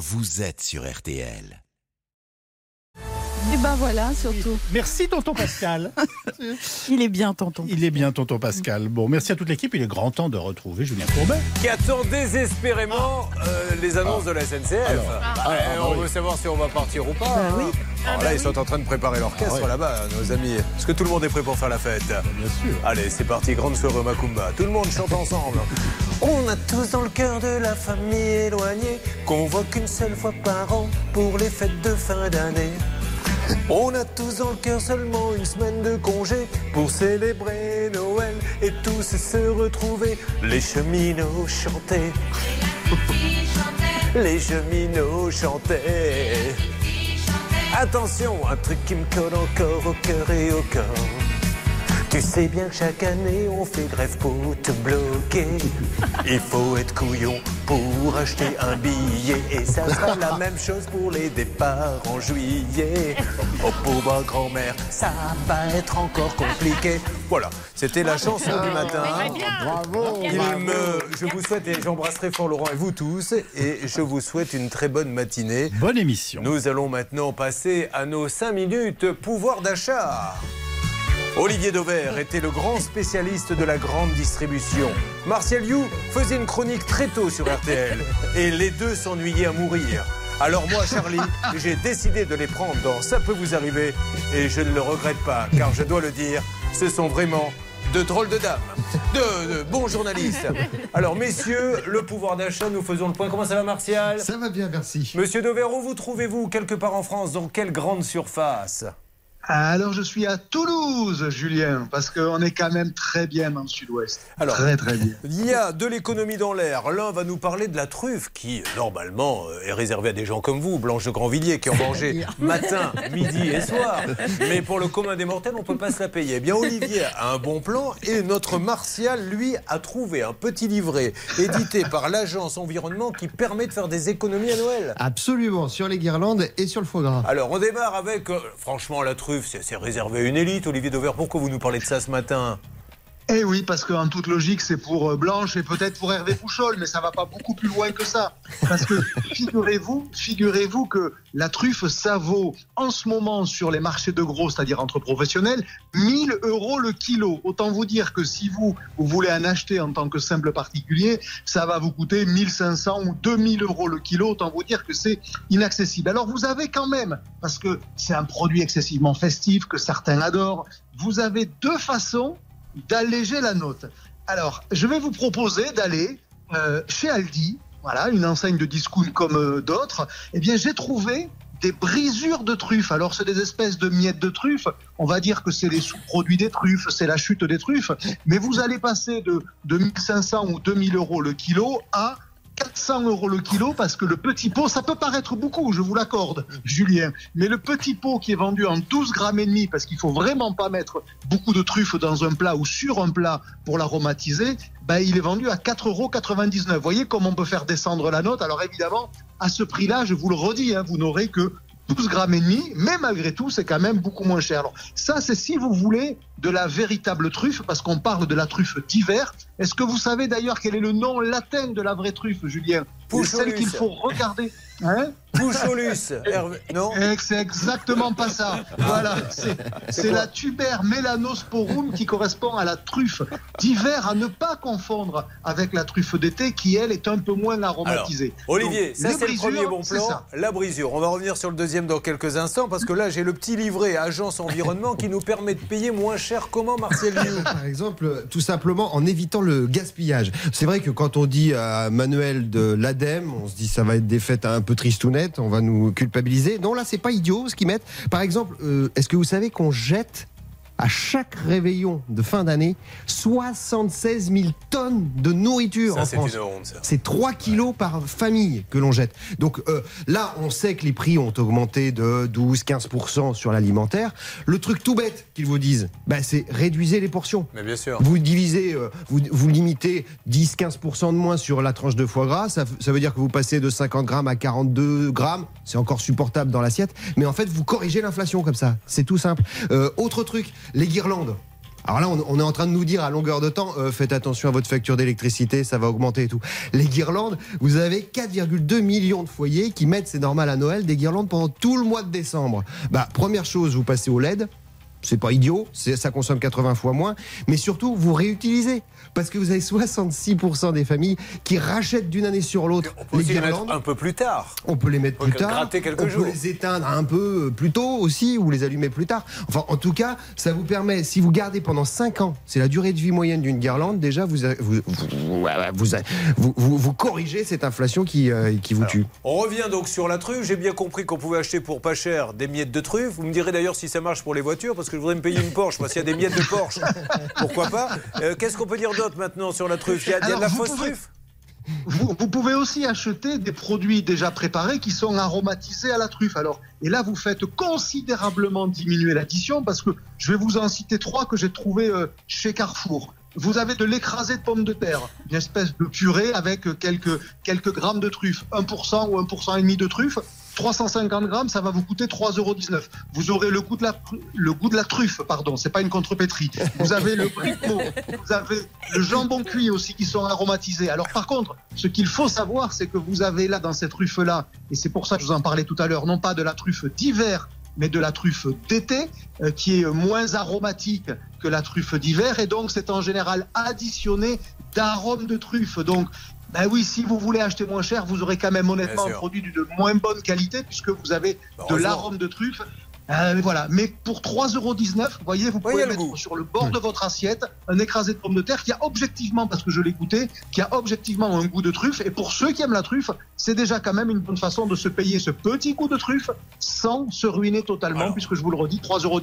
vous êtes sur RTL. Et ben voilà, surtout. Merci, tonton Pascal. Il est bien, tonton. Il est bien, tonton Pascal. Bon, merci à toute l'équipe. Il est grand temps de retrouver Julien Courbet. qui attend désespérément euh, les annonces de la SNCF. Alors, Ah, et on veut savoir si on va partir ou pas. oui. Alors là, ils sont en train de préparer l'orchestre Ah ouais. là-bas, nos amis. Est-ce que tout le monde est prêt pour faire la fête Bien sûr. Allez, c'est parti, grande soirée au Macumba. Tout le monde chante ensemble. On a tous dans le cœur de la famille éloignée qu'on voit qu'une seule fois par an pour les fêtes de fin d'année. On a tous dans le cœur seulement une semaine de congé pour célébrer Noël et tous se retrouver. Les cheminots chantaient. Les cheminots chantaient. Attention, un truc qui me colle encore au cœur et au corps. Tu sais bien que chaque année on fait grève pour te bloquer. Il faut être couillon pour acheter un billet. Et ça sera la même chose pour les départs en juillet. Oh pauvre grand-mère, ça va être encore compliqué. Voilà, c'était la chanson du matin. Bravo. Il me, je vous souhaite, et j'embrasserai fort Laurent et vous tous, et je vous souhaite une très bonne matinée. Bonne émission. Nous allons maintenant passer à nos 5 minutes pouvoir d'achat. Olivier Dauvert était le grand spécialiste de la grande distribution. Martial You faisait une chronique très tôt sur RTL et les deux s'ennuyaient à mourir. Alors moi, Charlie, j'ai décidé de les prendre dans Ça peut vous arriver et je ne le regrette pas car je dois le dire, ce sont vraiment de drôles de dames, de, de bons journalistes. Alors messieurs, le pouvoir d'achat, nous faisons le point. Comment ça va Martial? Ça va bien, merci. Monsieur Dover, où vous trouvez-vous quelque part en France? Dans quelle grande surface? Alors je suis à Toulouse, Julien, parce qu'on est quand même très bien dans le sud-ouest. Alors- très très bien. Il y a de l'économie dans l'air. L'un va nous parler de la truffe qui, normalement, euh, est réservée à des gens comme vous, Blanche de Grandvilliers, qui en mangez matin, midi et soir. Mais pour le commun des mortels, on ne peut pas se la payer. Eh bien, Olivier a un bon plan et notre Martial, lui, a trouvé un petit livret édité par l'agence environnement qui permet de faire des économies à Noël. Absolument, sur les guirlandes et sur le foie gras. Alors, on démarre avec, euh, franchement, la truffe, c'est réservé à une élite. Olivier Dover, pourquoi vous nous parlez de ça ce matin? Eh oui, parce qu'en toute logique, c'est pour euh, Blanche et peut-être pour Hervé Pouchol, mais ça va pas beaucoup plus loin que ça. Parce que figurez-vous, figurez-vous que la truffe, ça vaut en ce moment sur les marchés de gros, c'est-à-dire entre professionnels, 1000 euros le kilo. Autant vous dire que si vous, vous voulez en acheter en tant que simple particulier, ça va vous coûter 1500 ou 2000 euros le kilo. Autant vous dire que c'est inaccessible. Alors vous avez quand même, parce que c'est un produit excessivement festif que certains adorent, vous avez deux façons d'alléger la note. Alors, je vais vous proposer d'aller euh, chez Aldi, voilà, une enseigne de discount comme euh, d'autres. Eh bien, j'ai trouvé des brisures de truffes. Alors, c'est des espèces de miettes de truffes. On va dire que c'est les sous-produits des truffes, c'est la chute des truffes. Mais vous allez passer de, de 1500 ou 2000 euros le kilo à 400 euros le kilo parce que le petit pot, ça peut paraître beaucoup, je vous l'accorde, Julien, mais le petit pot qui est vendu en 12 grammes et demi parce qu'il faut vraiment pas mettre beaucoup de truffes dans un plat ou sur un plat pour l'aromatiser, ben, il est vendu à 4,99 euros. Vous voyez comment on peut faire descendre la note? Alors évidemment, à ce prix-là, je vous le redis, hein, vous n'aurez que 12 grammes et demi, mais malgré tout, c'est quand même beaucoup moins cher. Alors, ça, c'est si vous voulez de la véritable truffe, parce qu'on parle de la truffe d'hiver. Est-ce que vous savez d'ailleurs quel est le nom latin de la vraie truffe, Julien? C'est celle qu'il faut regarder. Hein? Poucholus, Hervé- non Eh, C'est exactement pas ça. Voilà, c'est la tuber melanosporum qui correspond à la truffe d'hiver, à ne pas confondre avec la truffe d'été qui, elle, est un peu moins aromatisée. Olivier, Donc, ça c'est le premier bon c'est plan, ça. la brisure. On va revenir sur le deuxième dans quelques instants parce que là j'ai le petit livret Agence Environnement qui nous permet de payer moins cher. Comment Marcel Liu Par exemple, tout simplement en évitant le gaspillage. C'est vrai que quand on dit à Manuel de l'ADEME, on se dit ça va être des fêtes un peu tristounettes, on va nous culpabiliser. Non, là, c'est pas idiot ce qu'ils mettent. Par exemple, euh, est-ce que vous savez qu'on jette à chaque réveillon de fin d'année 76 000 tonnes de nourriture Ça en c'est France une honte ça. c'est 3 kilos par famille que l'on jette. Donc euh, là, on sait que les prix ont augmenté de 12-15% sur l'alimentaire. Le truc tout bête qu'ils vous disent, bah, c'est réduisez les portions. Mais bien sûr. Vous divisez, euh, vous, vous limitez 10-15% de moins sur la tranche de foie gras. Ça, ça veut dire que vous passez de 50 grammes à 42 grammes. C'est encore supportable dans l'assiette. Mais en fait, vous corrigez l'inflation comme ça. C'est tout simple. Euh, autre truc, les guirlandes. Alors là, on, est en train de nous dire à longueur de temps, euh, faites attention à votre facture d'électricité, ça va augmenter et tout. Les guirlandes, vous avez 4,2 millions de foyers qui mettent, c'est normal à Noël, des guirlandes pendant tout le mois de décembre. Bah, première chose, vous passez au LED. C'est pas idiot, ça consomme 80 fois moins, mais surtout vous réutilisez parce que vous avez 66% des familles qui rachètent d'une année sur l'autre les les guirlandes. mettre un peu plus tard. On peut les mettre plus tard. on jours. peut les éteindre un peu plus tôt aussi ou les allumer plus tard. Enfin, en tout cas, ça vous permet, si vous gardez pendant 5 ans, c'est la durée de vie moyenne d'une guirlande, déjà vous, vous, vous, vous, vous- vous- corrigez cette inflation qui, euh, qui vous tue. On revient donc sur la truffe. J'ai bien compris qu'on pouvait acheter pour pas cher des miettes de truffe. Vous me direz d'ailleurs si ça marche pour les voitures, parce que je voudrais me payer une Porsche. Moi, s'il y a des miettes de Porsche, pourquoi pas Euh, Qu'est-ce qu'on peut dire maintenant sur la truffe Il y a, de Alors, la vous fausse pouvez- truffe Vous, vous pouvez aussi acheter des produits déjà préparés qui sont aromatisés à la truffe. Alors, et là, vous faites considérablement diminuer l'addition parce que je vais vous en citer trois que j'ai trouvé euh, chez Carrefour. Vous avez de l'écrasé de pommes de terre, une espèce de purée avec quelques, quelques grammes de truffe, 1% ou 1% et demi de truffe. 350 grammes, ça va vous coûter 3,19 euros. Vous aurez le goût de la, le goût de la truffe, pardon, c'est pas une contrepétrie. Vous avez le bricot, vous avez le jambon cuit aussi qui sont aromatisés. Alors par contre, ce qu'il faut savoir, c'est que vous avez là dans cette truffe-là, et c'est pour ça que je vous en parlais tout à l'heure, non pas de la truffe d'hiver, mais de la truffe d'été, euh, qui est moins aromatique que la truffe d'hiver, et donc c'est en général additionné d'arômes de truffe. Donc, ben oui, si vous voulez acheter moins cher, vous aurez quand même honnêtement un produit de moins bonne qualité, puisque vous avez Bah, de l'arôme de truffe. Euh, voilà, mais pour 3,19 euros, vous voyez, vous pouvez mettre sur le bord de votre assiette un écrasé de pommes de terre qui a objectivement, parce que je l'ai goûté, qui a objectivement un goût de truffe. Et pour ceux qui aiment la truffe, c'est déjà quand même une bonne façon de se payer ce petit goût de truffe sans se ruiner totalement, Alors. puisque je vous le redis, 3,19 euros,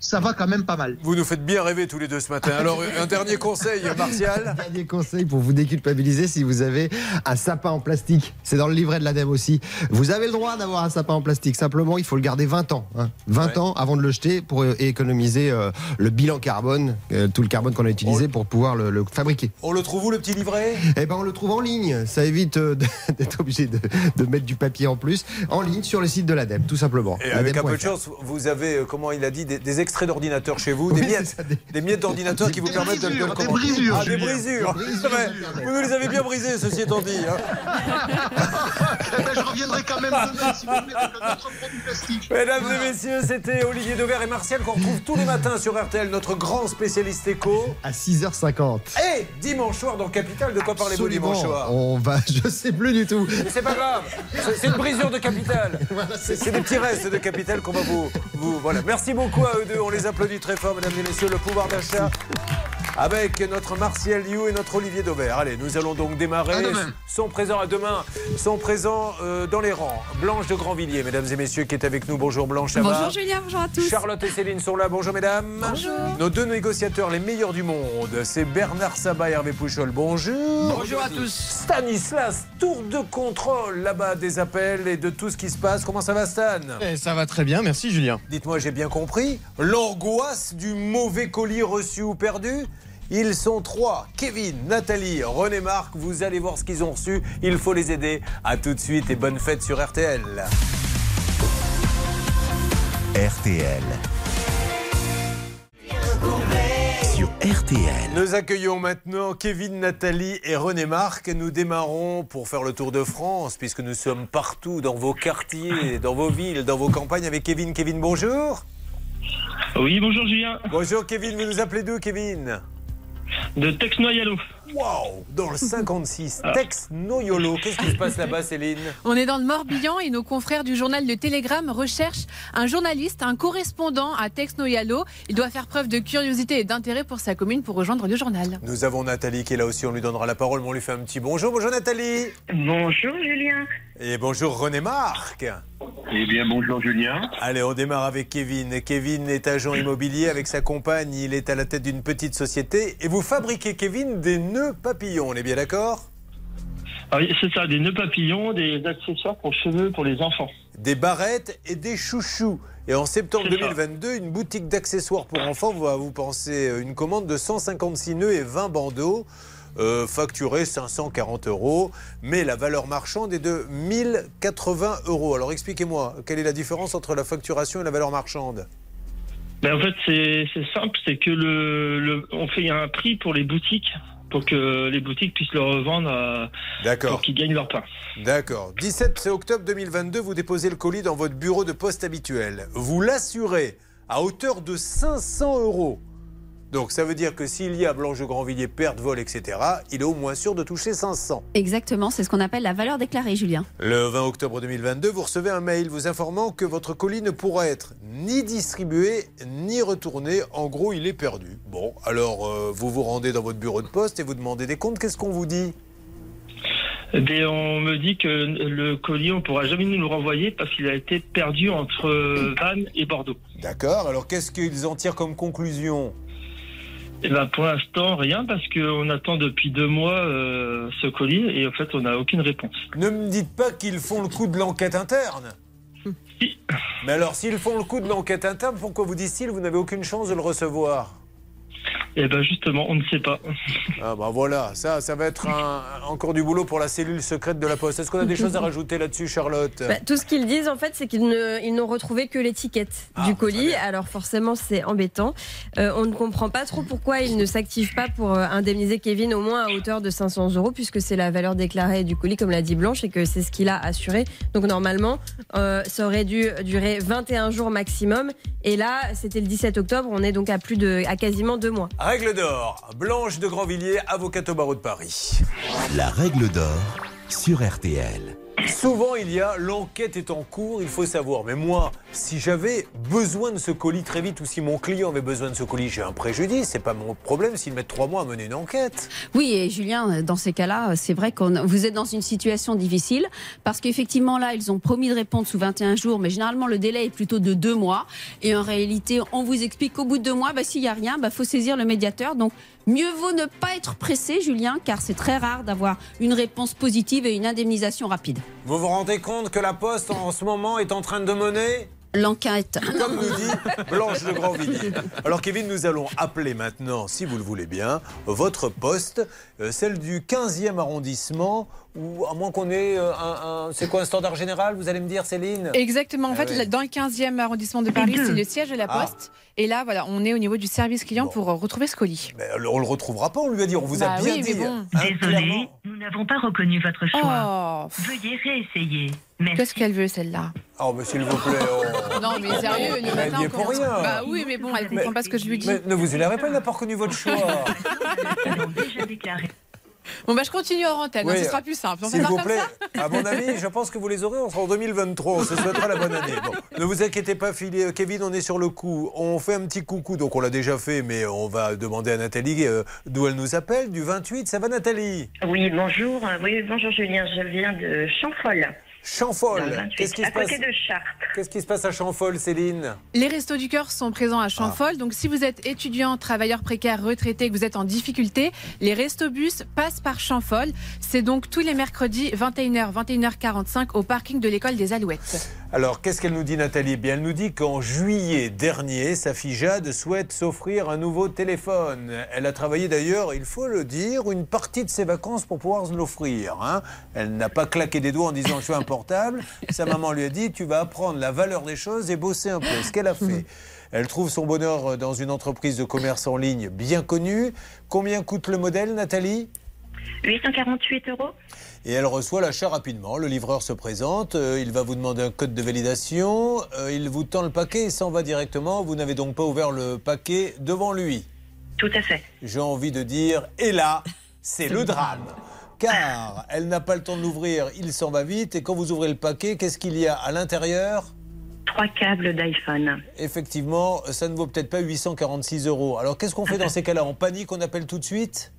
ça va quand même pas mal. Vous nous faites bien rêver tous les deux ce matin. Alors, un dernier conseil, Martial Dernier conseil pour vous déculpabiliser si vous avez un sapin en plastique. C'est dans le livret de l'ADEME aussi. Vous avez le droit d'avoir un sapin en plastique. Simplement, il faut le garder 20 ans. hein. 20 Ouais. ans avant de le jeter pour euh, économiser euh, le bilan carbone, euh, tout le carbone qu'on a utilisé pour pouvoir le, le fabriquer. On le trouve où le petit livret? Eh ben, on le trouve en ligne. Ça évite euh, d'être obligé de, de mettre du papier en plus. En ligne sur le site de l'ADEME, tout simplement. Et avec un peu de chance, vous avez, euh, comment il a dit, des, des extraits d'ordinateur chez vous, des Oui, miettes, des- des miettes d'ordinateur qui vous permettent de, de le brisures, des commander. brisures, Ah, des brisures. Des brisures, Ouais. Vous nous les avez bien brisées, ceci étant dit. hein. Eh ben, je reviendrai quand même demain si vous voulez avec un autre produit plastique. Mesdames et messieurs, c'était Olivier Dever et Martial qu'on retrouve tous les matins sur RTL, notre grand spécialiste éco. À 6h50. Et dimanche soir dans Capital, de quoi parlez-vous dimanche soir? On va, je sais plus du tout. C'est pas grave, c'est une brisure de capital. C'est c'est des petits restes de capital qu'on va vous, vous. Voilà. Merci beaucoup à eux deux. On les applaudit très fort, mesdames et messieurs. Le pouvoir d'achat avec notre Martial You et notre Olivier Daubert. Allez, nous allons donc démarrer. À demain. Sont présents à demain, sont présents euh, dans les rangs. Blanche de Grandvilliers, mesdames et messieurs, qui est avec nous. Bonjour Blanche, va Bonjour Julien, bonjour à tous. Charlotte et Céline sont là. Bonjour mesdames. Bonjour. Nos deux négociateurs les meilleurs du monde, c'est Bernard Sabat et Hervé Pouchol. Bonjour. Bonjour à tous. Stanislas, tour de contrôle là-bas des appels et de tout ce qui se passe. Comment ça va Stan? Eh, ça va très bien, merci Julien. Dites-moi, j'ai bien compris. L'angoisse du mauvais colis reçu ou perdu? Ils sont trois. Kevin, Nathalie, René Marc, vous allez voir ce qu'ils ont reçu. Il faut les aider. À tout de suite et bonne fête sur RTL. RTL. Sur RTL. Nous accueillons maintenant Kevin, Nathalie et René Marc. Nous démarrons pour faire le tour de France, puisque nous sommes partout dans vos quartiers, dans vos villes, dans vos campagnes avec Kevin. Kevin, bonjour. Oui, bonjour Julien, Bonjour Kevin, vous nous appelez d'où Kevin? De Tex Noyalo. Waouh Dans le 56, Tex Noyolo. Qu'est-ce qui se passe là-bas, Céline? On est dans le Morbihan et nos confrères du journal Le Télégramme recherchent un journaliste, un correspondant à Texnoyalo. Il doit faire preuve de curiosité et d'intérêt pour sa commune pour rejoindre le journal. Nous avons Nathalie qui est là aussi, on lui donnera la parole, mais on lui fait un petit bonjour. Bonjour Nathalie Bonjour Julien. Et bonjour René Marc Eh bien, bonjour Julien. Allez, on démarre avec Kevin. Kevin est agent immobilier avec sa compagne. Il est à la tête d'une petite société. Et vous fabriquez, Kevin, des nœuds papillons. On est bien d'accord? Ah oui, c'est ça, des nœuds papillons, des accessoires pour cheveux pour les enfants. Des barrettes et des chouchous. Et en septembre C'est ça. 2022, une boutique d'accessoires pour enfants va vous penser une commande de 156 nœuds et 20 bandeaux. Euh, facturés 540 euros, mais la valeur marchande est de 1080 euros. Alors expliquez-moi, quelle est la différence entre la facturation et la valeur marchande? Ben, en fait, c'est c'est simple, c'est que le, le, on fait un prix pour les boutiques, pour que les boutiques puissent le revendre D'accord. pour qu'ils gagnent leur pain. D'accord. 17 octobre 2022, vous déposez le colis dans votre bureau de poste habituel. Vous l'assurez à hauteur de 500 euros. Donc ça veut dire que s'il y a Blanche de Grandvilliers, perte, vol, etc., il est au moins sûr de toucher 500. Exactement, c'est ce qu'on appelle la valeur déclarée, Julien. Le 20 octobre 2022, vous recevez un mail vous informant que votre colis ne pourra être ni distribué ni retourné. En gros, il est perdu. Bon, alors euh, vous vous rendez dans votre bureau de poste et vous demandez des comptes. Qu'est-ce qu'on vous dit? Eh on me dit que le colis, on pourra jamais nous le renvoyer parce qu'il a été perdu entre Vannes et Bordeaux. D'accord. Alors qu'est-ce qu'ils en tirent comme conclusion? Eh ben, pour l'instant, rien parce qu'on attend depuis deux mois euh, ce colis et en fait, on n'a aucune réponse. Ne me dites pas qu'ils font le coup de l'enquête interne. Si. Mais alors, s'ils font le coup de l'enquête interne, pourquoi vous disent-ils vous n'avez aucune chance de le recevoir? Eh ben, justement, on ne sait pas. Ah bah voilà, ça, ça va être un- encore du boulot pour la cellule secrète de la Poste. Est-ce qu'on a des choses à rajouter là-dessus, Charlotte Bah, tout ce qu'ils disent, en fait, c'est qu'ils n'ont retrouvé que l'étiquette Ah, du très colis. Alors forcément, c'est embêtant. Euh, on ne comprend pas trop pourquoi ils ne s'activent pas pour euh, indemniser Kevin au moins à hauteur de 500 euros, puisque c'est la valeur déclarée du colis, comme l'a dit Blanche, et que c'est ce qu'il a assuré. Donc normalement, euh, ça aurait dû durer 21 jours maximum. Et là, c'était le 17 octobre. On est donc à plus de, à quasiment deux mois. Règle d'or, Blanche de Grandvilliers, avocate au barreau de Paris. La règle d'or sur RTL. Souvent, il y a l'enquête est en cours, il faut savoir. Mais moi, si j'avais besoin de ce colis très vite ou si mon client avait besoin de ce colis, j'ai un préjudice. C'est pas mon problème s'ils mettent trois mois à mener une enquête. Oui, et Julien, dans ces cas-là, c'est vrai que vous êtes dans une situation difficile parce qu'effectivement, là, ils ont promis de répondre sous 21 jours, mais généralement, le délai est plutôt de deux mois. Et en réalité, on vous explique qu'au bout de deux mois, bah, s'il n'y a rien, il faut saisir le médiateur. Donc, mieux vaut ne pas être pressé, Julien, car c'est très rare d'avoir une réponse positive et une indemnisation rapide. Vous vous rendez compte que la Poste en ce moment est en train de mener L'enquête. comme nous dit Blanche de Grandvilliers. Alors Kevin, nous allons appeler maintenant, si vous le voulez bien, votre poste, euh, celle du 15e arrondissement, ou à moins qu'on ait euh, un, un- C'est quoi un standard général, vous allez me dire Céline? Exactement. En Ah fait, ouais. dans le 15e arrondissement de Paris, c'est le siège de la Ah. Poste. Et là, voilà, on est au niveau du service client Bon. pour euh, retrouver ce colis. Mais on le retrouvera pas, on lui a dit, on vous a Bah bien oui, dit. mais bon. hein, Désolé, nous n'avons pas reconnu votre choix. Oh, Veuillez réessayer. Qu'est-ce qu'elle veut celle-là? Oh, mais s'il vous plaît. oh. Non, mais sérieux, le Elle matin, y est on pour rien. Bah oui, mais bon, elle comprend pas ce que je lui dis. Mais ne vous énervez pas, elle n'a pas reconnu votre choix. Déjà déclaré. Bon, bah je continue en antenne, hein, Oui. ce sera plus simple. S'il vous comme plaît, ça à mon avis, je pense que vous les aurez, on sera en 2023, on se souhaitera la bonne année. Bon, ne vous inquiétez pas, Philippe- Kevin, on est sur le coup. On fait un petit coucou, donc on l'a déjà fait, mais on va demander à Nathalie euh, d'où elle nous appelle, du 28. Ça va Nathalie? Oui, bonjour. Euh, Oui, bonjour Julien. Je viens de Chamfol. Dans Champfol. le 28, Qu'est-ce qui se à côté passe de Chartres. Qu'est-ce qui se passe à Champfol, Céline? Les Restos du Cœur sont présents à Champfol. Ah. Donc, si vous êtes étudiant, travailleur précaire, retraité, que vous êtes en difficulté, les Restobus passent par Champfol. C'est donc tous les mercredis, 21h, 21h45, au parking de l'école des Alouettes. Alors, qu'est-ce qu'elle nous dit, Nathalie? Eh Bien, elle nous dit qu'en juillet dernier, sa fille Jade souhaite s'offrir un nouveau téléphone. Elle a travaillé d'ailleurs, il faut le dire, une partie de ses vacances pour pouvoir se l'offrir. hein. Elle n'a pas claqué des doigts en disant je veux un Sa maman lui a dit tu vas apprendre la valeur des choses et bosser un peu. Ce qu'elle a fait. Elle trouve son bonheur dans une entreprise de commerce en ligne bien connue. Combien coûte le modèle, Nathalie? 848 euros. et elle reçoit l'achat rapidement. Le livreur se présente, euh, il va vous demander un code de validation, euh, il vous tend le paquet et s'en va directement. Vous n'avez donc pas ouvert le paquet devant lui. Tout à fait. J'ai envie de dire, et là, c'est le drame. Car elle n'a pas le temps de l'ouvrir, il s'en va vite. Et quand vous ouvrez le paquet, qu'est-ce qu'il y a à l'intérieur? Trois câbles d'iPhone. Effectivement, ça ne vaut peut-être pas 846 euros. Alors qu'est-ce qu'on fait dans ces cas-là? On panique, on appelle tout de suite?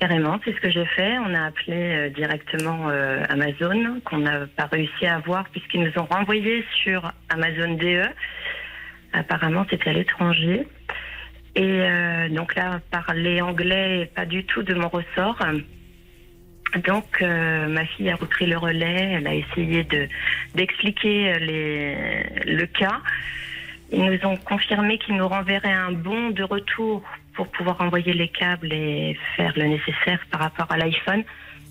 Carrément, c'est ce que j'ai fait. On a appelé euh, directement euh, Amazon, qu'on n'a pas réussi à avoir puisqu'ils nous ont renvoyé sur Amazon DE. Apparemment, c'était à l'étranger. Et euh, donc là, parler anglais pas du tout de mon ressort. Donc, euh, ma fille a repris le relais. Elle a essayé de d'expliquer les, le cas. Ils nous ont confirmé qu'ils nous renverraient un bon de retour pour pouvoir envoyer les câbles et faire le nécessaire par rapport à l'iPhone.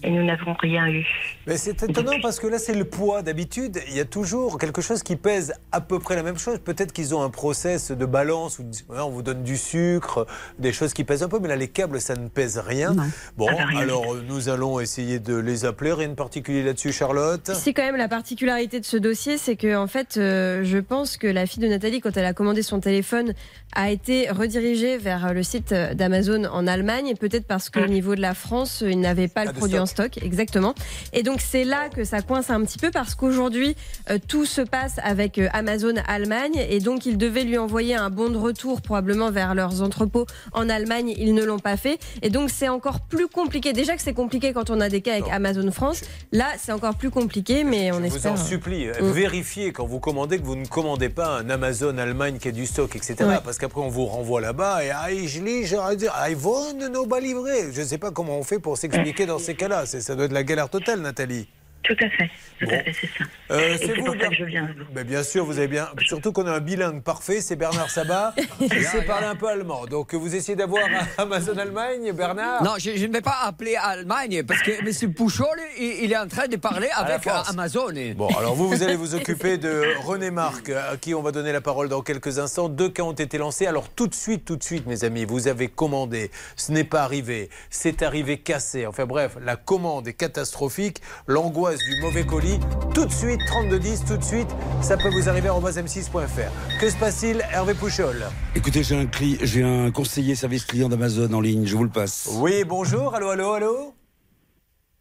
Et nous n'avons rien eu. Mais c'est étonnant parce que là, c'est le poids. D'habitude, il y a toujours quelque chose qui pèse à peu près la même chose. Peut-être qu'ils ont un process de balance où on vous donne du sucre, des choses qui pèsent un peu, mais là, les câbles, ça ne pèse rien. Bon, rien alors nous allons essayer de les appeler. Rien de particulier là-dessus, Charlotte? C'est quand même la particularité de ce dossier, c'est que en fait, euh, je pense que la fille de Nathalie, quand elle a commandé son téléphone, a été redirigée vers le site d'Amazon en Allemagne, peut-être parce qu'au niveau de la France, ils n'avaient pas le de produit en stock. exactement. Et donc c'est là que ça coince un petit peu parce qu'aujourd'hui, euh, tout se passe avec euh, Amazon Allemagne, et donc ils devaient lui envoyer un bon de retour probablement vers leurs entrepôts en Allemagne. Ils ne l'ont pas fait, et donc c'est encore plus compliqué. Déjà que c'est compliqué quand on a des cas avec Amazon France, là c'est encore plus compliqué, mais on Je vous espère. en supplie, Mm. vérifiez quand vous commandez que vous ne commandez pas un Amazon Allemagne qui a du stock, etc. Ouais. Parce qu'après, on vous renvoie là-bas et ah, je lis, j'aurais dit, ah, ils vont ne nous pas livrer. Je ne sais pas comment on fait pour s'expliquer dans ces cas-là. Ça doit être la galère totale, Nathalie. Tout à fait, tout Bon. à fait, c'est ça. Euh, c'est c'est vous, pour ça que je viens. Bien sûr, vous avez bien. Surtout qu'on a un bilingue parfait, c'est Bernard Sabat. il sait parler un peu allemand. Donc vous essayez d'avoir Amazon Allemagne, Bernard Non, je, je ne vais pas appeler Allemagne parce que M. Pouchol, il, il est en train de parler avec Amazon. Bon, alors vous, vous allez vous occuper de René Marc, à qui on va donner la parole dans quelques instants. Deux cas ont été lancés. Alors tout de suite, tout de suite, mes amis, vous avez commandé. Ce n'est pas arrivé. C'est arrivé cassé. Enfin bref, la commande est catastrophique. L'angoisse du mauvais colis. Tout de suite, 3210, tout de suite, ça peut vous arriver en m6.fr. Que se passe-t-il, Hervé Pouchol? Écoutez, j'ai un, cli- j'ai un conseiller service client d'Amazon en ligne, je vous le passe. Oui, bonjour. Allô, allô, allô?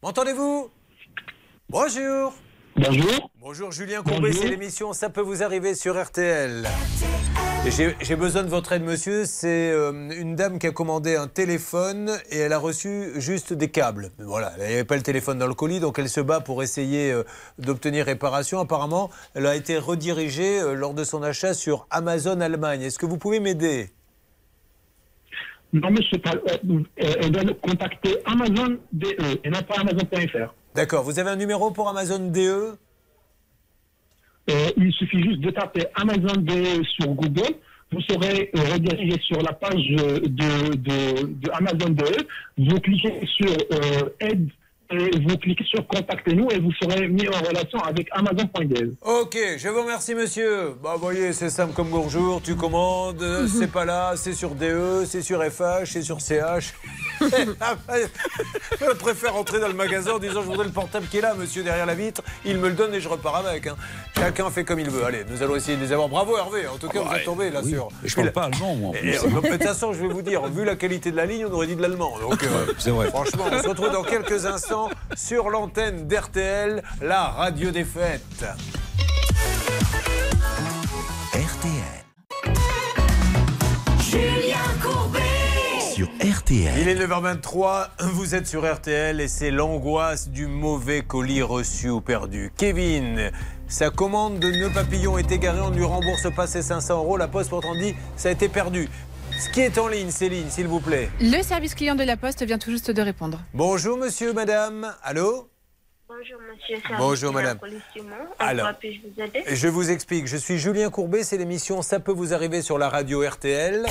M'entendez-vous? Bonjour. Bonjour. Bonjour Julien Courbet, c'est l'émission Ça peut vous arriver sur RTL. J'ai besoin de votre aide, monsieur. C'est euh, une dame qui a commandé un téléphone et elle a reçu juste des câbles. Voilà, elle n'avait pas le téléphone dans le colis, donc elle se bat pour essayer euh, d'obtenir réparation. Apparemment, elle a été redirigée euh, lors de son achat sur Amazon Allemagne. Est-ce que vous pouvez m'aider? Non, monsieur, elle doit contacter Amazon DE et non pas Amazon.fr. D'accord, vous avez un numéro pour Amazon DE Euh, il suffit juste de taper Amazon DE sur Google. Vous serez euh, redirigé sur la page euh, de, de, Amazon DE. Vous cliquez sur Aide vous cliquez sur Contactez-nous et vous serez mis en relation avec Amazon.dev. Ok, je vous remercie monsieur. Bah vous voyez, c'est simple comme bonjour, tu commandes, euh, c'est pas là, c'est sur DE, c'est sur FH, c'est sur CH. je préfère entrer dans le magasin en disant je voudrais le portable qui est là, monsieur, derrière la vitre, il me le donne et je repars avec. hein. Chacun fait comme il veut. Allez, nous allons essayer de les avoir. Bravo Hervé, en tout cas Ah vous êtes tombé là oui. sur... Je parle pas allemand, moi, Et, plus. euh, de toute façon, je vais vous dire, vu la qualité de la ligne, on aurait dit de l'allemand. Donc, euh, c'est vrai. franchement, on se retrouve dans quelques instants sur l'antenne d'RTL, la radio des fêtes. RTL. Julien Courbet. Sur RTL. Il est 9h23, vous êtes sur RTL et c'est l'angoisse du mauvais colis reçu ou perdu. Kevin, sa commande de nœud papillon est égarée, on ne lui rembourse pas ses 500 euros. La poste pourtant dit ça a été perdu. Ce qui est en ligne, Céline, s'il vous plaît. Le service client de la Poste vient tout juste de répondre. Bonjour monsieur, madame. Allô Bonjour monsieur. Bonjour, madame. Alors, vous aider Je vous explique, je suis Julien Courbet, c'est l'émission Ça peut vous arriver sur la radio RTL.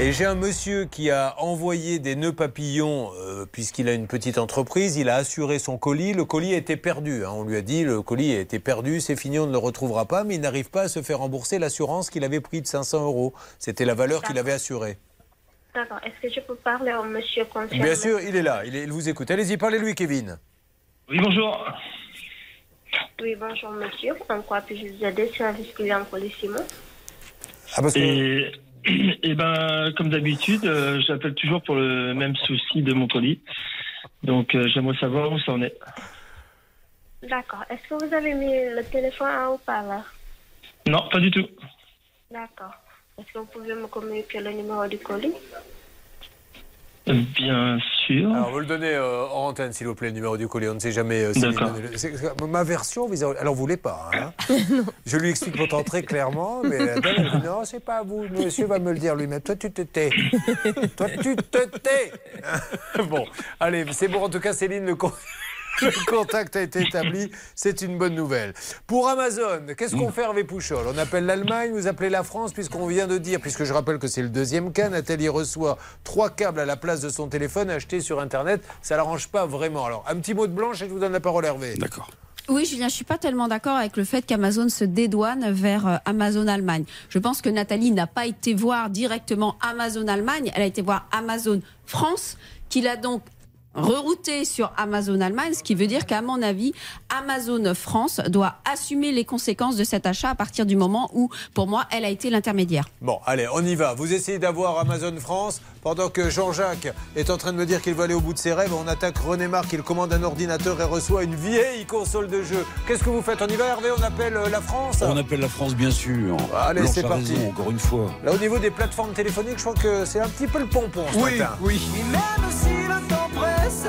Et j'ai un monsieur qui a envoyé des nœuds papillons, euh, puisqu'il a une petite entreprise, il a assuré son colis, le colis a été perdu. hein. On lui a dit, le colis a été perdu, c'est fini, on ne le retrouvera pas, mais il n'arrive pas à se faire rembourser l'assurance qu'il avait pris de 500 euros. C'était la valeur qu'il avait assurée. D'accord. Est-ce que je peux parler au monsieur concerné Bien sûr, il est là, il, est- il vous écoute. Allez-y, parlez-lui, Kevin. Oui, bonjour. Oui, bonjour monsieur. En quoi puis-je vous aider Service client police du Mans Ah, parce que... Et, et ben, comme d'habitude, euh, j'appelle toujours pour le même souci de mon colis. Donc, euh, j'aimerais savoir où ça en est. D'accord. Est-ce que vous avez mis le téléphone en haut-parleur? Non, pas du tout. D'accord. Est-ce que vous pouvez me communiquer le numéro du colis? Bien sûr. Alors, vous le donnez euh, en antenne, s'il vous plaît, le numéro du colis. On ne sait jamais. euh. C'est- c'est- Ma version, vous alors vous voulez pas. hein Je lui explique pourtant très clairement, mais la dame, elle dit non, c'est pas vous. Monsieur va me le dire lui-même. Toi, tu te tais. Toi, tu te tais. bon, allez, c'est bon. En tout cas, Céline, le, con- Le contact a été établi, c'est une bonne nouvelle. Pour Amazon, qu'est-ce qu'on fait Hervé Pouchol? On appelle l'Allemagne, vous appelez la France, puisqu'on vient de dire, puisque je rappelle que c'est le deuxième cas, Nathalie reçoit trois câbles à la place de son téléphone achetés sur Internet. Ça l'arrange pas vraiment. Alors, un petit mot de blanche et je vous donne la parole Hervé. D'accord. Oui, Julien, je suis pas tellement d'accord avec le fait qu'Amazon se dédouane vers euh, Amazon Allemagne. Je pense que Nathalie n'a pas été voir directement Amazon Allemagne, elle a été voir Amazon France, qu'il a donc rerouté sur Amazon Allemagne, ce qui veut dire qu'à mon avis, Amazon France doit assumer les conséquences de cet achat à partir du moment où, pour moi, elle a été l'intermédiaire. Bon, allez, on y va. Vous essayez d'avoir Amazon France pendant que Jean-Jacques est en train de me dire qu'il va aller au bout de ses rêves. On attaque René Marc, il commande un ordinateur et reçoit une vieille console de jeu. Qu'est-ce que vous faites On y va, Hervé On appelle euh, la France? On appelle la France, bien sûr. Allez, c'est parti. raison, encore une fois. Là, au niveau des plateformes téléphoniques, je crois que c'est un petit peu le pompon ce Oui, matin. oui. Et même si le temps presse,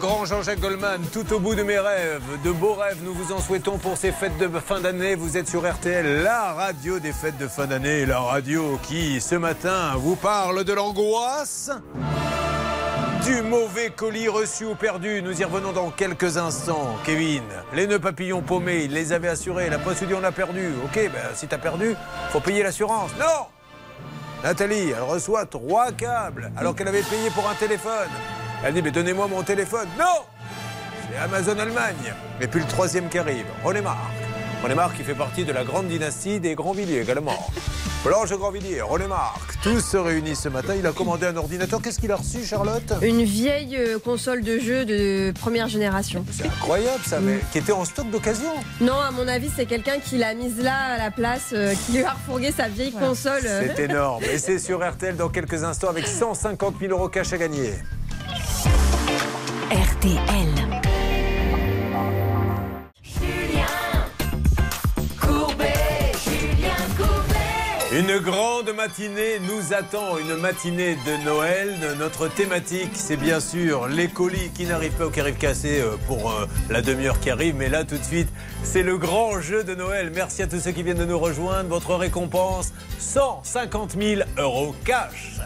grand Jean-Jacques Goldman, tout au bout de mes rêves, de beaux rêves, nous vous en souhaitons pour ces fêtes de fin d'année. Vous êtes sur RTL, la radio des fêtes de fin d'année, la radio qui, ce matin, vous parle de l'angoisse, du mauvais colis reçu ou perdu. Nous y revenons dans quelques instants. Kevin, les nœuds papillons paumés, il les avait assurés. La poste dit on a perdu. Ok, ben, si t'as perdu, faut payer l'assurance. Non Nathalie, elle reçoit trois câbles alors qu'elle avait payé pour un téléphone. Elle dit, mais donnez-moi mon téléphone. Non C'est Amazon Allemagne. Et puis le troisième qui arrive, René Marc. René Marc qui fait partie de la grande dynastie des Grandvilliers également. Blanche Grandvilliers, René Marc, tous se réunissent ce matin. Il a commandé un ordinateur. Qu'est-ce qu'il a reçu, Charlotte? Une vieille euh, console de jeu de première génération. C'est incroyable ça, mais qui était en stock d'occasion. Non, à mon avis, c'est quelqu'un qui l'a mise là à la place, euh, qui lui a refourgué sa vieille console. C'est énorme. Et c'est sur RTL dans quelques instants avec 150 000 euros cash à gagner. RTL. Une grande matinée nous attend, une matinée de Noël. Notre thématique, c'est bien sûr les colis qui n'arrivent pas ou qui arrivent cassés euh, pour euh, la demi-heure qui arrive. Mais là, tout de suite, c'est le grand jeu de Noël. Merci à tous ceux qui viennent de nous rejoindre. Votre récompense, 150 000 euros cash.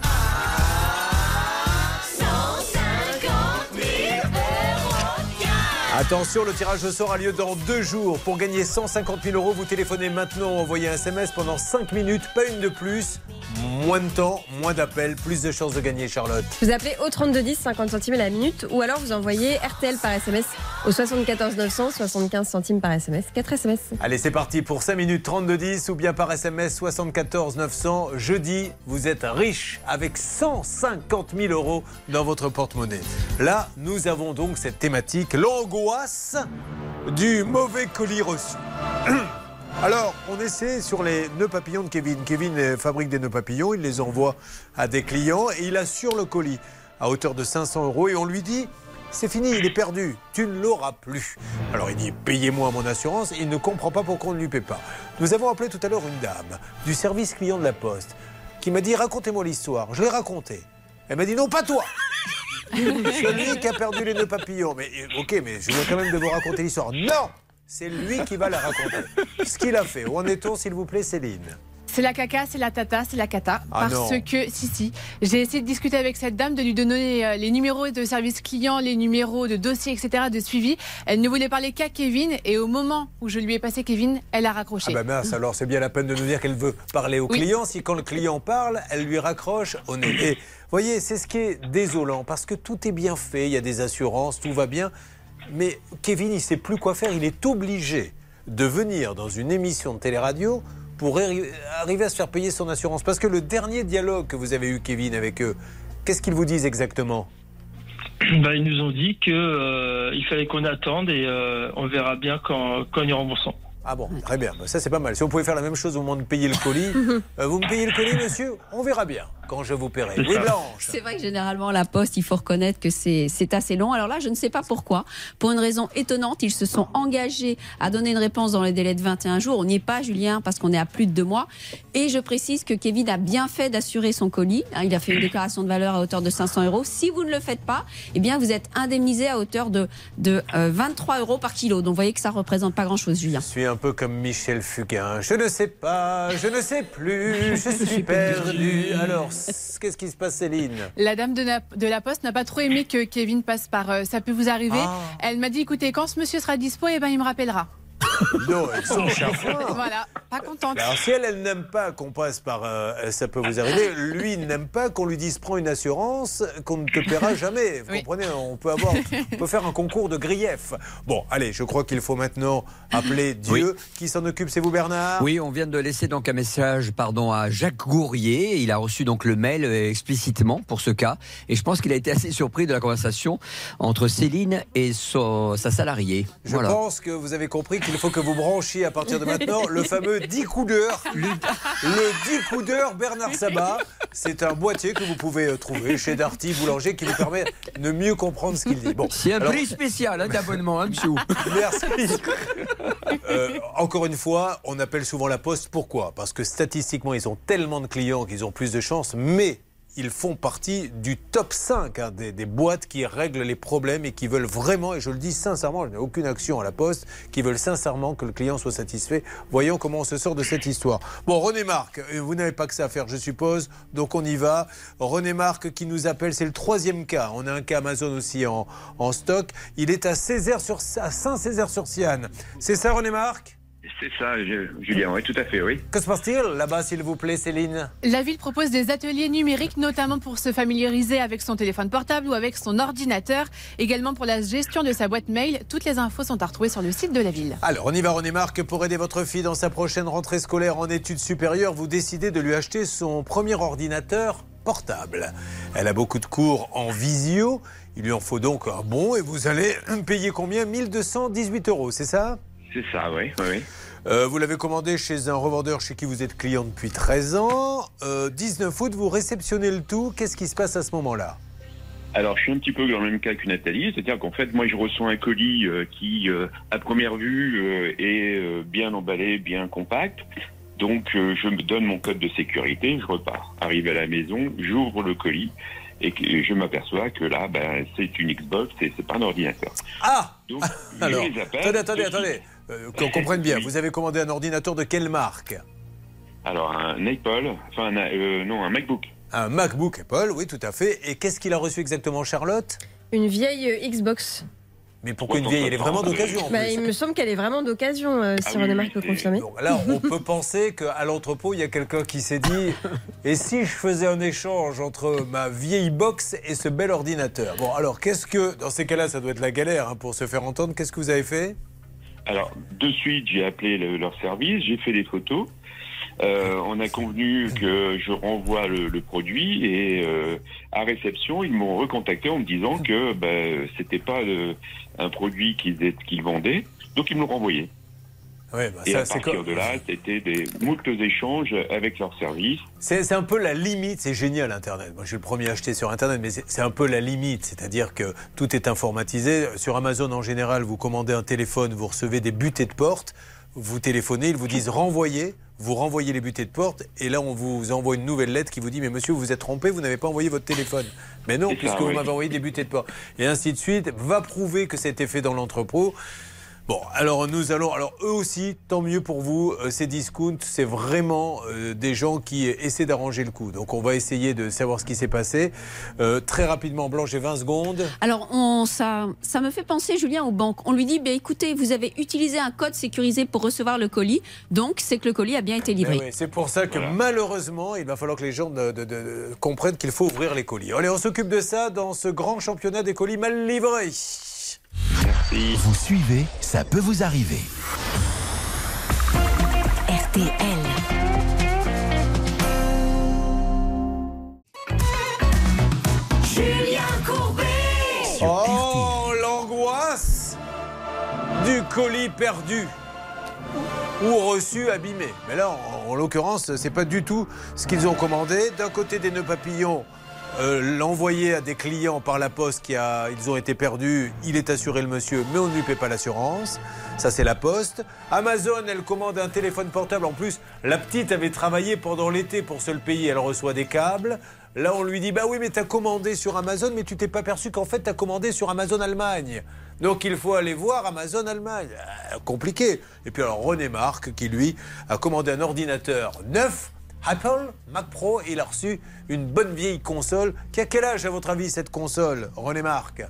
Attention, le tirage au sort a lieu dans deux jours. Pour gagner 150 000 euros, vous téléphonez maintenant, envoyez un SMS pendant 5 minutes, pas une de plus. Moins de temps, moins d'appels, plus de chances de gagner, Charlotte. Vous appelez au 3210, 50 centimes à la minute, ou alors vous envoyez RTL par SMS au 74 900, 75 centimes par SMS. 4 SMS. Allez, c'est parti pour 5 minutes 32 10 ou bien par SMS 74 900. Jeudi, vous êtes riche avec 150 000 euros dans votre porte-monnaie. Là, nous avons donc cette thématique, l'angoisse du mauvais colis reçu. Alors, on essaie sur les nœuds papillons de Kevin. Kevin euh, fabrique des nœuds papillons, il les envoie à des clients et il assure le colis à hauteur de 500 euros et on lui dit c'est fini, il est perdu, tu ne l'auras plus. Alors il dit payez-moi mon assurance, il ne comprend pas pourquoi on ne lui paie pas. Nous avons appelé tout à l'heure une dame du service client de la Poste qui m'a dit racontez-moi l'histoire. Je l'ai raconté. Elle m'a dit non, pas toi Celui qui a perdu les nœuds papillons. Mais euh, ok, mais je viens quand même de vous raconter l'histoire. Non C'est lui qui va la raconter. Ce qu'il a fait. Où en est-on, s'il vous plaît, Céline? C'est la caca, c'est la tata, c'est la cata. Ah parce non. que, si, si, j'ai essayé de discuter avec cette dame, de lui donner euh, les numéros de service client, les numéros de dossier, etc., de suivi. Elle ne voulait parler qu'à Kevin et au moment où je lui ai passé Kevin, elle a raccroché. Ah bah mince, alors c'est bien la peine de nous dire qu'elle veut parler au Oui. client. Si quand le client parle, elle lui raccroche au nez. Et voyez, c'est ce qui est désolant parce que tout est bien fait, il y a des assurances, tout va bien. Mais Kevin, il sait plus quoi faire. Il est obligé de venir dans une émission de téléradio pour arri- arriver à se faire payer son assurance. Parce que le dernier dialogue que vous avez eu, Kevin, avec eux, qu'est-ce qu'ils vous disent exactement? Bah, ils nous ont dit que euh, il fallait qu'on attende et euh, on verra bien quand, quand ils rembourseront. Ah bon, très bien. Bah, Ça, c'est pas mal. Si vous pouvez faire la même chose au moment de payer le colis, euh, vous me payez le colis, monsieur? On verra bien quand je vous paierai. Oui, Blanche C'est vrai que généralement, la poste, il faut reconnaître que c'est assez long. Alors là, je ne sais pas pourquoi. Pour une raison étonnante, ils se sont engagés à donner une réponse dans les délais de 21 jours. On n'y est pas, Julien, parce qu'on est à plus de deux mois. Et je précise que Kevin a bien fait d'assurer son colis. Hein, Il a fait une déclaration de valeur à hauteur de 500 euros. Si vous ne le faites pas, eh bien, vous êtes indemnisé à hauteur de, de euh, 23 euros par kilo. Donc, vous voyez que ça représente pas grand-chose, Julien. Je suis un peu comme Michel Fugain. Je ne sais pas, je ne sais plus, je suis perdu. Alors, qu'est-ce qui se passe, Céline La dame de, la- de la poste n'a pas trop aimé que Kevin passe par euh, ça peut vous arriver. Ah. Elle m'a dit écoutez, quand ce monsieur sera dispo, eh ben, il me rappellera. Non, elles sont chafouins. voilà, pas contente. Alors, si elle, elle n'aime pas qu'on passe par euh, ça peut vous arriver, lui il n'aime pas qu'on lui dise prends une assurance qu'on ne te paiera jamais. Vous comprenez On peut avoir, on peut faire un concours de grief. Bon, allez, je crois qu'il faut maintenant appeler Dieu. Qui s'en occupe C'est vous, Bernard? Oui, on vient de laisser donc un message pardon, à Jacques Gourrier. Il a reçu donc le mail euh, explicitement pour ce cas. Et je pense qu'il a été assez surpris de la conversation entre Céline et son- sa salariée. Je Voilà. pense que vous avez compris qu'il faut que vous branchiez à partir de maintenant le fameux 10 coups d'heure. Le, le 10 coups d'heure Bernard Sabat. C'est un boîtier que vous pouvez euh, trouver chez Darty Boulanger qui vous permet de mieux comprendre ce qu'il dit. Bon, C'est un alors- prix spécial hein, d'abonnement, hein, monsieur Merci. Euh, encore une fois, on appelle souvent la poste. Pourquoi? Parce que statistiquement, ils ont tellement de clients qu'ils ont plus de chances, mais ils font partie du top 5 hein, des, des boîtes qui règlent les problèmes et qui veulent vraiment, et je le dis sincèrement, je n'ai aucune action à la poste, qui veulent sincèrement que le client soit satisfait. Voyons comment on se sort de cette histoire. Bon, René Marc, euh, vous n'avez pas que ça à faire, je suppose, donc on y va. René Marc qui nous appelle, c'est le troisième cas. On a un cas Amazon aussi en, en stock. Il est à, sur, à Saint-Césaire-sur-Siane. C'est ça, René Marc? C'est ça, je- Julien, oui, tout à fait, oui. Que se passe-t-il là-bas, s'il vous plaît, Céline? La ville propose des ateliers numériques, notamment pour se familiariser avec son téléphone portable ou avec son ordinateur, également pour la gestion de sa boîte mail. Toutes les infos sont à retrouver sur le site de la ville. Alors, on y va, René Marc. Pour aider votre fille dans sa prochaine rentrée scolaire en études supérieures, vous décidez de lui acheter son premier ordinateur portable. Elle a beaucoup de cours en visio. Il lui en faut donc un bon et vous allez payer combien? 1218 euros, c'est ça? C'est ça, oui, oui, oui. Euh, vous l'avez commandé chez un revendeur chez qui vous êtes client depuis 13 ans. Euh, 19 août, vous réceptionnez le tout. Qu'est-ce qui se passe à ce moment-là? Alors, je suis un petit peu dans le même cas que Nathalie, c'est-à-dire qu'en fait, moi, je reçois un colis euh, qui, euh, à première vue, est bien emballé, bien compact. Donc je me donne mon code de sécurité, je repars. Arrivé à la maison, j'ouvre le colis et que je m'aperçois que là, ben, c'est une Xbox et c'est pas un ordinateur. Ah Donc Alors, je les appelle. attendez, attendez, de attendez. Euh, qu'on comprenne bien, vous avez commandé un ordinateur de quelle marque Alors un Apple, enfin un, euh, non un MacBook. Un MacBook Apple, oui, tout à fait. Et qu'est-ce qu'il a reçu exactement, Charlotte Une vieille euh, Xbox. Mais pourquoi une vieille? Elle est vraiment d'occasion en Bah, plus. il me semble qu'elle est vraiment d'occasion, euh, si Ah oui, René-Marc peut confirmer. Là, on peut penser qu'à l'entrepôt, il y a quelqu'un qui s'est dit Et si je faisais un échange entre ma vieille box et ce bel ordinateur? Bon, alors, qu'est-ce que. Dans ces cas-là, ça doit être la galère hein, pour se faire entendre. Qu'est-ce que vous avez fait? Alors, de suite, j'ai appelé le- leur service, j'ai fait des photos. Euh, on a convenu que je renvoie le, produit et euh, à réception, ils m'ont recontacté en me disant que ben, c'était pas un produit qu'ils qu'ils vendaient, donc ils me l'ont renvoyé. Ouais, bah, et ça, à partir comme- de là, c'était des moultes échanges avec leur service. C'est un peu la limite, c'est génial Internet. Moi je suis le premier à acheter sur Internet, mais c'est un peu la limite. C'est-à-dire que tout est informatisé. Sur Amazon en général, vous commandez un téléphone, vous recevez des butées de porte, vous téléphonez, ils vous disent renvoyer, vous renvoyez les butées de porte, et là on vous envoie une nouvelle lettre qui vous dit mais monsieur vous vous êtes trompé, vous n'avez pas envoyé votre téléphone. Mais non, C'est ça, puisque vous oui. m'avez envoyé des butées de porte. Et ainsi de suite, va prouver que c'était fait dans l'entrepôt. Bon, alors nous allons. Alors eux aussi, tant mieux pour vous. euh, ces discounts, c'est vraiment euh, des gens qui essaient d'arranger le coup. Donc on va essayer de savoir ce qui s'est passé. Euh, très rapidement, Blanche, j'ai 20 secondes. Alors, on, ça, ça me fait penser, Julien, aux banques. On lui dit, bah, écoutez, vous avez utilisé un code sécurisé pour recevoir le colis, donc c'est que le colis a bien été livré. Eh oui, c'est pour ça que malheureusement, il va falloir que les gens de- de- de- comprennent qu'il faut ouvrir les colis. Allez, on s'occupe de ça dans ce grand championnat des colis mal livrés. Vous suivez, ça peut vous arriver. RTL. Julien Courbet. Oh, l'angoisse du colis perdu ou reçu abîmé. Mais là, en, en l'occurrence, c'est pas du tout ce qu'ils ont commandé. D'un côté, des nœuds papillons. Euh, L'envoyer à des clients par la poste qui a, ils ont été perdus, il est assuré le monsieur, mais on ne lui paie pas l'assurance. Ça c'est la poste. Amazon, elle commande un téléphone portable. En plus, la petite avait travaillé pendant l'été pour se le payer. Elle reçoit des câbles. Là, on lui dit Bah oui, mais t'as commandé sur Amazon, mais tu t'es pas perçu qu'en fait, t'as commandé sur Amazon Allemagne. Donc, il faut aller voir Amazon Allemagne. Euh, compliqué. Et puis, alors, René Marc, qui lui a commandé un ordinateur neuf, Apple, Mac Pro, et il a reçu une bonne vieille console. Qui a quel âge, à votre avis, cette console, René Marc?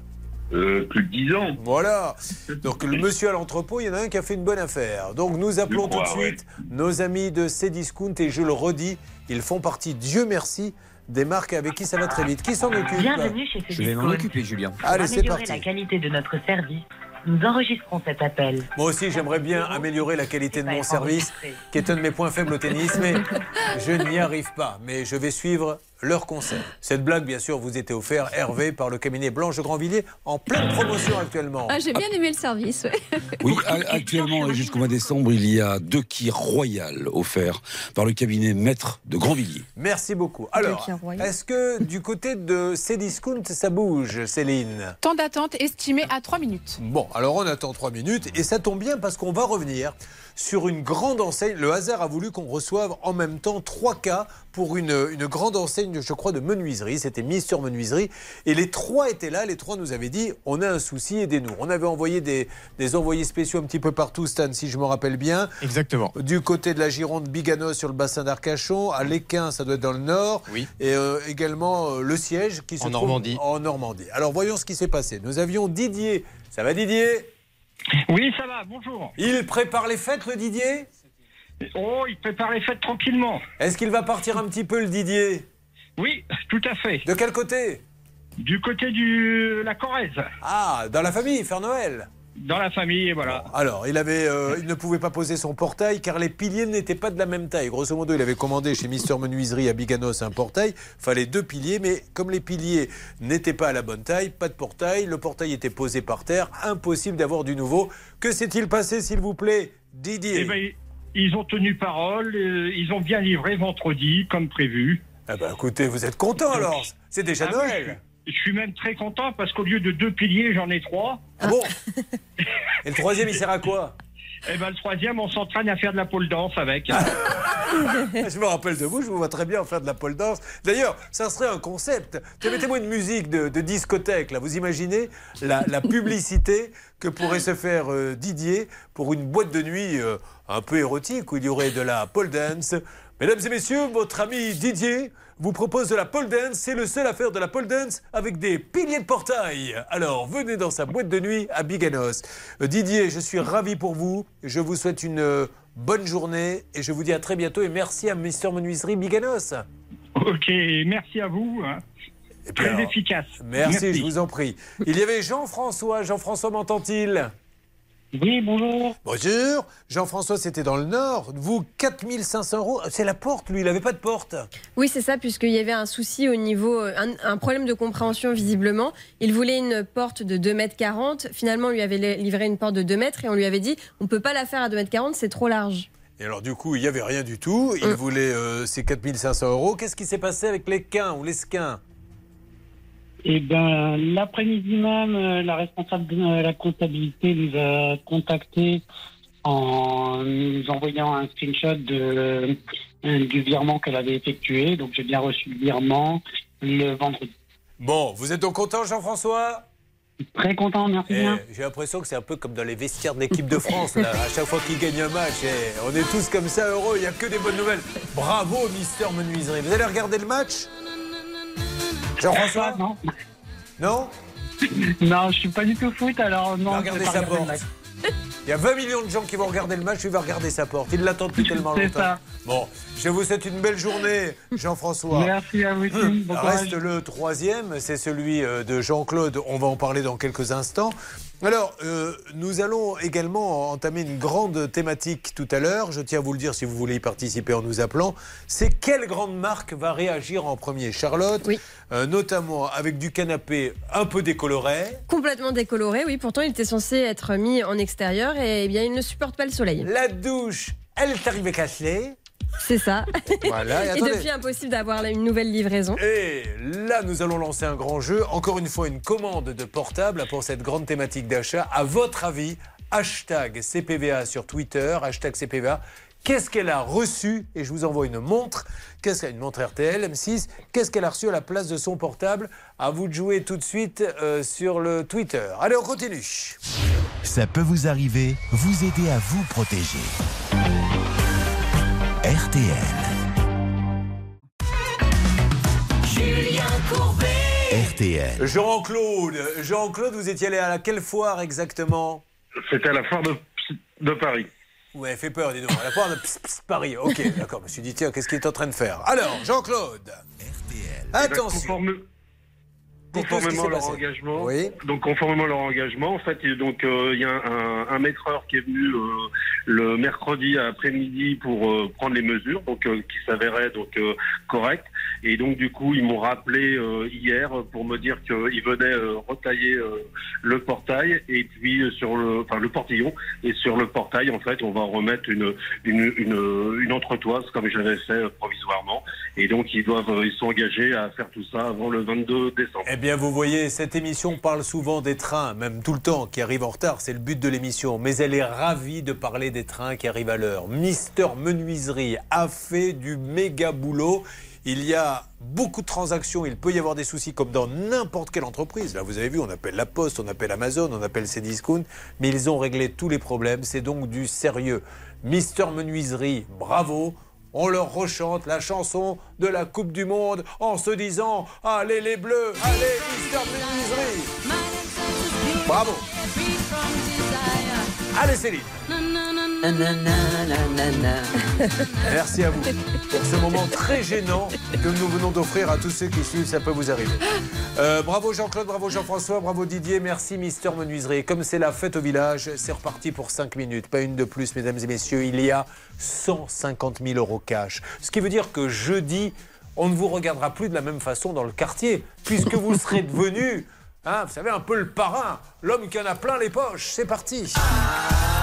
Euh, plus de 10 ans. Voilà. Donc le monsieur à l'entrepôt, il y en a un qui a fait une bonne affaire. Donc nous appelons crois, tout de suite nos amis de Cdiscount et je le redis, ils font partie, Dieu merci, des marques avec qui ça va très vite. Qui s'en occupe? Bienvenue chez Je vais m'en Cdiscount. occuper, Julien. Allez, c'est améliorer parti. la qualité de notre service, nous enregistrons cet appel. Moi aussi, j'aimerais bien améliorer la qualité de mon service, qui est un de mes points faibles au tennis, mais je n'y arrive pas. Mais je vais suivre leurs conseils. Cette blague, bien sûr, vous était offerte, Hervé, par le cabinet Blanche de Grandvilliers, en pleine promotion actuellement. Ah, J'ai bien aimé le service. ouais. Oui, actuellement, et jusqu'au mois de décembre, il y a deux kits royales offerts par le cabinet Maître de Grandvilliers. Merci beaucoup. Alors, est-ce que du côté de Cdiscount, ça bouge, Céline? Temps d'attente estimé à 3 minutes. Bon, alors on attend trois minutes et ça tombe bien parce qu'on va revenir sur une grande enseigne. Le hasard a voulu qu'on reçoive en même temps trois cas pour une, une grande enseigne, je crois, de menuiserie. C'était mise sur menuiserie. Et les trois étaient là. Les trois nous avaient dit on a un souci, aidez-nous. On avait envoyé des, des envoyés spéciaux un petit peu partout, Stan, si je me rappelle bien. Exactement. Du côté de la Gironde, Biganos sur le bassin d'Arcachon. À l'Équin, ça doit être dans le nord. Oui. Et euh, également euh, le siège qui se En trouve Normandie. en Normandie. Alors voyons ce qui s'est passé. Nous avions Didier. Ça va Didier? Oui, ça va, bonjour. Il prépare les fêtes le Didier? Oh, il prépare les fêtes tranquillement. Est-ce qu'il va partir un petit peu le Didier? Oui, tout à fait. De quel côté? Du côté de la Corrèze, Ah, dans la famille, faire Noël. Dans la famille, voilà. Alors, il, avait, euh, il ne pouvait pas poser son portail car les piliers n'étaient pas de la même taille. Grosso modo, il avait commandé chez Mister Menuiserie à Biganos un portail. Fallait deux piliers, mais comme les piliers n'étaient pas à la bonne taille, pas de portail, le portail était posé par terre, impossible d'avoir du nouveau. Que s'est-il passé, s'il vous plaît, Didier Eh ben, ils ont tenu parole, euh, ils ont bien livré vendredi, comme prévu. Ah ben, écoutez, vous êtes content alors C'est déjà Ah Noël je suis même très content parce qu'au lieu de deux piliers, j'en ai trois. Ah bon Et le troisième, il sert à quoi Eh ben, le troisième, on s'entraîne à faire de la pole danse avec. je me rappelle de vous, je vous vois très bien en faire de la pole dance. D'ailleurs, ça serait un concept. Mettez-moi une musique de, de discothèque, là. Vous imaginez la, la publicité que pourrait se faire euh, Didier pour une boîte de nuit euh, un peu érotique où il y aurait de la pole dance. Mesdames et messieurs, votre ami Didier vous propose de la pole dance. C'est le seul à faire de la pole dance avec des piliers de portail. Alors, venez dans sa boîte de nuit à Biganos. Euh, Didier, je suis ravi pour vous. Je vous souhaite une euh, bonne journée et je vous dis à très bientôt. Et merci à Mister Menuiserie Biganos. Ok, merci à vous. hein. Très alors, efficace. Merci, je vous en prie. Il y avait Jean-François. Jean-François m'entend-il Oui, bonjour. Bonjour. Jean-François, c'était dans le Nord. Vous, 4500 euros. C'est la porte, lui. Il n'avait pas de porte. Oui, c'est ça, puisqu'il y avait un souci au niveau, euh, un, un problème de compréhension visiblement. Il voulait une porte de 2 mètres 40. Finalement, on lui avait li- livré une porte de 2 mètres et on lui avait dit on peut pas la faire à 2 mètres 40, c'est trop large. Et alors, du coup, il n'y avait rien du tout. Il voulait euh, ses 4500 euros. Qu'est-ce qui s'est passé avec les quins ou les skins Eh ben, l'après-midi même, euh, la responsable de euh, la comptabilité nous a contactés en nous envoyant un screenshot de, euh, du virement qu'elle avait effectué. Donc, j'ai bien reçu le virement le vendredi. Bon, vous êtes donc content, Jean-François? Très content, merci Eh, bien. J'ai l'impression que c'est un peu comme dans les vestiaires de l'équipe de France. Là. À chaque fois qu'ils gagnent un match, eh, on est tous comme ça heureux. Il n'y a que des bonnes nouvelles. Bravo, Mister Menuiserie. Vous allez regarder le match? Jean-François Non. Non Non, je suis pas du tout foot, alors non. Pas sa porte. Il y a 20 millions de gens qui vont regarder le match, il va regarder sa porte. Il l'attend depuis tellement longtemps. ça. Bon, je vous souhaite une belle journée, Jean-François. Merci à vous Reste le troisième, c'est celui euh, de Jean-Claude. On va en parler dans quelques instants. Alors, euh, nous allons également entamer une grande thématique tout à l'heure. Je tiens à vous le dire si vous voulez y participer en nous appelant. C'est quelle grande marque va réagir en premier Charlotte, Euh, notamment avec du canapé un peu décoloré. Complètement décoloré, oui. Pourtant, il était censé être mis en extérieur et eh bien, il ne supporte pas le soleil. La douche, elle est arrivée cassée. C'est ça. Voilà, et et depuis, impossible d'avoir là une nouvelle livraison. Et là, nous allons lancer un grand jeu. Encore une fois, une commande de portable pour cette grande thématique d'achat. À votre avis, hashtag CPVA sur Twitter, hashtag CPVA. Qu'est-ce qu'elle a reçu? Et je vous envoie une montre. Qu'est-ce qu'elle une montre RTL M6 Qu'est-ce qu'elle a reçu à la place de son portable? À vous de jouer tout de suite euh, sur le Twitter. Allez, on continue. Ça peut vous arriver, vous aider à vous protéger. RTL. Julien Courbet. RTL. Jean-Claude, Jean-Claude, vous étiez allé à la quelle foire exactement? C'était à la foire de, de Paris. Ouais, fait peur, dis donc. À la foire de Paris. Ok, d'accord. Je me suis dit, tiens, qu'est-ce qu'il est en train de faire? Alors, Jean-Claude. Attention. Conformément à leur passé. engagement, Oui. donc conformément à leur engagement, en fait, il, euh, y a un, un maîtreur qui est venu euh, le mercredi après-midi pour euh, prendre les mesures, donc qui s'avéraient donc correctes. Et donc du coup, ils m'ont rappelé euh, hier pour me dire qu'ils venaient euh, retailler euh, le portail et puis sur le, portillon et sur le portail, en fait, on va remettre une une entretoise comme je l'avais fait provisoirement. Et donc ils doivent, ils sont engagés à faire tout ça avant le 22 décembre. Eh bien, vous voyez, cette émission parle souvent des trains, même tout le temps, qui arrivent en retard. C'est le but de l'émission. Mais elle est ravie de parler des trains qui arrivent à l'heure. Mister Menuiserie a fait du méga boulot. Il y a beaucoup de transactions, il peut y avoir des soucis comme dans n'importe quelle entreprise. Là, vous avez vu, on appelle la Poste, on appelle Amazon, on appelle Cdiscount, mais ils ont réglé tous les problèmes. C'est donc du sérieux. Mister Menuiserie, bravo. On leur rechante la chanson de la Coupe du Monde en se disant Allez les Bleus, allez Mister Menuiserie. Bravo. Allez Céline. Merci à vous pour ce moment très gênant que nous venons d'offrir à tous ceux qui suivent. Ça peut vous arriver. Euh, bravo Jean-Claude, bravo Jean-François, bravo Didier, merci Mister Menuiserie. Comme c'est la fête au village, c'est reparti pour 5 minutes. Pas une de plus, mesdames et messieurs. Il y a 150 000 euros cash. Ce qui veut dire que jeudi, on ne vous regardera plus de la même façon dans le quartier, puisque vous serez devenu, hein, vous savez, un peu le parrain, l'homme qui en a plein les poches. C'est parti. 150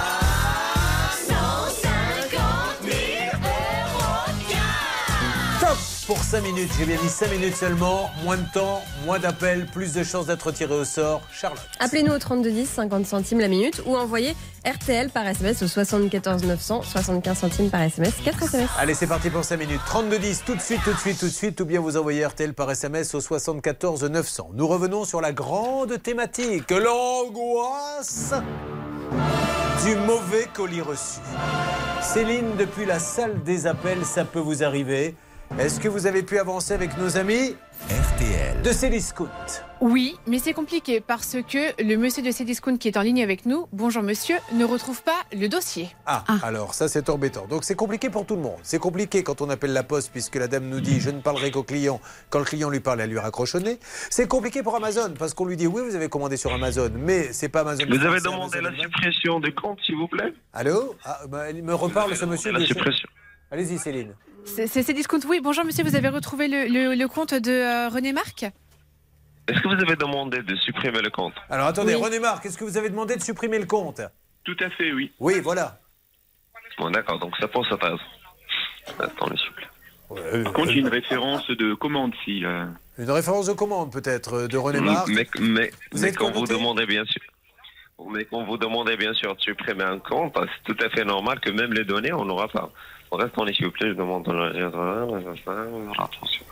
pour 5 minutes. J'ai bien mis 5 minutes seulement. Moins de temps, moins d'appels, plus de chances d'être tiré au sort. Charlotte. Appelez-nous au 3210, 50 centimes la minute ou envoyez RTL par SMS au 74 900, 75 centimes par SMS, 4 SMS. Allez, c'est parti pour 5 minutes. 32-10, tout de suite, tout de suite, tout de suite, ou bien vous envoyez RTL par SMS au 74 900. Nous revenons sur la grande thématique, l'angoisse du mauvais colis reçu. Céline, depuis la salle des appels, ça peut vous arriver. Est-ce que vous avez pu avancer avec nos amis RTL. de Céliscout Oui, mais c'est compliqué parce que le monsieur de Cdiscount qui est en ligne avec nous, bonjour monsieur, ne retrouve pas le dossier. Ah, alors ça c'est embêtant. Donc c'est compliqué pour tout le monde. C'est compliqué quand on appelle la poste puisque la dame nous dit je ne parlerai qu'au client. Quand le client lui parle, elle lui raccroche au nez. C'est compliqué pour Amazon parce qu'on lui dit oui vous avez commandé sur Amazon, mais c'est pas Amazon. Vous avez France, demandé Amazon la suppression des comptes, s'il vous plaît? Allô? Ah, bah, Il me reparle ce monsieur. La suppression. Allez-y Céline. C'est Cdiscount, oui, bonjour monsieur, vous avez retrouvé le, le- le compte de euh, René Marc Est-ce que vous avez demandé de supprimer le compte Alors attendez, Oui. René Marc, est-ce que vous avez demandé de supprimer le compte Tout à fait, oui. Oui, voilà. Bon, d'accord, donc ça pense à base. Attendez, s'il vous plaît. Par contre, j'ai une référence de commande, si. là. Une référence de commande peut-être euh, de René Mm, Marc. Mais, mais, Vous mais êtes quand vous connoté demandez, bien sûr. Mais quand vous demandez, bien sûr, de supprimer un compte, c'est tout à fait normal que même les données, on n'aura pas. Bon, Restons s'il vous plaît, je demande. Attention.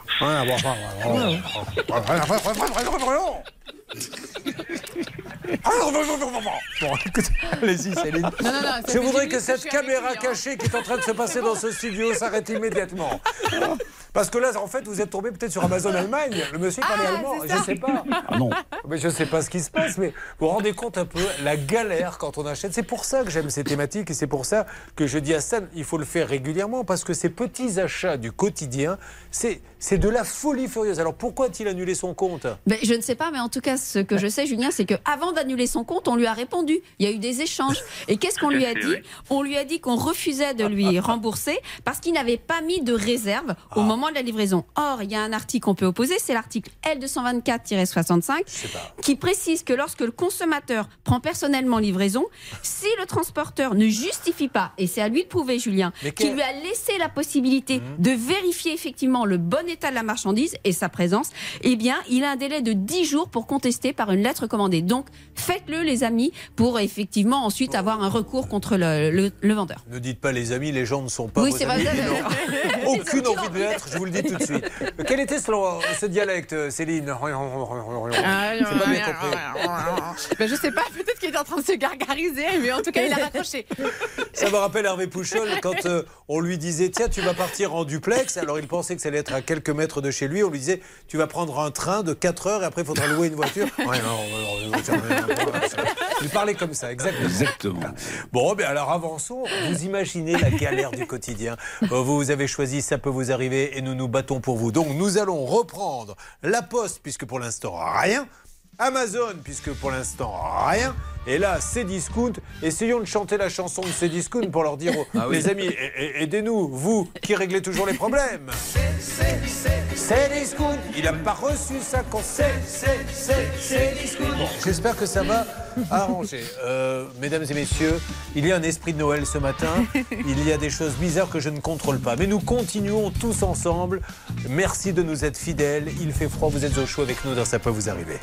Bon, écoutez, allez-y Céline. Non, non, non, ça Je fait voudrais dix que minutes cette je suis avec caméra lui, hein. cachée qui est en train de se passer dans ce studio s'arrête immédiatement. Parce que là, en fait, vous êtes tombé peut-être sur Amazon Allemagne. Le monsieur parlait Ah, allemand. c'est Je ça. sais pas. non. Mais je sais pas ce qui se passe, mais vous vous rendez compte un peu la galère quand on achète. C'est pour ça que j'aime ces thématiques et c'est pour ça que je dis à Stan, il faut le faire régulièrement parce que ces petits achats du quotidien, c'est c'est de la folie furieuse. Alors pourquoi a-t-il annulé son compte? Ben, je ne sais pas, mais en tout cas, ce que je sais, Julien, c'est qu'avant d'annuler son compte, on lui a répondu. Il y a eu des échanges. Et qu'est-ce qu'on lui a dit On lui a dit qu'on refusait de lui rembourser parce qu'il n'avait pas mis de réserve au moment de la livraison. Or, il y a un article qu'on peut opposer, c'est l'article L224-65 qui précise que lorsque le consommateur prend personnellement livraison, si le transporteur ne justifie pas, et c'est à lui de prouver, Julien, qu'il lui a laissé la possibilité de vérifier effectivement le bon état de la marchandise et sa présence, eh bien, il a un délai de 10 jours pour contester par une lettre commandée. Donc, faites-le, les amis, pour effectivement ensuite avoir un recours contre le, le- le vendeur. Ne dites pas les amis, les gens ne sont pas Oui, c'est vrai. Aucune envie de l'être, je vous le dis tout de suite. Quel était ce, ce dialecte, Céline J'ai pas bien compris. Ben, je sais pas, peut-être qu'il était en train de se gargariser, mais en tout cas, il a raccroché. Ça me rappelle Hervé Pouchol quand euh, on lui disait tiens tu vas partir en duplex. Alors il pensait que ça allait être à quelques mètres de chez lui. On lui disait tu vas prendre un train de 4 heures et après il faudra louer une voiture. Ouais, non, non, une voiture, non, non, ça- il parlait comme ça exactement. Exactement. Bon, ben alors avançons. Vous imaginez la galère du quotidien. Euh, Vous avez choisi, ça peut vous arriver et nous nous battons pour vous. Donc nous allons reprendre la poste, puisque pour l'instant rien. Amazon, puisque pour l'instant rien. Et là, c'est discount. Essayons de chanter la chanson de c'est discount pour leur dire aux Ah oui. les amis, aidez-nous, vous qui réglez toujours les problèmes. C'est. Il n'a pas reçu ça quand c'est, c'est, c'est. Bon, j'espère que ça va arranger. Euh, mesdames et messieurs, il y a un esprit de Noël ce matin. Il y a des choses bizarres que je ne contrôle pas. Mais nous continuons tous ensemble. Merci de nous être fidèles. Il fait froid, vous êtes au chaud avec nous dans Ça peut vous arriver.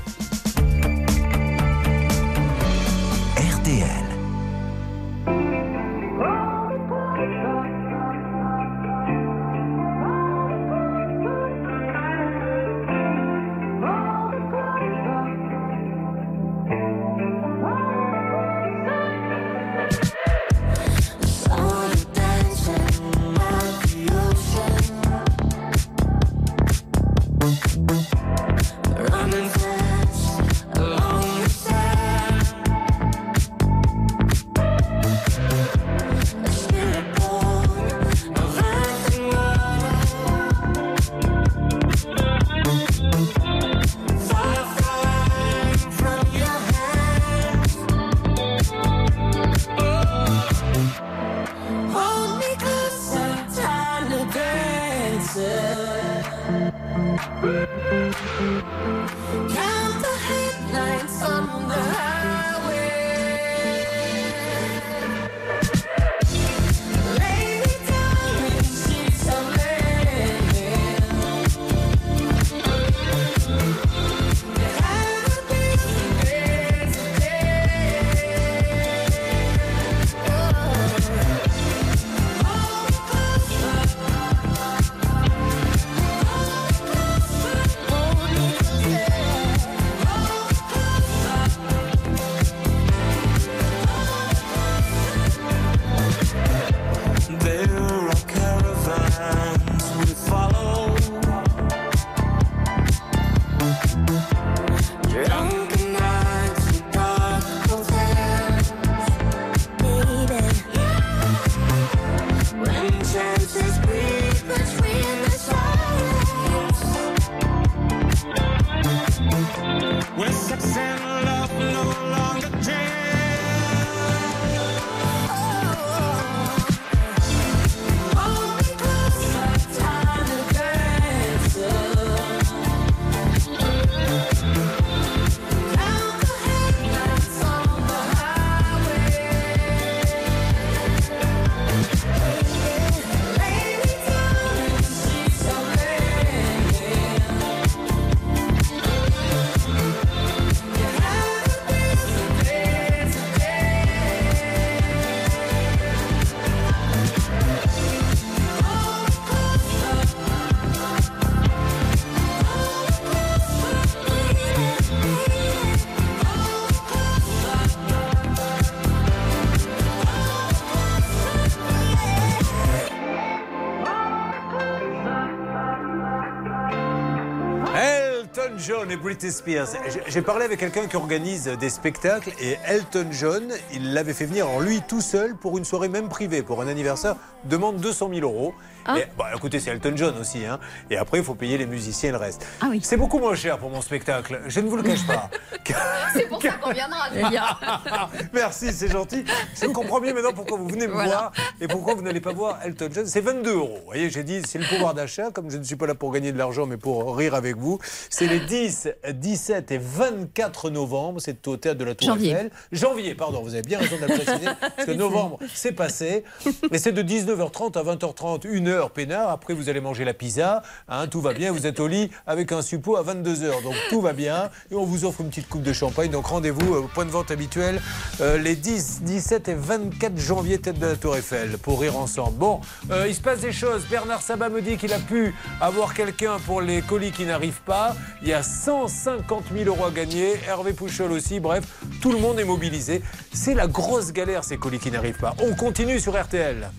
Britney Spears. J'ai- parlé avec quelqu'un qui organise des spectacles et Elton John, il l'avait fait venir en lui tout seul pour une soirée même privée, pour un anniversaire, demande 200 000 euros. Ah. Et, bah, écoutez, c'est Elton John aussi. Hein. Et après, il faut payer les musiciens et le reste. Ah oui. C'est beaucoup moins cher pour mon spectacle. Je ne vous le cache pas. C'est pour ça qu'on viendra, Julien. Merci, c'est gentil. Je comprends mieux maintenant pourquoi vous venez me Voilà. voir et pourquoi vous n'allez pas voir Elton John. C'est 22 euros. Vous voyez, j'ai dit, c'est le pouvoir d'achat. Comme je ne suis pas là pour gagner de l'argent, mais pour rire avec vous. C'est les 10, 17 et 24 novembre. C'est au théâtre de la Tour Janvier. Eiffel. Janvier, pardon, vous avez bien raison de le préciser. Parce que novembre, c'est passé. Et c'est de 19h30 à 20h30, une heure peinard. Après, vous allez manger la pizza. hein, tout va bien. Vous êtes au lit avec un suppôt à 22h. Donc tout va bien. Et on vous offre une petite coupe de champagne. Donc rendez-vous euh, au point de vente habituel euh, les 10, 17 et 24 janvier, tête de la Tour Eiffel, pour rire ensemble. Bon, euh, il se passe des choses. Bernard Sabat me dit qu'il a pu avoir quelqu'un pour les colis qui n'arrivent pas. Il y a 150 000 euros à gagner. Hervé Pouchol aussi. Bref, tout le monde est mobilisé. C'est la grosse galère, ces colis qui n'arrivent pas. On continue sur RTL.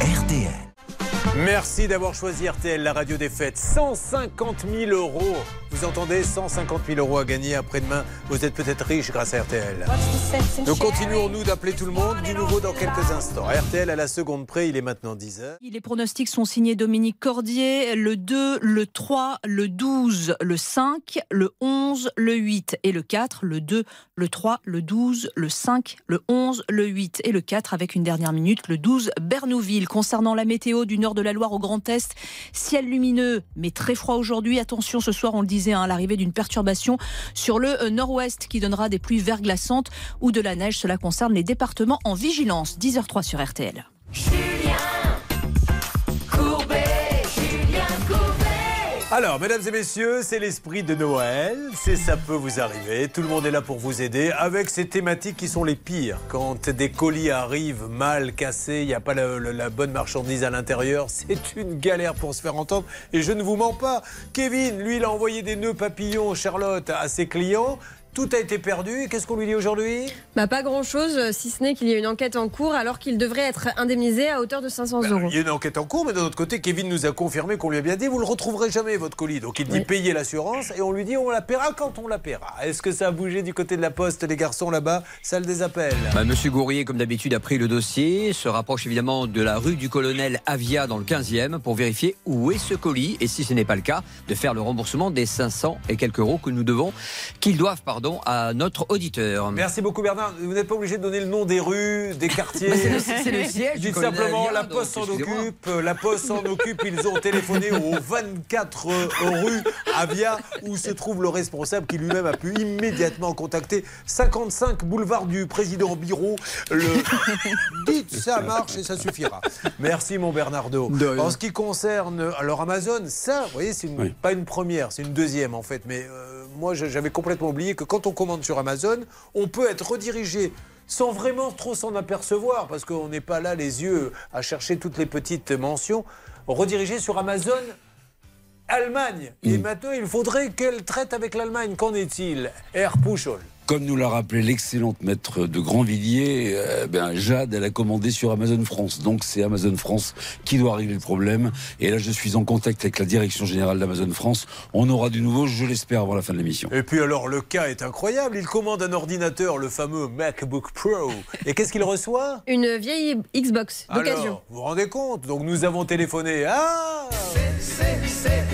RTL. Merci d'avoir choisi RTL, la radio des fêtes. 150 000 euros. Vous entendez 150 000 euros à gagner après-demain. Vous êtes peut-être riche grâce à RTL. Donc continuons-nous d'appeler tout le monde. Du nouveau dans quelques instants. RTL à la seconde près, il est maintenant 10h. Les pronostics sont signés Dominique Cordier, le 2, le 3, le 12, le 5, le 11, le 8 et le 4, le 2, le 3, le 12, le 5, le 11, le 8 et le 4 avec une dernière minute, le 12 Bernouville. Concernant la météo du nord de la Loire au Grand Est, ciel lumineux mais très froid aujourd'hui. Attention ce soir, on le disait, hein, l'arrivée d'une perturbation sur le euh, nord-ouest qui donnera des pluies verglaçantes ou de la neige. Cela concerne les départements en vigilance. 10h03 sur RTL. Alors, mesdames et messieurs, c'est l'esprit de Noël. C'est ça peut vous arriver. Tout le monde est là pour vous aider avec ces thématiques qui sont les pires. Quand des colis arrivent mal cassés, il n'y a pas la, la- la bonne marchandise à l'intérieur, c'est une galère pour se faire entendre. Et je ne vous mens pas. Kevin, lui, il a envoyé des nœuds papillons, Charlotte, à ses clients. Tout a été perdu. Qu'est-ce qu'on lui dit aujourd'hui? Bah, pas grand chose, si ce n'est qu'il y a une enquête en cours alors qu'il devrait être indemnisé à hauteur de 500 euros. Il y a une enquête en cours, mais d'un autre côté, Kevin nous a confirmé qu'on lui a bien dit vous le retrouverez jamais votre colis. Donc il dit Oui. payez l'assurance et on lui dit on la paiera quand on la paiera. Est-ce que ça a bougé du côté de la poste, les garçons là-bas Salle des appels? Bah, Monsieur Gourrier, comme d'habitude, a pris le dossier, se rapproche évidemment de la rue du colonel Avia dans le 15e pour vérifier où est ce colis et si ce n'est pas le cas, de faire le remboursement des 500 et quelques euros que nous devons, qu'ils doivent, pardon, à notre auditeur. Merci beaucoup Bernard. Vous n'êtes pas obligé de donner le nom des rues, des quartiers. Bah, c'est le- siège Dites simplement la poste s'en occupe. euh, La poste s'en occupe. Ils ont téléphoné au 24 rue Avia où se trouve le responsable qui lui-même a pu immédiatement contacter 55 boulevard du président Biro. Le... Dites ça marche et ça suffira. Merci mon Bernardo. En ce qui concerne alors Amazon, ça, vous voyez, c'est pas une première, c'est une deuxième en fait. Mais euh, moi, j'avais complètement oublié que quand on commande sur Amazon, on peut être redirigé sans vraiment trop s'en apercevoir, parce qu'on n'est pas là les yeux à chercher toutes les petites mentions, redirigé sur Amazon Allemagne. Et maintenant, il faudrait qu'elle traite avec l'Allemagne. Qu'en est-il? Air Pouchol. Comme nous l'a rappelé l'excellente maître de Grandvilliers, euh, ben, Jade, elle a commandé sur Amazon France. Donc c'est Amazon France qui doit régler le problème. Et là, je suis en contact avec la direction générale d'Amazon France. On aura du nouveau, je l'espère, avant la fin de l'émission. Et puis alors, le cas est incroyable. Il commande un ordinateur, le fameux MacBook Pro. Et qu'est-ce qu'il reçoit? Une vieille Xbox d'occasion. Vous vous rendez compte? Donc nous avons téléphoné à...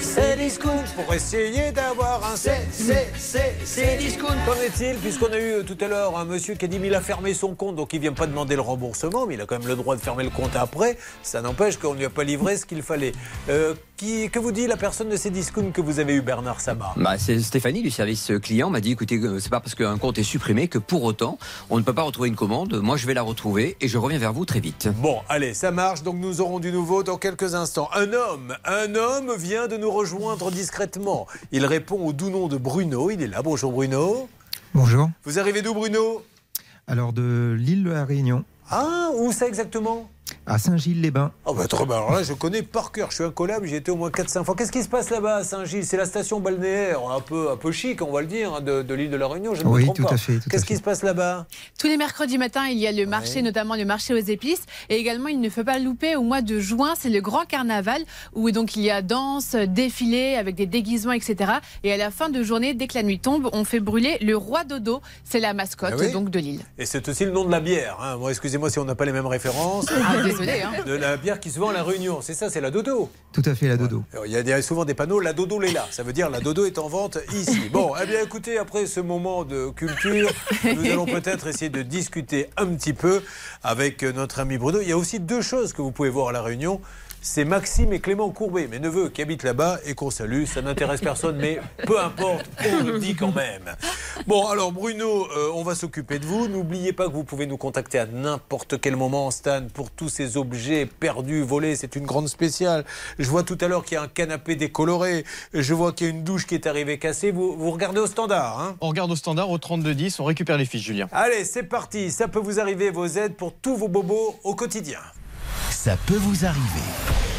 C'est discount pour essayer d'avoir un c'est c'est c'est c'est discount. Qu'en est-il? Puisqu'on a eu euh, tout à l'heure un monsieur qui a dit mais il a fermé son compte donc il vient pas demander le remboursement mais il a quand même le droit de fermer le compte après. Ça n'empêche qu'on ne lui a pas livré ce qu'il fallait. Euh, qui, que vous dit la personne de ces discounts que vous avez eu Bernard Sabat? Bah, c'est Stéphanie du service client m'a dit écoutez, euh, c'est pas parce qu'un compte est supprimé que pour autant on ne peut pas retrouver une commande. Moi, je vais la retrouver et je reviens vers vous très vite. Bon, allez, ça marche, donc nous aurons du nouveau dans quelques instants. Un homme, un homme vient de nous rejoindre discrètement. Il répond au doux nom de Bruno, il est là, bonjour Bruno. Bonjour. Vous arrivez d'où Bruno? Alors de l'île de la Réunion. Ah, où ça exactement? À Saint-Gilles-les-Bains. Oh bah trop bien. Alors là, je connais par cœur. Je suis incollable. J'y étais au moins 4-5 fois. Qu'est-ce qui se passe là-bas à Saint-Gilles? C'est la station balnéaire, un peu, un peu chic, on va le dire, hein, de, de l'île de la Réunion. Je ne me Oui, trompe tout pas. à fait, Qu'est-ce qui se passe là-bas? Tous les mercredis matins, il y a le marché, notamment le marché aux épices. Et également, il ne faut pas louper au mois de juin, c'est le grand carnaval, où donc il y a danse, défilé avec des déguisements, etc. Et à la fin de journée, dès que la nuit tombe, on fait brûler le roi Dodo. C'est la mascotte Ah oui donc de l'île. Et c'est aussi le nom de la bière. hein. Moi, excusez-moi si on n'a pas les mêmes références. Ah, désolé, hein. De la bière qui se vend à la Réunion. C'est ça, c'est la Dodo. Tout à fait, la dodo. Alors, Il y a des- souvent des panneaux, la dodo l'est là. Ça veut dire la dodo est en vente ici. Bon, eh bien écoutez, après ce moment de culture, nous allons peut-être essayer de discuter un petit peu avec notre ami Bruno. Il y a aussi deux choses que vous pouvez voir à la Réunion. C'est Maxime et Clément Courbet, mes neveux qui habitent là-bas et qu'on salue. Ça n'intéresse personne, mais peu importe, on le dit quand même. Bon, alors Bruno, euh, on va s'occuper de vous. N'oubliez pas que vous pouvez nous contacter à n'importe quel moment, Stan, pour tous ces objets perdus, volés. C'est une grande spéciale. Je vois tout à l'heure qu'il y a un canapé décoloré. Je vois qu'il y a une douche qui est arrivée cassée. Vous, vous regardez au standard, hein? On regarde au standard au 3210, on récupère les fiches, Julien. Allez, c'est parti. Ça peut vous arriver, vos aides pour tous vos bobos au quotidien. Ça peut vous arriver.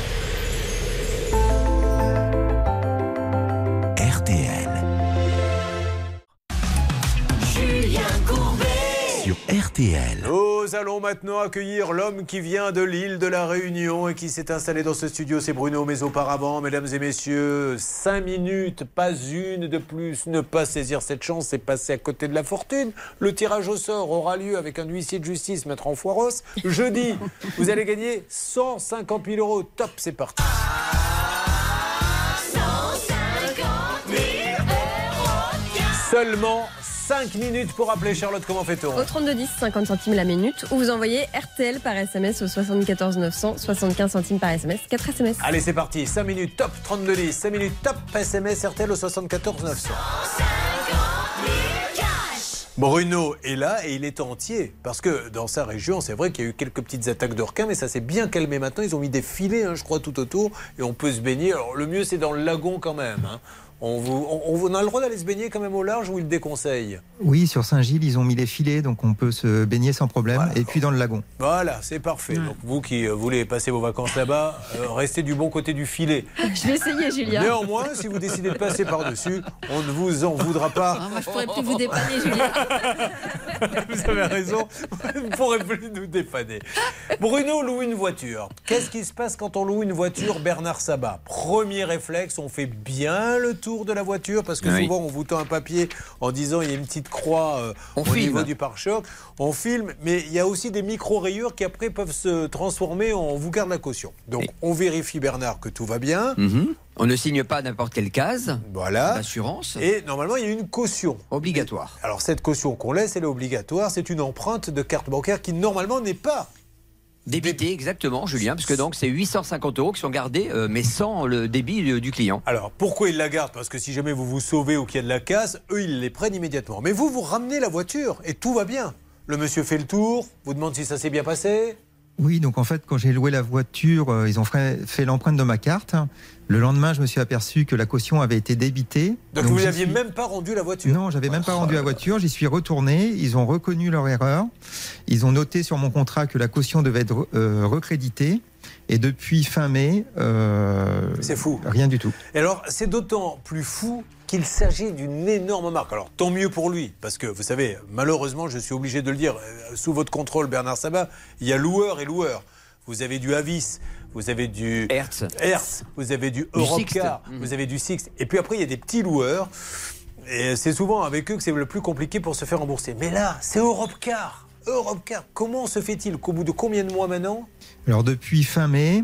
Sur RTL. Nous allons maintenant accueillir l'homme qui vient de l'île de la Réunion et qui s'est installé dans ce studio. C'est Bruno, mais auparavant, mesdames et messieurs, cinq minutes, pas une de plus. Ne pas saisir cette chance, c'est passer à côté de la fortune. Le tirage au sort aura lieu avec un huissier de justice, maître Enfoiros. Jeudi, vous allez gagner 150 000 euros. Top, c'est parti. Seulement 5 minutes pour appeler Charlotte. Comment fait-on Au 3210, 50 centimes la minute, ou vous envoyez RTL par SMS au 74 900, 75 centimes par SMS, 4 SMS. Allez, c'est parti. 5 minutes top 32 10. 5 minutes top SMS RTL au 74 900. Bruno est là et il est entier. Parce que dans sa région, c'est vrai qu'il y a eu quelques petites attaques de requins, mais ça s'est bien calmé maintenant. Ils ont mis des filets, hein, je crois, tout autour. Et on peut se baigner. Alors, le mieux, c'est dans le lagon quand même. hein. On, vous, on, on a le droit d'aller se baigner quand même au large ou il déconseille Oui, sur Saint-Gilles, ils ont mis les filets, donc on peut se baigner sans problème. et puis dans le lagon. Voilà, c'est parfait. Donc, vous qui euh, voulez passer vos vacances là-bas, euh, restez du bon côté du filet. Je vais essayer, Julien. Néanmoins, si vous décidez de passer par-dessus, on ne vous en voudra pas. Ah, moi, je pourrais plus vous dépanner, Julien. Vous avez raison, vous ne pourrez plus nous dépanner. Bruno loue une voiture. Qu'est-ce qui se passe quand on loue une voiture, Bernard Sabat? Premier réflexe, on fait bien le tour de la voiture parce que Oui. souvent on vous tend un papier en disant il y a une petite croix euh, On au filme. niveau du pare-choc. On filme, mais il y a aussi des micro-rayures qui après peuvent se transformer en vous garde la caution. Donc on vérifie, Bernard, que tout va bien. Mhm. On ne signe pas n'importe quelle case Voilà. d'assurance. Et normalement, il y a une caution. Obligatoire. Alors cette caution qu'on laisse, elle est obligatoire. C'est une empreinte de carte bancaire qui normalement n'est pas. Débité, exactement, Julien, parce que donc c'est 850 euros qui sont gardés, euh, mais sans le débit du, du client. Alors pourquoi ils la gardent? Parce que si jamais vous vous sauvez ou qu'il y a de la casse, eux ils les prennent immédiatement. Mais vous, vous ramenez la voiture et tout va bien. Le monsieur fait le tour, vous demande si ça s'est bien passé. Oui, donc en fait, quand j'ai loué la voiture, euh, ils ont fait, l'empreinte de ma carte. Le lendemain, je me suis aperçu que la caution avait été débitée. Donc, vous n'aviez suis- même pas rendu la voiture. Non, j'avais même pas rendu la voiture. J'y suis retourné. Ils ont reconnu leur erreur. Ils ont noté sur mon contrat que la caution devait être euh, recréditée. Et depuis fin mai, euh, C'est fou. Rien du tout. Et alors, c'est d'autant plus fou qu'il s'agit d'une énorme marque. Alors, tant mieux pour lui, parce que vous savez, malheureusement, je suis obligé de le dire, euh, sous votre contrôle, Bernard Sabat, il y a loueur et loueur. Vous avez du Avis, vous avez du Hertz, Hertz vous avez du Europcar, Sixt. Mhm. vous avez du Six. Et puis après, il y a des petits loueurs. Et c'est souvent avec eux que c'est le plus compliqué pour se faire rembourser. Mais là, c'est Europcar. Europcar. Comment se fait-il qu'au bout de combien de mois maintenant? Alors depuis fin mai, euh,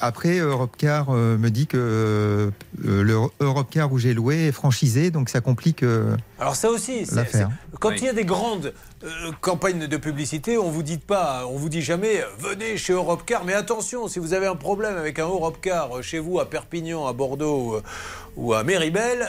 après Europcar euh, me dit que euh, le Europcar où j'ai loué est franchisé, donc ça complique. euh, Alors ça aussi, L'affaire. c'est- quand il y a des grandes euh, campagnes de publicité, on vous dit pas, on vous dit jamais, venez chez Europcar, mais attention, si vous avez un problème avec un Europcar euh, chez vous à Perpignan, à Bordeaux euh, ou à Méribel,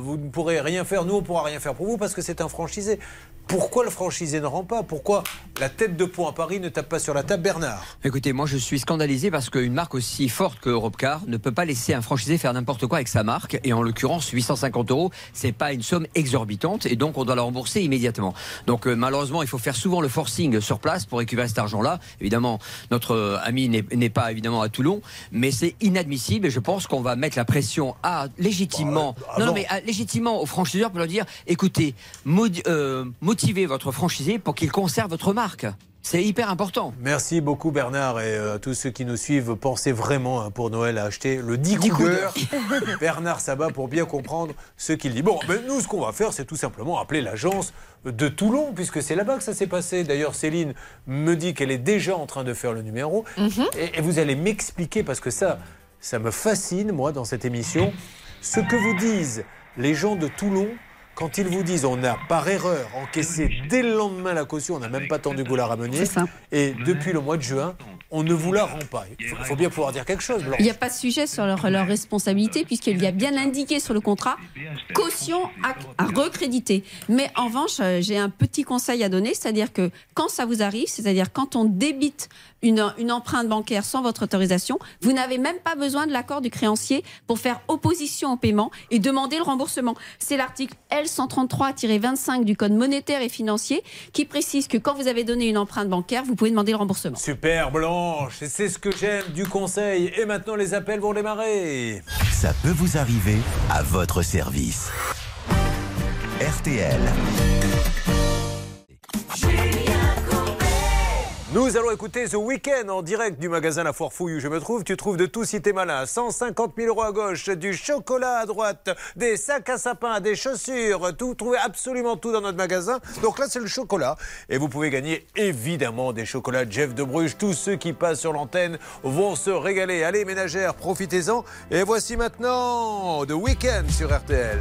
vous ne pourrez rien faire, nous on pourra rien faire pour vous parce que c'est un franchisé. Pourquoi le franchisé ne rend pas? Pourquoi la tête de pont à Paris ne tape pas sur la table? Bernard Écoutez, moi je suis scandalisé parce qu'une marque aussi forte que Europcar ne peut pas laisser un franchisé faire n'importe quoi avec sa marque. Et en l'occurrence, 850 euros, c'est pas une somme exorbitante et donc on doit la rembourser immédiatement. Donc euh, malheureusement, il faut faire souvent le forcing sur place pour récupérer cet argent-là. Évidemment, notre euh, ami n'est pas évidemment à Toulon, mais c'est inadmissible et je pense qu'on va mettre la pression à légitimement, Bah, non, non, avant. mais à- légitimement aux franchiseurs pour leur dire, écoutez, modi- euh, motivez votre franchisé pour qu'il conserve votre marque. C'est hyper important. Merci beaucoup Bernard et euh, tous ceux qui nous suivent. Pensez vraiment hein, pour Noël à acheter le 10 10 coups coups d'heure. Bernard Sabat pour bien comprendre ce qu'il dit. Bon, ben, nous ce qu'on va faire c'est tout simplement appeler l'agence de Toulon puisque c'est là-bas que ça s'est passé. D'ailleurs Céline me dit qu'elle est déjà en train de faire le numéro et, et vous allez m'expliquer parce que ça, ça me fascine moi dans cette émission, ce que vous disent les gens de Toulon quand ils vous disent on a par erreur encaissé dès le lendemain la caution, on n'a même pas tendu vous la ramener, et depuis le mois de juin, on ne vous la rend pas. Il faut, bien pouvoir dire quelque chose, Blanche. Il n'y a pas de sujet sur leur, leur responsabilité puisqu'il y a bien indiqué sur le contrat caution à, à recréditer. Mais en revanche, euh, j'ai un petit conseil à donner, c'est-à-dire que quand ça vous arrive, c'est-à-dire quand on débite une, une empreinte bancaire sans votre autorisation, vous n'avez même pas besoin de l'accord du créancier pour faire opposition au paiement et demander le remboursement. C'est l'article L133-25 du Code monétaire et financier qui précise que quand vous avez donné une empreinte bancaire, vous pouvez demander le remboursement. Super Blanche, et c'est ce que j'aime du conseil. Et maintenant les appels vont démarrer. Ça peut vous arriver à votre service. RTL. Nous allons écouter The Weekend en direct du magasin La Foire Fouille où je me trouve. Tu trouves de tout si t'es malin. 150 000 euros à gauche, du chocolat à droite, des sacs à sapin, des chaussures. Tout, trouvez absolument tout dans notre magasin. Donc là, c'est le chocolat. Et vous pouvez gagner évidemment des chocolats Jeff de Bruges. Tous ceux qui passent sur l'antenne vont se régaler. Allez, ménagères, profitez-en. Et voici maintenant The Weekend sur RTL.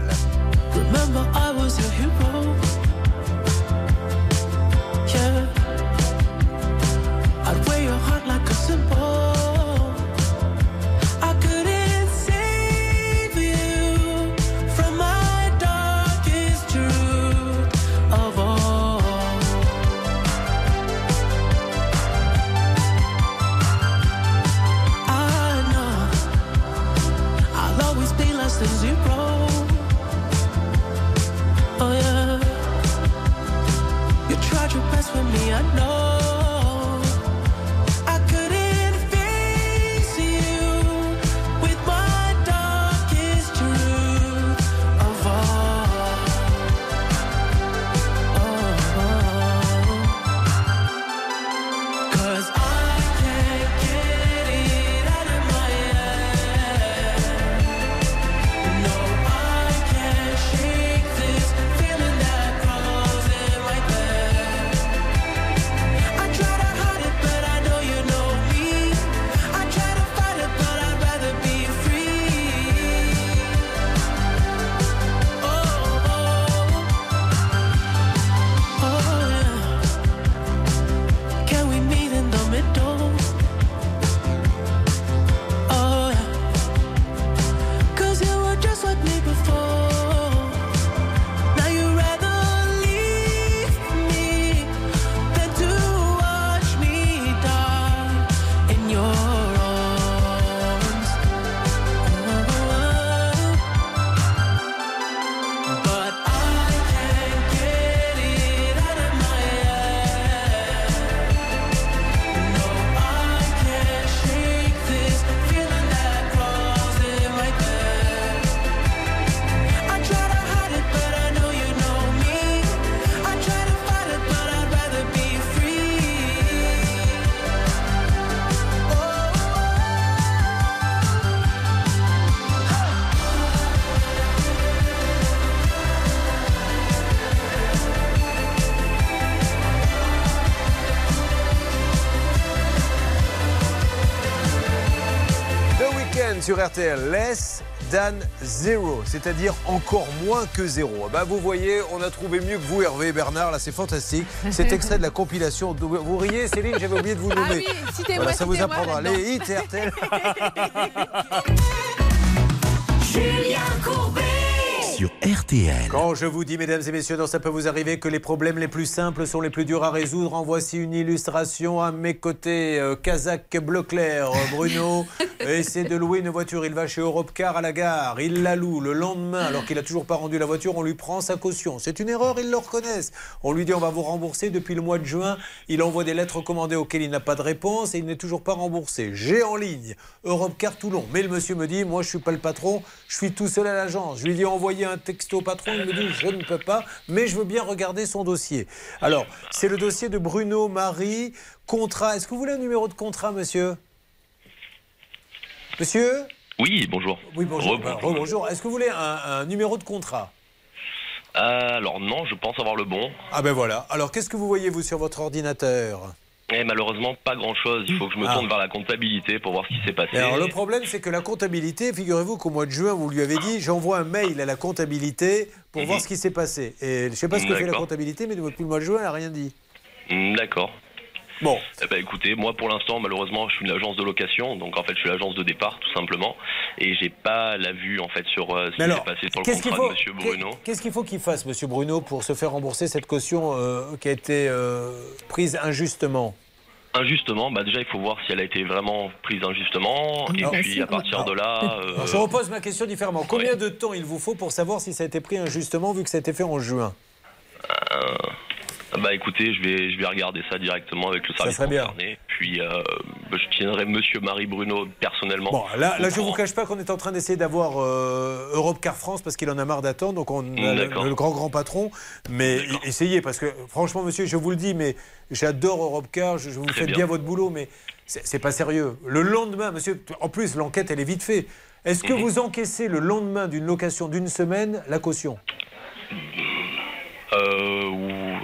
Sur RTL, less than zero, c'est-à-dire encore moins que zéro. Bah, vous voyez, on a trouvé mieux que vous, Hervé et Bernard, là c'est fantastique. Cet extrait de la compilation, de- vous riez Céline, j'avais oublié de vous Ah nommer. oui, Voilà, ça vous apprendra. Les hits RTL. Julien Courbet Sur RTL. Quand je vous dis, mesdames et messieurs, dans ça peut vous arriver que les problèmes les plus simples sont les plus durs à résoudre, en voici une illustration à mes côtés. Euh, Kazakh bleu clair, euh, Bruno essaie de louer une voiture. Il va chez Europcar à la gare. Il la loue. Le lendemain, alors qu'il n'a toujours pas rendu la voiture, on lui prend sa caution. C'est une erreur, ils le reconnaissent. On lui dit, on va vous rembourser. Depuis le mois de juin, il envoie des lettres commandées auxquelles il n'a pas de réponse et il n'est toujours pas remboursé. J'ai en ligne Europcar Toulon. Mais le monsieur me dit, moi je suis pas le patron, je suis tout seul à l'agence. Je lui dis, envoyez un texto au patron. Il me dit, je ne peux pas, mais je veux bien regarder son dossier. Alors, c'est le dossier de Bruno Marie. Contrat. Est-ce que vous voulez un numéro de contrat, monsieur? Monsieur? Oui, bonjour. Oui, bonjour. Rebonjour. Bah, bonjour. Est-ce que vous voulez un, un numéro de contrat? Euh, alors non, je pense avoir le bon. Ah ben voilà. Alors, qu'est-ce que vous voyez, vous, sur votre ordinateur? Et malheureusement, pas grand-chose. Il faut que je me Ah. tourne vers la comptabilité pour voir ce qui s'est passé. Alors le problème, c'est que la comptabilité, figurez-vous qu'au mois de juin, vous lui avez dit, j'envoie un mail à la comptabilité pour voir ce qui s'est passé. Et je ne sais pas ce que fait la comptabilité, mais depuis le mois de juin, elle n'a rien dit. Hmm, D'accord. Bon. Eh ben, écoutez, moi pour l'instant, malheureusement, je suis une agence de location, donc en fait, je suis l'agence de départ, tout simplement, et j'ai pas la vue en fait sur euh, ce qui s'est passé sur le qu'est-ce qu'il contrat faut, de Monsieur Bruno. qu'est- qu'est-ce qu'il faut qu'il fasse, Monsieur Bruno, pour se faire rembourser cette caution euh, qui a été euh, prise injustement? Injustement, bah déjà, il faut voir si elle a été vraiment prise injustement, et Alors, puis à partir de là. euh, Je repose ma question différemment. Combien de temps il vous faut pour savoir si ça a été pris injustement, vu que ça a été fait en juin? Euh, bah écoutez, je vais, je vais regarder ça directement avec le service serait bien. concerné. Puis euh, bah, je tiendrai Monsieur Marie Bruno personnellement. Bon, là, je ne vous cache pas qu'on est en train d'essayer d'avoir euh, Europe Car France parce qu'il en a marre d'attendre. Donc on a le, grand grand patron. Mais essayez parce que franchement, monsieur, je vous le dis, mais j'adore Europe Car. Je, je vous fais bien. bien. votre boulot, mais c'est pas sérieux. Le lendemain, monsieur, en plus l'enquête elle est vite faite. Est-ce que Mhm. vous encaissez le lendemain d'une location d'une semaine la caution? Euh,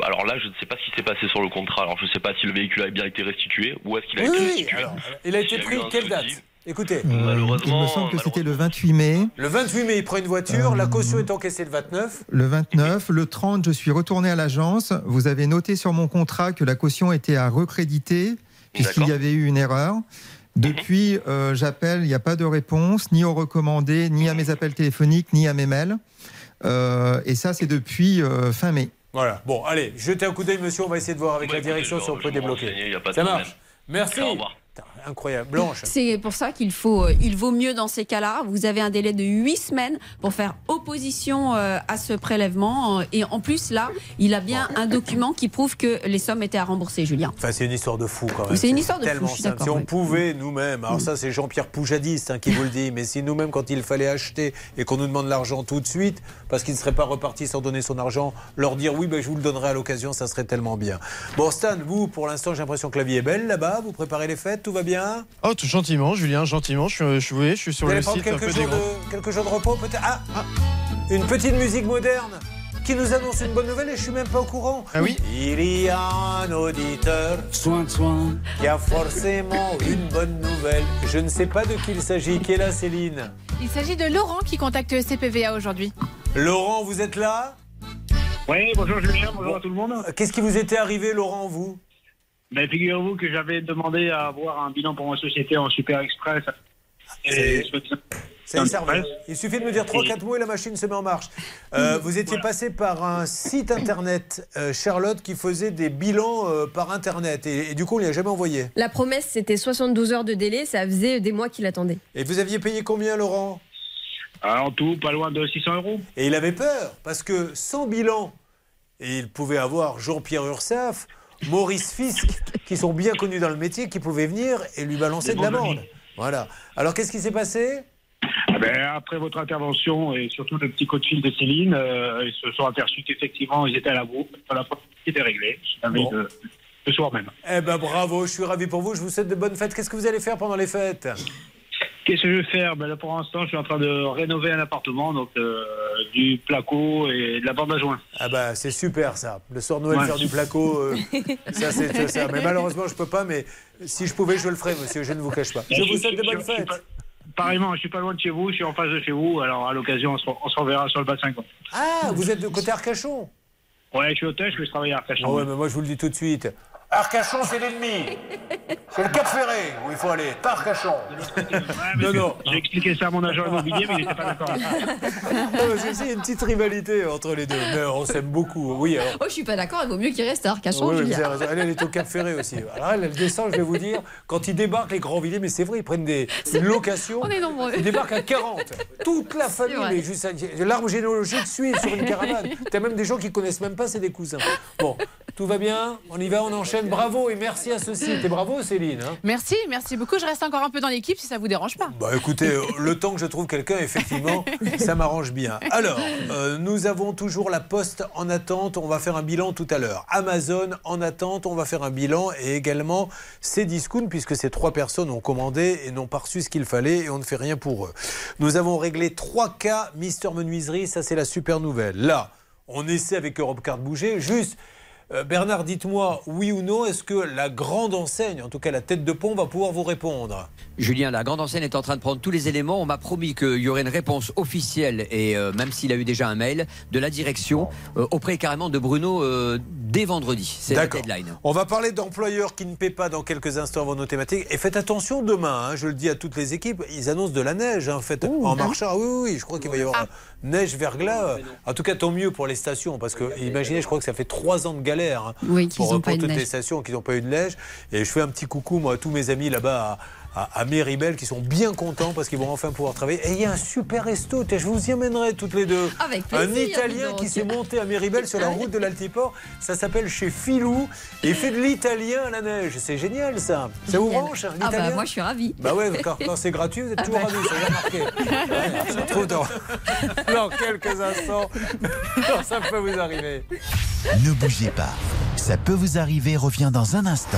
alors là, je ne sais pas ce qui s'est passé sur le contrat. Alors je ne sais pas si le véhicule a bien été restitué ou est-ce qu'il a Oui, été restitué. alors, Il a été pris quelle date Écoutez. Euh, il me semble que c'était le 28 mai. Le 28 mai, il prend une voiture, la caution est encaissée le 29. Le 29, le 30, je suis retourné à l'agence. Vous avez noté sur mon contrat que la caution était à recréditer puisqu'il y avait eu une erreur. Depuis, euh, j'appelle, il n'y a pas de réponse, ni au recommandé, ni à mes appels téléphoniques, ni à mes mails. Euh, et ça, c'est depuis euh, fin mai. Voilà. Bon, allez, jetez un coup d'œil, monsieur. On va essayer de voir avec Bah, la direction si on peut débloquer. Ça marche. Merci. Incroyable. Blanche. C'est pour ça qu'il faut, euh, il vaut mieux dans ces cas-là. Vous avez un délai de 8 semaines pour faire opposition euh, à ce prélèvement. Euh, Et en plus, là, il a bien un document qui prouve que les sommes étaient à rembourser, Julien. Enfin, c'est une histoire de fou quand même. C'est une histoire de fou, je suis Si on pouvait nous-mêmes, alors ça c'est Jean-Pierre Poujadiste hein, qui vous le dit, mais si nous-mêmes quand il fallait acheter et qu'on nous demande l'argent tout de suite, parce qu'il ne serait pas reparti sans donner son argent, leur dire oui, ben, je vous le donnerai à l'occasion, ça serait tellement bien. Bon Stan, vous pour l'instant j'ai l'impression que la vie est belle là-bas, vous préparez les fêtes, tout va bien? Oh, tout gentiment, Julien, gentiment. Je, suis- je, je suis sur Vous le allez prendre site un quelques peu jours, de, quelques jours de repos peut-être ah, une petite musique moderne qui nous annonce une bonne nouvelle et je suis même pas au courant. Ah oui Il y a un auditeur Soin de soin. qui a forcément une bonne nouvelle. Je ne sais pas de qui il s'agit. Qui est là, Céline Il s'agit de Laurent qui contacte CPVA aujourd'hui. Laurent, vous êtes là? Oui, bonjour Julien, bonjour à tout le monde. Qu'est-ce qui vous était arrivé, Laurent, vous? Ben, figurez-vous que j'avais demandé à avoir un bilan pour ma société en Super Express. Et Ça revient. Il suffit de me dire 3-4 mots et la machine se met en marche. Euh, vous étiez passé par un site internet, euh, Charlotte, qui faisait des bilans euh, par internet. Et, et du coup, on ne l'a jamais envoyé. La promesse, c'était 72 heures de délai. Ça faisait des mois qu'il attendait. Et vous aviez payé combien, Laurent? Ah, En tout, pas loin de 600 euros. Et il avait peur, parce que sans bilan, et il pouvait avoir Jean-Pierre Ursaf, Maurice Fisk, qui sont bien connus dans le métier, qui pouvaient venir et lui balancer de bons l'amende. Voilà. Alors qu'est-ce qui s'est passé? Ah ben, après votre intervention et surtout le petit coup de fil de Céline, euh, ils se sont aperçus qu'effectivement, ils étaient à la bourre. La problème était réglée. Je l'avais Bon. de- le soir même. Eh ben bravo, je suis ravi pour vous, je vous souhaite de bonnes fêtes. Qu'est-ce que vous allez faire pendant les fêtes? Qu'est-ce que je vais faire? Ben là, Pour l'instant, je suis en train de rénover un appartement, donc euh, du placo et de la bande à joint. Ah bah c'est super ça. Le soir de Noël Ouais. faire du placo, euh, ça c'est ça. Mais malheureusement je peux pas, mais si je pouvais je le ferais monsieur, je ne vous cache pas. Je vous souhaite de bonnes fêtes. pas- Pareillement, je suis pas loin de chez vous, je suis en face de chez vous, alors à l'occasion, on se, on se reverra sur le bassin. Quoi. Ah, vous êtes de côté Arcachon? Ouais, je suis hôtel, je vais travailler à Arcachon. Ah ouais, mais moi je vous le dis tout de suite. Arcachon, c'est l'ennemi. C'est le Cap Ferré où il faut aller, pas Arcachon. Non, non. J'ai expliqué ça à mon agent immobilier, mais il n'était pas d'accord. Il y a une petite rivalité entre les deux. Mais on s'aime beaucoup. Oui, alors. Oh, je suis pas d'accord, il vaut mieux qu'il reste à Arcachon, Oui, oui, vous Julien. avez raison. Elle, elle est au Cap Ferré aussi. Alors elle, elle descend, je vais vous dire, quand ils débarquent les grands villes, mais c'est vrai, ils prennent des une location. On est nombreux. Ils débarquent à 40. Toute la famille, mais juste à- l'arbre généalogique suit sur une caravane. T'as même des gens qui connaissent même pas, c'est des cousins. Bon, tout va bien, on y va, on enchaîne. Bravo et merci à ceci. Et bravo Céline. hein. Merci, merci beaucoup. Je reste encore un peu dans l'équipe si ça vous dérange pas. Bah écoutez, euh, le temps que je trouve quelqu'un, effectivement, ça m'arrange bien. Alors, euh, nous avons toujours la poste en attente. On va faire un bilan tout à l'heure. Amazon en attente, on va faire un bilan. Et également Cdiscount, puisque ces trois personnes ont commandé et n'ont pas reçu ce qu'il fallait et on ne fait rien pour eux. Nous avons réglé trois cas Mister Menuiserie. Ça, c'est la super nouvelle. Là, on essaie avec Europe Card bouger. Juste. Euh, Bernard, dites-moi, oui ou non, est-ce que la grande enseigne, en tout cas la tête de pont, va pouvoir vous répondre? Julien, la grande enseigne est en train de prendre tous les éléments. On m'a promis qu'il y aurait une réponse officielle, et euh, même s'il a eu déjà un mail, de la direction euh, auprès carrément de Bruno euh, dès vendredi. C'est la deadline. On va parler d'employeurs qui ne paient pas dans quelques instants avant nos thématiques. Et faites attention demain, hein, je le dis à toutes les équipes, ils annoncent de la neige hein, faites, en marchant. Ah oui, oui, oui, je crois qu'il va y avoir euh, neige, verglas. En tout cas, tant mieux pour les stations, parce que imaginez, je crois que ça fait trois ans de galère hein, Oui, pour, ont pas pour eu de toutes les stations qui n'ont pas eu de neige. Et je fais un petit coucou, moi, à tous mes amis là-bas. À, Méribel qui sont bien contents parce qu'ils vont enfin pouvoir travailler. Et il y a un super resto, je vous y emmènerai toutes les deux. Avec un Italien qui s'est monté à Méribel sur la route de l'Altiport. Ça s'appelle chez Filou et il fait de l'italien à la neige. C'est génial ça. Ça vous branche Ah bah moi je suis ravie. Bah ouais, quand, quand c'est gratuit, vous êtes Ah toujours bah. ravis, ça vient marqué. Ouais, on se retrouve dans, dans quelques instants. ça peut vous arriver. Ne bougez pas. Ça peut vous arriver revient dans un instant.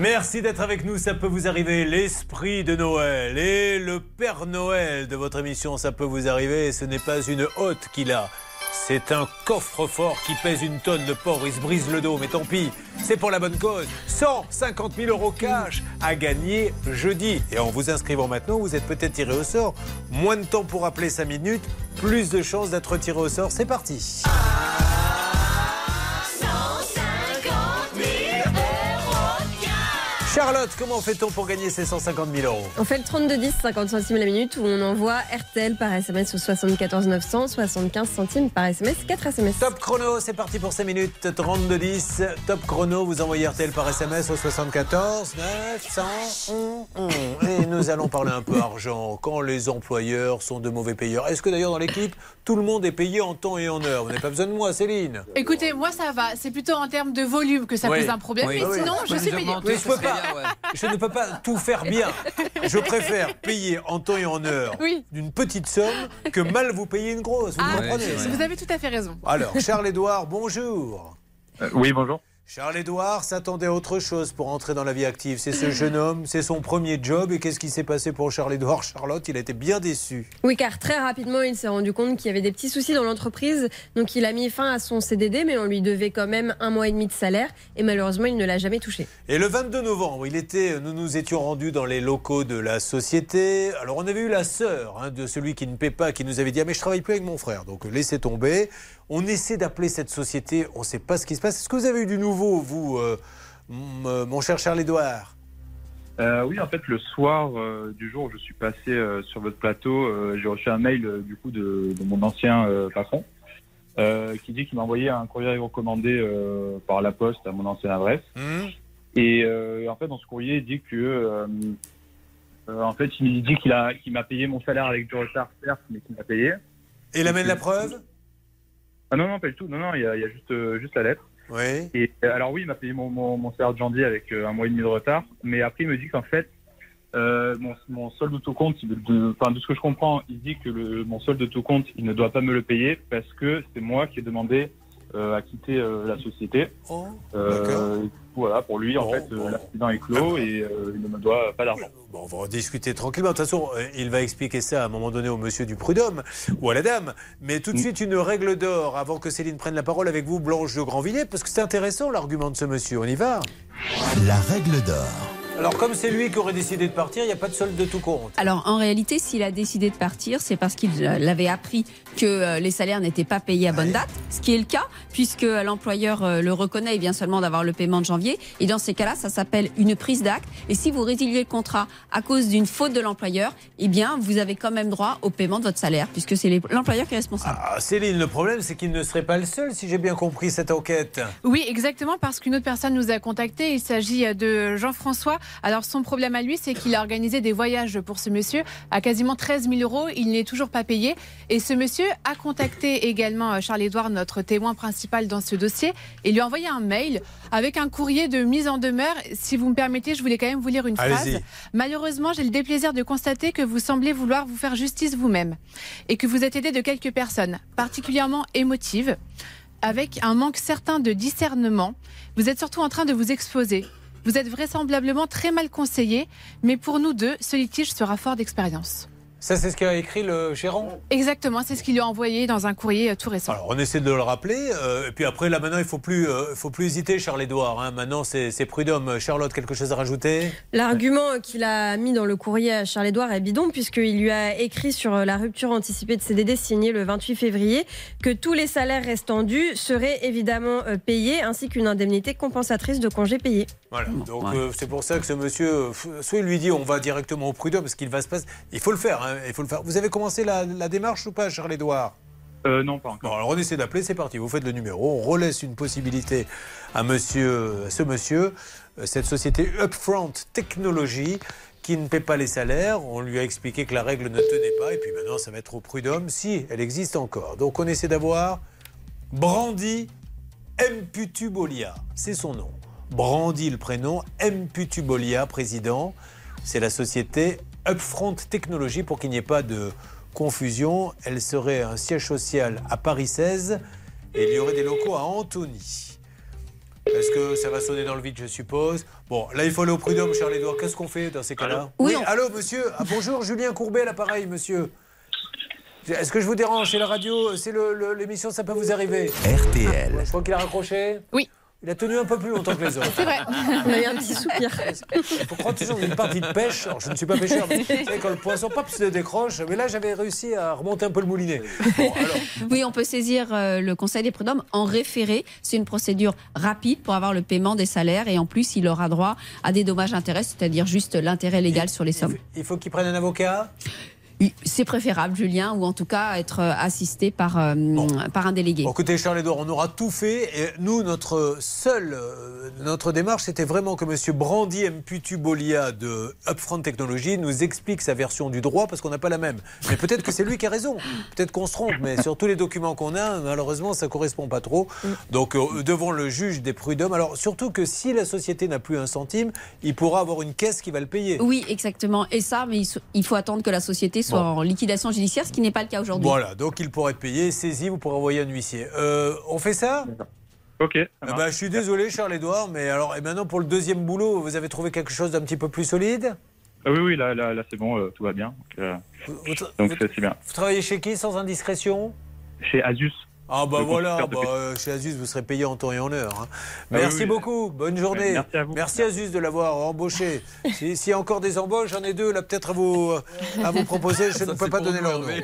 Merci d'être avec nous, ça peut vous arriver. L'esprit de Noël et le Père Noël de votre émission, ça peut vous arriver. Ce n'est pas une hotte qu'il a. C'est un coffre-fort qui pèse une tonne. Le pauvre, il se brise le dos, mais tant pis, c'est pour la bonne cause. 150 000 euros cash à gagner jeudi. Et en vous inscrivant maintenant, vous êtes peut-être tiré au sort. Moins de temps pour appeler 5 minutes, plus de chances d'être tiré au sort. C'est parti. Charlotte, comment fait-on pour gagner ces 150 000 euros? On fait le 32 10, 50 centimes la minute, où on envoie RTL par SMS au 74 900, 75 centimes par SMS, 4 SMS. Top chrono, c'est parti pour 5 minutes 32 10. Top chrono, vous envoyez RTL par SMS au 74 900. Et nous allons parler un peu argent. Quand les employeurs sont de mauvais payeurs. Est-ce que d'ailleurs dans l'équipe, tout le monde est payé en temps et en heure? Vous n'avez pas besoin de moi, Céline? Écoutez, moi ça va. C'est plutôt en termes de volume que ça Oui. pose un problème. Oui. Mais Oui. sinon, je suis payée. Mais je peux pas. Je ne peux pas tout faire bien. Je préfère payer en temps et en heure Oui. d'une petite somme que mal vous payer une grosse. Vous Ah, comprenez vous avez tout à fait raison. Alors, Charles-Édouard, bonjour. oui, bonjour. Charles-Édouard s'attendait à autre chose pour entrer dans la vie active. C'est ce jeune homme, c'est son premier job. Et qu'est-ce qui s'est passé pour Charles-Édouard Charlotte, il a été bien déçu. Oui, car très rapidement, il s'est rendu compte qu'il y avait des petits soucis dans l'entreprise. Donc, il a mis fin à son CDD, mais on lui devait quand même un mois et demi de salaire. Et malheureusement, il ne l'a jamais touché. Et le 22 novembre, il était, nous nous étions rendus dans les locaux de la société. Alors on avait eu la sœur hein, de celui qui ne paie pas, qui nous avait dit ah, mais je travaille plus avec mon frère, donc laissez tomber. On essaie d'appeler cette société, on ne sait pas ce qui se passe. Est-ce que vous avez eu du nouveau, vous, euh, euh, mon cher Charles-Édouard Euh, oui, en fait, le soir euh, du jour où je suis passé euh, sur votre plateau, j'ai reçu un mail du coup de, de mon ancien patron qui dit qu'il m'a envoyé un courrier recommandé par la poste à mon ancienne adresse. Et euh, en fait, dans ce courrier, il dit que en fait, il dit qu'il a qu'il m'a payé mon salaire avec du retard, certes, mais qu'il m'a payé. Et il amène la preuve? Ah non, non, pas du tout. Non, non, il y a, il y a juste, euh, juste la lettre. Oui. Et euh, alors oui, il m'a payé mon, mon, mon salaire de janvier avec euh, un mois et demi de retard, mais après il me dit qu'en fait, euh, mon, mon solde de tout compte, il- de, enfin, de ce que je comprends, il dit que le, mon solde de tout compte, il ne doit pas me le payer parce que c'est moi qui ai demandé a quitté euh, la société. Oh, Euh, voilà, pour lui, en fait, euh, l'accident est clos et euh, il ne me doit pas d'argent. Bon, on va en discuter tranquillement. De toute façon, euh, il va expliquer ça à un moment donné au monsieur du prud'homme ou à la dame. Mais tout de suite, une règle d'or avant que Céline prenne la parole avec vous, Blanche de Grandvilliers, parce que c'est intéressant l'argument de ce monsieur. On y va La règle d'or. Alors, comme c'est lui qui aurait décidé de partir, il n'y a pas de solde de tout compte. Alors en réalité, s'il a décidé de partir, c'est parce qu'il euh, l'avait appris que euh, les salaires n'étaient pas payés à bonne date, ce qui est le cas puisque euh, l'employeur euh, le reconnaît, il vient seulement d'avoir le paiement de janvier. Et dans ces cas-là, ça s'appelle une prise d'acte. Et si vous résiliez le contrat à cause d'une faute de l'employeur, eh bien vous avez quand même droit au paiement de votre salaire puisque c'est l'employeur qui est responsable. Ah, Céline, le problème, c'est qu'il ne serait pas le seul, si j'ai bien compris cette enquête. Oui, exactement, parce qu'une autre personne nous a contacté. Il s'agit de Jean-François. Alors, son problème à lui, c'est qu'il a organisé des voyages pour ce monsieur à quasiment 13 000 euros. Il n'est toujours pas payé. Et ce monsieur a contacté également euh, Charles-Édouard, notre témoin principal dans ce dossier, et lui a envoyé un mail avec un courrier de mise en demeure. Si vous me permettez, je voulais quand même vous lire une phrase. Malheureusement, j'ai le déplaisir de constater que vous semblez vouloir vous faire justice vous-même et que vous êtes aidé de quelques personnes particulièrement émotives avec un manque certain de discernement. Vous êtes surtout en train de vous exposer. Vous êtes vraisemblablement très mal conseillé, mais pour nous deux, ce litige sera fort d'expérience. Ça, c'est ce qu'a écrit le gérant Exactement, c'est ce qu'il lui a envoyé dans un courrier euh, tout récent. Alors, on essaie de le rappeler. euh, et puis après, là, maintenant, il ne faut, plus, euh, faut plus hésiter, Charles-Édouard. hein. Maintenant, c'est prud'homme. Charlotte, quelque chose à rajouter? L'argument qu'il a mis dans le courrier à Charles-Édouard est bidon, puisqu'il lui a écrit sur la rupture anticipée de CDD signée le 28 février que tous les salaires restants dus seraient évidemment payés, ainsi qu'une indemnité compensatrice de congés payés. Voilà, donc euh, c'est pour ça que ce monsieur, soit il lui dit on va directement au prud'homme, parce qu'il va se passer. Il faut le faire, hein, il faut le faire. Vous avez commencé la, la démarche ou pas, Charles-Édouard Euh, non, pas encore. Bon, alors on essaie d'appeler, c'est parti. Vous faites le numéro, on relaisse une possibilité à monsieur, à ce monsieur, euh, cette société Upfront Technology qui ne paie pas les salaires. On lui a expliqué que la règle ne tenait pas, et puis maintenant ça va être au prud'homme si elle existe encore. Donc on essaie d'avoir Brandy Mputubolia, c'est son nom. Brandy le prénom, Mputubolia, président. C'est la société Upfront Technology pour qu'il n'y ait pas de confusion. Elle serait un siège social à Paris 16 et il y aurait des locaux à Antony. Est-ce que ça va sonner dans le vide, je suppose? Bon, là, il faut aller au prud'homme, Charles-Édouard. Qu'est-ce qu'on fait dans ces cas-là? Oui, on- allô, monsieur ah, Bonjour, Julien Courbet, l'appareil, monsieur. Est-ce que je vous dérange? C'est la radio, c'est le- le- l'émission, ça peut vous arriver RTL. Je crois qu'il a raccroché Oui. Il a tenu un peu plus longtemps que les autres. C'est vrai. On a eu un petit soupir. Il faut croire toujours une partie de pêche. Alors, je ne suis pas pêcheur, mais vous savez, quand le poisson pop se décroche. Mais là, j'avais réussi à remonter un peu le moulinet. Bon, alors, Oui, on peut saisir euh, le Conseil des prud'hommes en référé. C'est une procédure rapide pour avoir le paiement des salaires et en plus, il aura droit à des dommages-intérêts, c'est-à-dire juste l'intérêt légal sur les sommes. il faut qu'il prenne un avocat? C'est préférable, Julien, ou en tout cas être euh, assisté par, euh, par un délégué. Bon, écoutez, Charles-Édouard, on aura tout fait. Et nous, notre seule euh, notre démarche, c'était vraiment que M. Brandy Mputubolia de Upfront Technology nous explique sa version du droit, parce qu'on n'a pas la même. Mais peut-être que c'est lui qui a raison. Peut-être qu'on se trompe, mais sur tous les documents qu'on a, malheureusement, ça ne correspond pas trop. Donc, euh, devant le juge des prud'hommes, alors surtout que si la société n'a plus un centime, il pourra avoir une caisse qui va le payer. Oui, exactement. Et ça, mais il faut attendre que la société soit Bon. en liquidation judiciaire, ce qui n'est pas le cas aujourd'hui. Voilà, donc il pourra être payé, saisi, vous pourrez envoyer un huissier. Euh, on fait ça? Ok. Ben, je suis désolé, Charles-Édouard, mais alors, et maintenant pour le deuxième boulot, vous avez trouvé quelque chose d'un petit peu plus solide? Ah oui, oui, là, là, là c'est bon, euh, tout va bien. Donc, euh, c'est bien. Vous travaillez chez qui sans indiscrétion? Chez Asus. Ah bah voilà, bah, euh, chez Asus vous serez payé en temps et en heure. hein. Ah oui, Merci oui. beaucoup, bonne journée. Merci à vous. Asus de l'avoir embauché. Si- S'il y a encore des embauches, j'en ai deux là peut-être à vous, à vous proposer, je ne peux pas donner leur nom.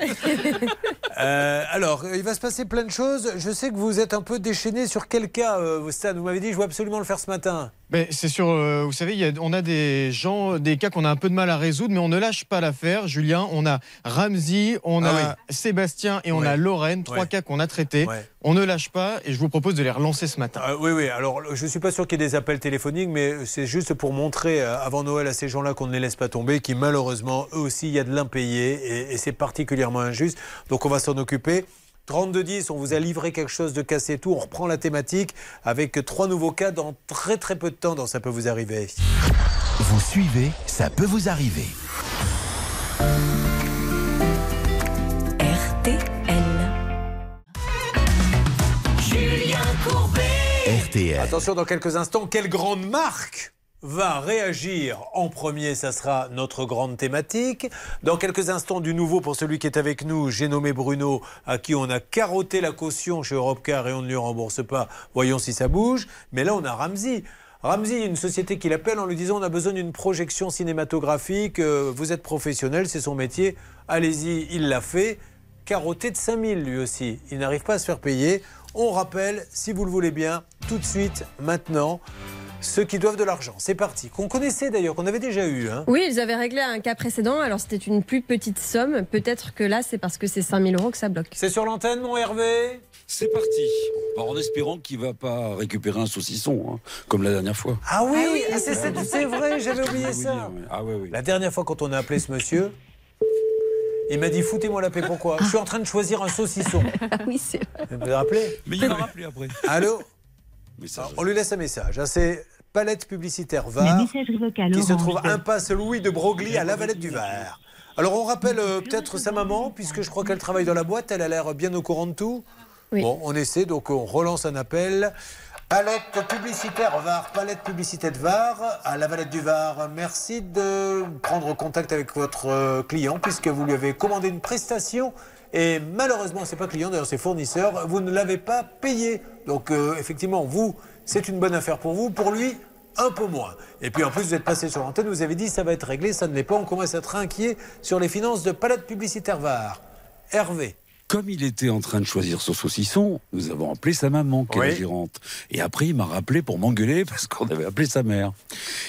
Euh, alors, il va se passer plein de choses. Je sais que vous êtes un peu déchaîné sur quel cas, euh, Stan. Vous m'avez dit, je veux absolument le faire ce matin. Mais c'est sur, euh, vous savez, il y a- on a des gens, des cas qu'on a un peu de mal à résoudre, mais on ne lâche pas l'affaire. Julien, on a Ramsey, on Ah a oui. Sébastien et on Ouais. a Lorraine, trois Ouais. cas qu'on a traités. Ouais. On ne lâche pas et je vous propose de les relancer ce matin. Euh, oui, oui. Alors, je ne suis pas sûr qu'il y ait des appels téléphoniques, mais c'est juste pour montrer euh, avant Noël à ces gens-là qu'on ne les laisse pas tomber, qui malheureusement, eux aussi, il y a de l'impayé et, et c'est particulièrement injuste. Donc, on va s'en occuper. 32-10, on vous a livré quelque chose de cassé et tout. On reprend la thématique avec trois nouveaux cas dans très très peu de temps dans Ça peut vous arriver. Vous suivez, ça peut vous arriver. RTL. Julien RTL. Attention, dans quelques instants, quelle grande marque va réagir en premier Ça sera notre grande thématique. Dans quelques instants, du nouveau pour celui qui est avec nous, j'ai nommé Bruno, à qui on a carotté la caution chez Europcar et on ne lui rembourse pas. Voyons si ça bouge. Mais là, on a Ramsey. Ramsey, une société qui l'appelle en lui disant on a besoin d'une projection cinématographique, euh, vous êtes professionnel, c'est son métier, allez-y, il l'a fait. Carotté de 5000 lui aussi, il n'arrive pas à se faire payer. On rappelle, si vous le voulez bien, tout de suite, maintenant, ceux qui doivent de l'argent. C'est parti, qu'on connaissait d'ailleurs, qu'on avait déjà eu. Hein. Oui, ils avaient réglé un cas précédent, alors c'était une plus petite somme. Peut-être que là, c'est parce que c'est 5000 euros que ça bloque. C'est sur l'antenne, mon Hervé C'est parti. Alors, en espérant qu'il va pas récupérer un saucisson, hein, comme la dernière fois. Ah oui, Ah oui, ah, c'est c'est- c'est vrai, j'avais oublié ça. Ah ouais, oui. La dernière fois, quand on a appelé ce monsieur, il m'a dit foutez-moi la paix. Pourquoi? Je suis en train de choisir un saucisson. oui, c'est Vous vous rappelez? Mais il m'a rappelé après. Allô? Message. Alors, On lui laisse un message. hein, C'est Palette Publicitaire Var qui se trouve de- impasse Louis de Broglie à la Valette du Var. Alors on rappelle euh, peut-être sa maman, puisque je crois qu'elle travaille dans la boîte, elle a l'air bien au courant de tout. Oui. Bon, on essaie, donc on relance un appel. Palette publicitaire Var, palette publicitaire Var, à la Valette du Var. Merci de prendre contact avec votre euh, client, puisque vous lui avez commandé une prestation. Et malheureusement, c'est pas client, d'ailleurs c'est fournisseur, vous ne l'avez pas payé. Donc euh, effectivement, vous, c'est une bonne affaire pour vous, pour lui, un peu moins. Et puis en plus, vous êtes passé sur l'antenne, vous avez dit ça va être réglé, ça ne l'est pas, on commence à être inquiet sur les finances de Palette Publicitaire Var. Hervé. Comme il était en train de choisir son saucisson, nous avons appelé sa maman, qui est Oui. gérante. Et après, il m'a rappelé pour m'engueuler parce qu'on avait appelé sa mère.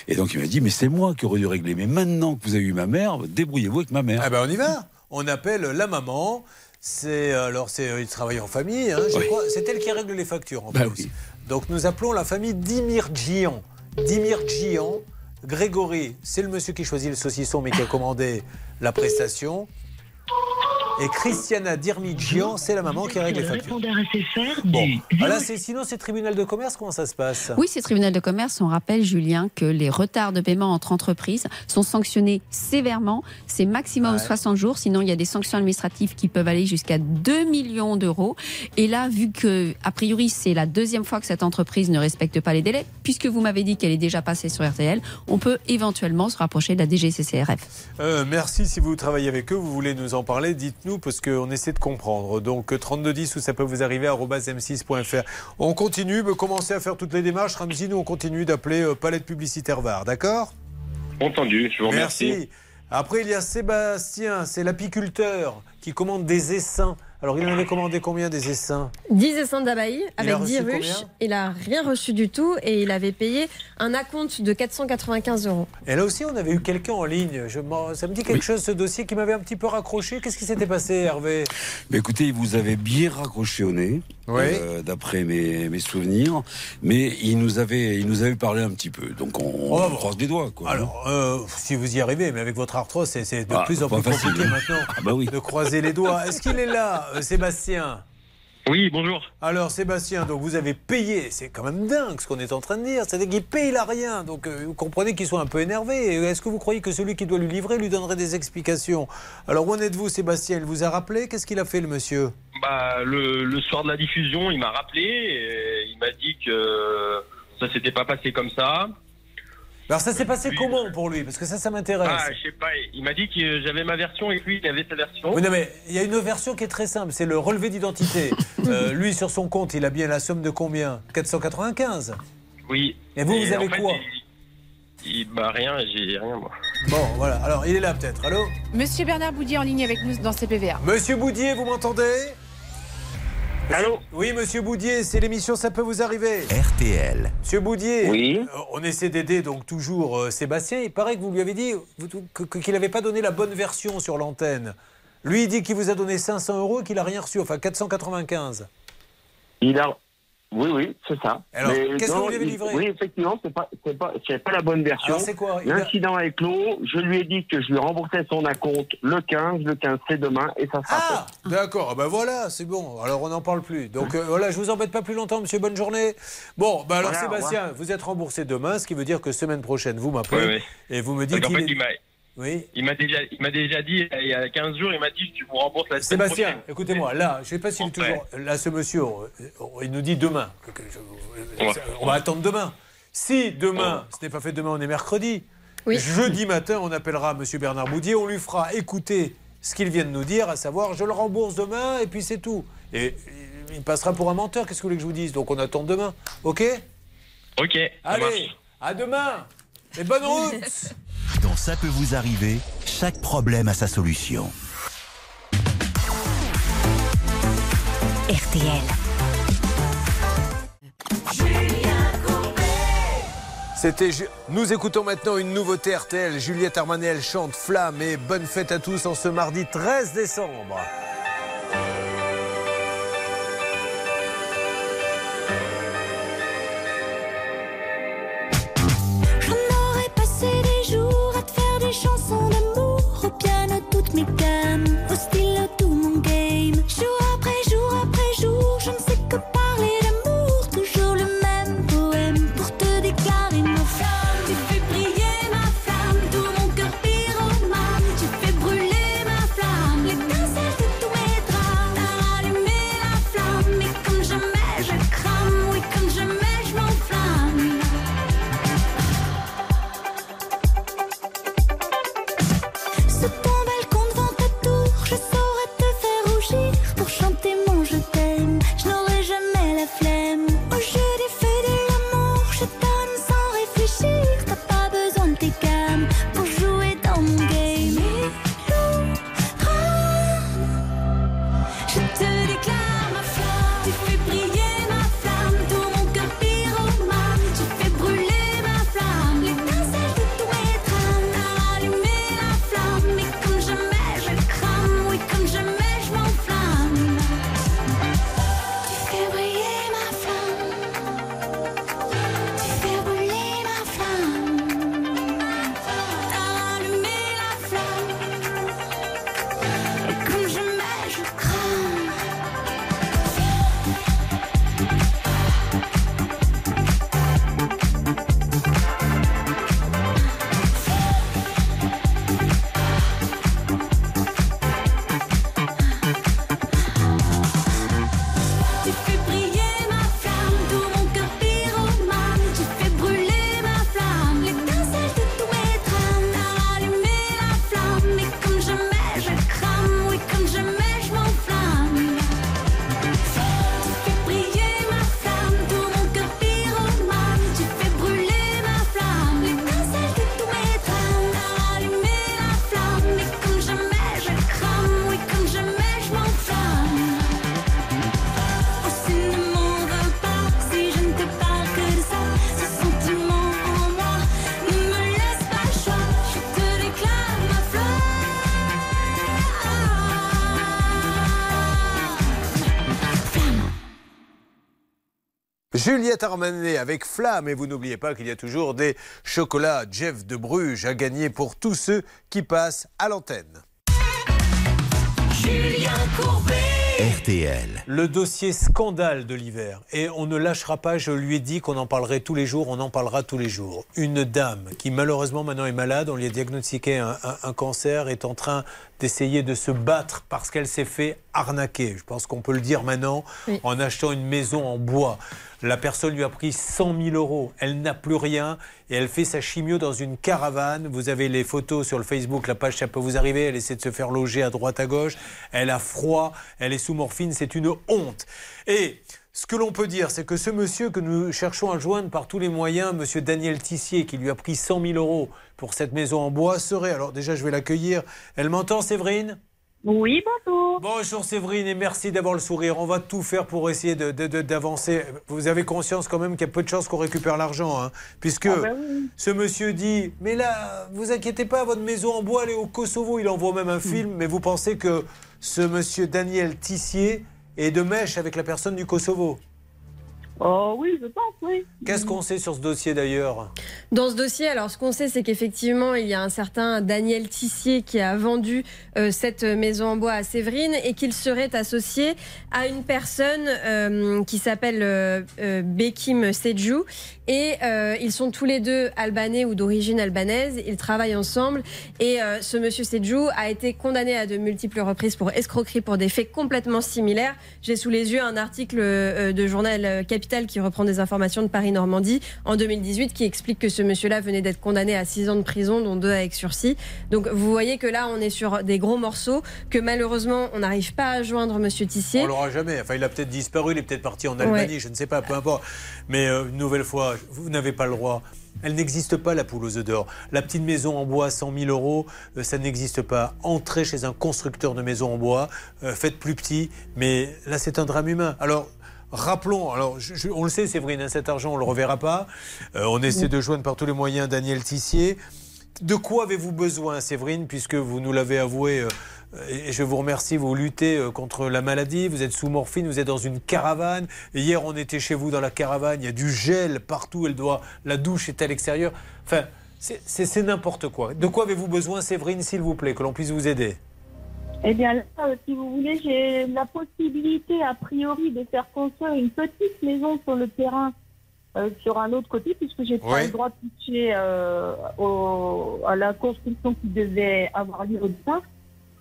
Et donc, il m'a dit, mais c'est moi qui aurais dû régler. Mais maintenant que vous avez eu ma mère, débrouillez-vous avec ma mère. Ah ben on y va. On appelle la maman. C'est alors c'est il travaille en famille. hein, je Oui. crois. C'est elle qui règle les factures en Bah plus. oui. Donc nous appelons la famille Dimirjian. Dimirjian. Grégory, c'est le monsieur qui choisit le saucisson mais qui a commandé la prestation. Et Christiana Dirmidjian, c'est la maman qui règle les Le factures. Bon, du ah c'est sinon c'est tribunal de commerce. Comment ça se passe? Oui, c'est tribunal de commerce. On rappelle, Julien, que les retards de paiement entre entreprises sont sanctionnés sévèrement. C'est maximum Ouais. 60 jours. Sinon, il y a des sanctions administratives qui peuvent aller jusqu'à 2 millions d'euros. Et là, vu que, a priori, c'est la deuxième fois que cette entreprise ne respecte pas les délais, puisque vous m'avez dit qu'elle est déjà passée sur RTL, on peut éventuellement se rapprocher de la DGCCRF. Euh, merci si vous travaillez avec eux, vous voulez nous en parler, dites-nous parce qu'on essaie de comprendre. Donc euh, 3210 ou ça peut vous arriver arobase m6.fr. On continue, commencez à faire toutes les démarches. Ramzi, nous on continue d'appeler euh, Palette Publicitaire Var, d'accord? Entendu, je vous remercie. Après il y a Sébastien, c'est l'apiculteur qui commande des essaims. Alors il en avait commandé combien des essaims 10 essaims a avec reçu 10 ruches. Il a rien reçu du tout et il avait payé un acompte de 495 euros. Et là aussi on avait eu quelqu'un en ligne. Je m'en- ça me dit quelque chose ce dossier qui m'avait un petit peu raccroché. Qu'est-ce qui s'était passé Hervé? Mais écoutez, il vous avait bien raccroché au nez, Oui. euh, d'après mes, mes souvenirs. Mais il nous avait, il nous avait parlé un petit peu. Donc on, Oh, on croise les doigts. Quoi. Alors, euh, si vous y arrivez, mais avec votre arthrose, c'est de Ah, plus en plus facile, compliqué hein. maintenant Ah bah oui. de croiser les doigts. Est-ce qu'il est là, euh, Sébastien? Oui, bonjour. Alors, Sébastien, donc vous avez payé. C'est quand même dingue ce qu'on est en train de dire. C'est-à-dire qu'il paye là rien. Donc, euh, vous comprenez qu'il soit un peu énervé. Est-ce que vous croyez que celui qui doit lui livrer lui donnerait des explications? Alors, où en êtes-vous, Sébastien? Il vous a rappelé? Qu'est-ce qu'il a fait, le monsieur? Bah, le, le soir de la diffusion, il m'a rappelé et il m'a dit que ça s'était pas passé comme ça. Alors, ça s'est passé comment pour lui? Parce que ça, ça m'intéresse. Ah, je sais pas. Il m'a dit que j'avais ma version et que lui, il avait sa version. Oui, non, mais il y a une version qui est très simple, c'est le relevé d'identité. Euh, lui, sur son compte, il a bien la somme de combien? 495 Oui. Et vous, vous en avez fait, quoi? il, il- Bah, rien, j'ai rien, moi. Bon, voilà. Alors, il est là peut-être. Allô? Monsieur Bernard Boudier en ligne avec nous dans CPVA. Monsieur Boudier, vous m'entendez? Allô Oui, monsieur Boudier, c'est l'émission Ça peut vous arriver. RTL. Monsieur Boudier, Oui. euh, on essaie d'aider donc toujours euh, Sébastien. Il paraît que vous lui avez dit qu'il n'avait pas donné la bonne version sur l'antenne. Lui, il dit qu'il vous a donné 500 euros et qu'il n'a rien reçu, enfin 495. Il a. Oui, oui, c'est ça. Alors, Mais qu'est-ce que vous lui avez livré Oui, effectivement, c'est pas, c'est pas, c'est pas la bonne version. Alors, c'est quoi Il a- L'incident est clos. Je lui ai dit que je lui remboursais son acompte le 15. Le 15, c'est demain et ça sera Ah, d'accord. Ah ben voilà, c'est bon. Alors on n'en parle plus. Donc euh, voilà, je vous embête pas plus longtemps, monsieur. Bonne journée. Bon, bah alors Voilà, Sébastien, vous êtes remboursé demain, ce qui veut dire que semaine prochaine, vous m'appelez et vous me dites qu'en qu'il fait, est- il m'a- Oui. Il m'a déjà, il m'a déjà dit il y a 15 jours, il m'a dit tu vous rembourses la semaine Sébastien, prochaine. écoutez-moi, là, je ne sais pas s'il est toujours. Là, ce monsieur, euh, il nous dit demain. que- que je- Ouais. On va attendre demain. Si demain, ce n'est pas fait demain, on est mercredi. Jeudi matin, on appellera monsieur Bernard Boudier, on lui fera écouter ce qu'il vient de nous dire, à savoir je le rembourse demain et puis c'est tout. Et il passera pour un menteur, qu'est-ce que vous voulez que je vous dise? Donc on attend demain. OK? Ok. Allez, à demain Et bonne route Dans Ça peut vous arriver, chaque problème a sa solution. RTL. C'était. Nous écoutons maintenant une nouveauté RTL. Juliette Armanet, elle chante Flamme et bonne fête à tous en ce mardi 13 décembre. Juliette Armanet avec Flamme. Et vous n'oubliez pas qu'il y a toujours des chocolats Jeff de Bruges à gagner pour tous ceux qui passent à l'antenne. Julien Courbet. RTL. Le dossier scandale de l'hiver. Et on ne lâchera pas, je lui ai dit qu'on en parlerait tous les jours, on en parlera tous les jours. Une dame qui malheureusement maintenant est malade, on lui a diagnostiqué un, un- un cancer, est en train d'essayer de se battre parce qu'elle s'est fait arnaquer. Je pense qu'on peut le dire maintenant en achetant une maison en bois. La personne lui a pris 100 000 euros. Elle n'a plus rien et elle fait sa chimio dans une caravane. Vous avez les photos sur le Facebook, la page ça peut vous arriver. Elle essaie de se faire loger à droite à gauche. Elle a froid, elle est sous morphine. C'est une honte. Et ce que l'on peut dire, c'est que ce monsieur que nous cherchons à joindre par tous les moyens, monsieur Daniel Tissier, qui lui a pris 100 000 euros pour cette maison en bois, serait. Alors déjà, je vais l'accueillir. Elle m'entend, Séverine? Oui, bonjour. Bonjour Séverine et merci d'avoir le sourire. On va tout faire pour essayer d'avancer. Vous avez conscience quand même qu'il y a peu de chances qu'on récupère l'argent, hein, puisque Ah ben oui. ce monsieur dit Mais là, vous inquiétez pas, votre maison en bois, elle est au Kosovo. Il envoie même un film, mais vous pensez que ce monsieur Daniel Tissier est de mèche avec la personne du Kosovo? Oh oui, je pense, oui. Qu'est-ce qu'on sait sur ce dossier d'ailleurs? Dans ce dossier, alors ce qu'on sait, c'est qu'effectivement, il y a un certain Daniel Tissier qui a vendu euh, cette maison en bois à Séverine et qu'il serait associé à une personne euh, qui s'appelle euh, euh, Bekim Sejou. Et euh, ils sont tous les deux albanais ou d'origine albanaise. Ils travaillent ensemble. Et euh, ce monsieur Sejou a été condamné à de multiples reprises pour escroquerie pour des faits complètement similaires. J'ai sous les yeux un article euh, de journal Capital qui reprend des informations de Paris-Normandie en 2018 qui explique que ce monsieur-là venait d'être condamné à 6 ans de prison, dont 2 avec sursis. Donc vous voyez que là, on est sur des gros morceaux, que malheureusement, on n'arrive pas à joindre monsieur Tissier. On l'aura jamais. Enfin, il a peut-être disparu, il est peut-être parti en Albanie, Ouais. je ne sais pas, peu importe. Mais euh, une nouvelle fois, vous n'avez pas le droit. Elle n'existe pas, la poule aux œufs d'or. La petite maison en bois, 100 000 euros, euh, ça n'existe pas. Entrez chez un constructeur de maisons en bois, euh, faites plus petit, mais là, c'est un drame humain. Alors, Rappelons, alors on le sait, Séverine, hein, cet argent, on ne le reverra pas. Euh, on essaie de joindre par tous les moyens Daniel Tissier. De quoi avez-vous besoin, Séverine, puisque vous nous l'avez avoué, et je vous remercie, vous luttez euh, contre la maladie, vous êtes sous morphine, vous êtes dans une caravane. Hier, on était chez vous dans la caravane, il y a du gel partout, elle doit, la douche est à l'extérieur. Enfin, c'est- n'importe quoi. De quoi avez-vous besoin, Séverine, s'il vous plaît, que l'on puisse vous aider? Eh bien, là, euh, si vous voulez, j'ai la possibilité, a priori, de faire construire une petite maison sur le terrain, euh, sur un autre côté, puisque j'ai pas le droit de toucher euh, au- à la construction qui devait avoir lieu au départ.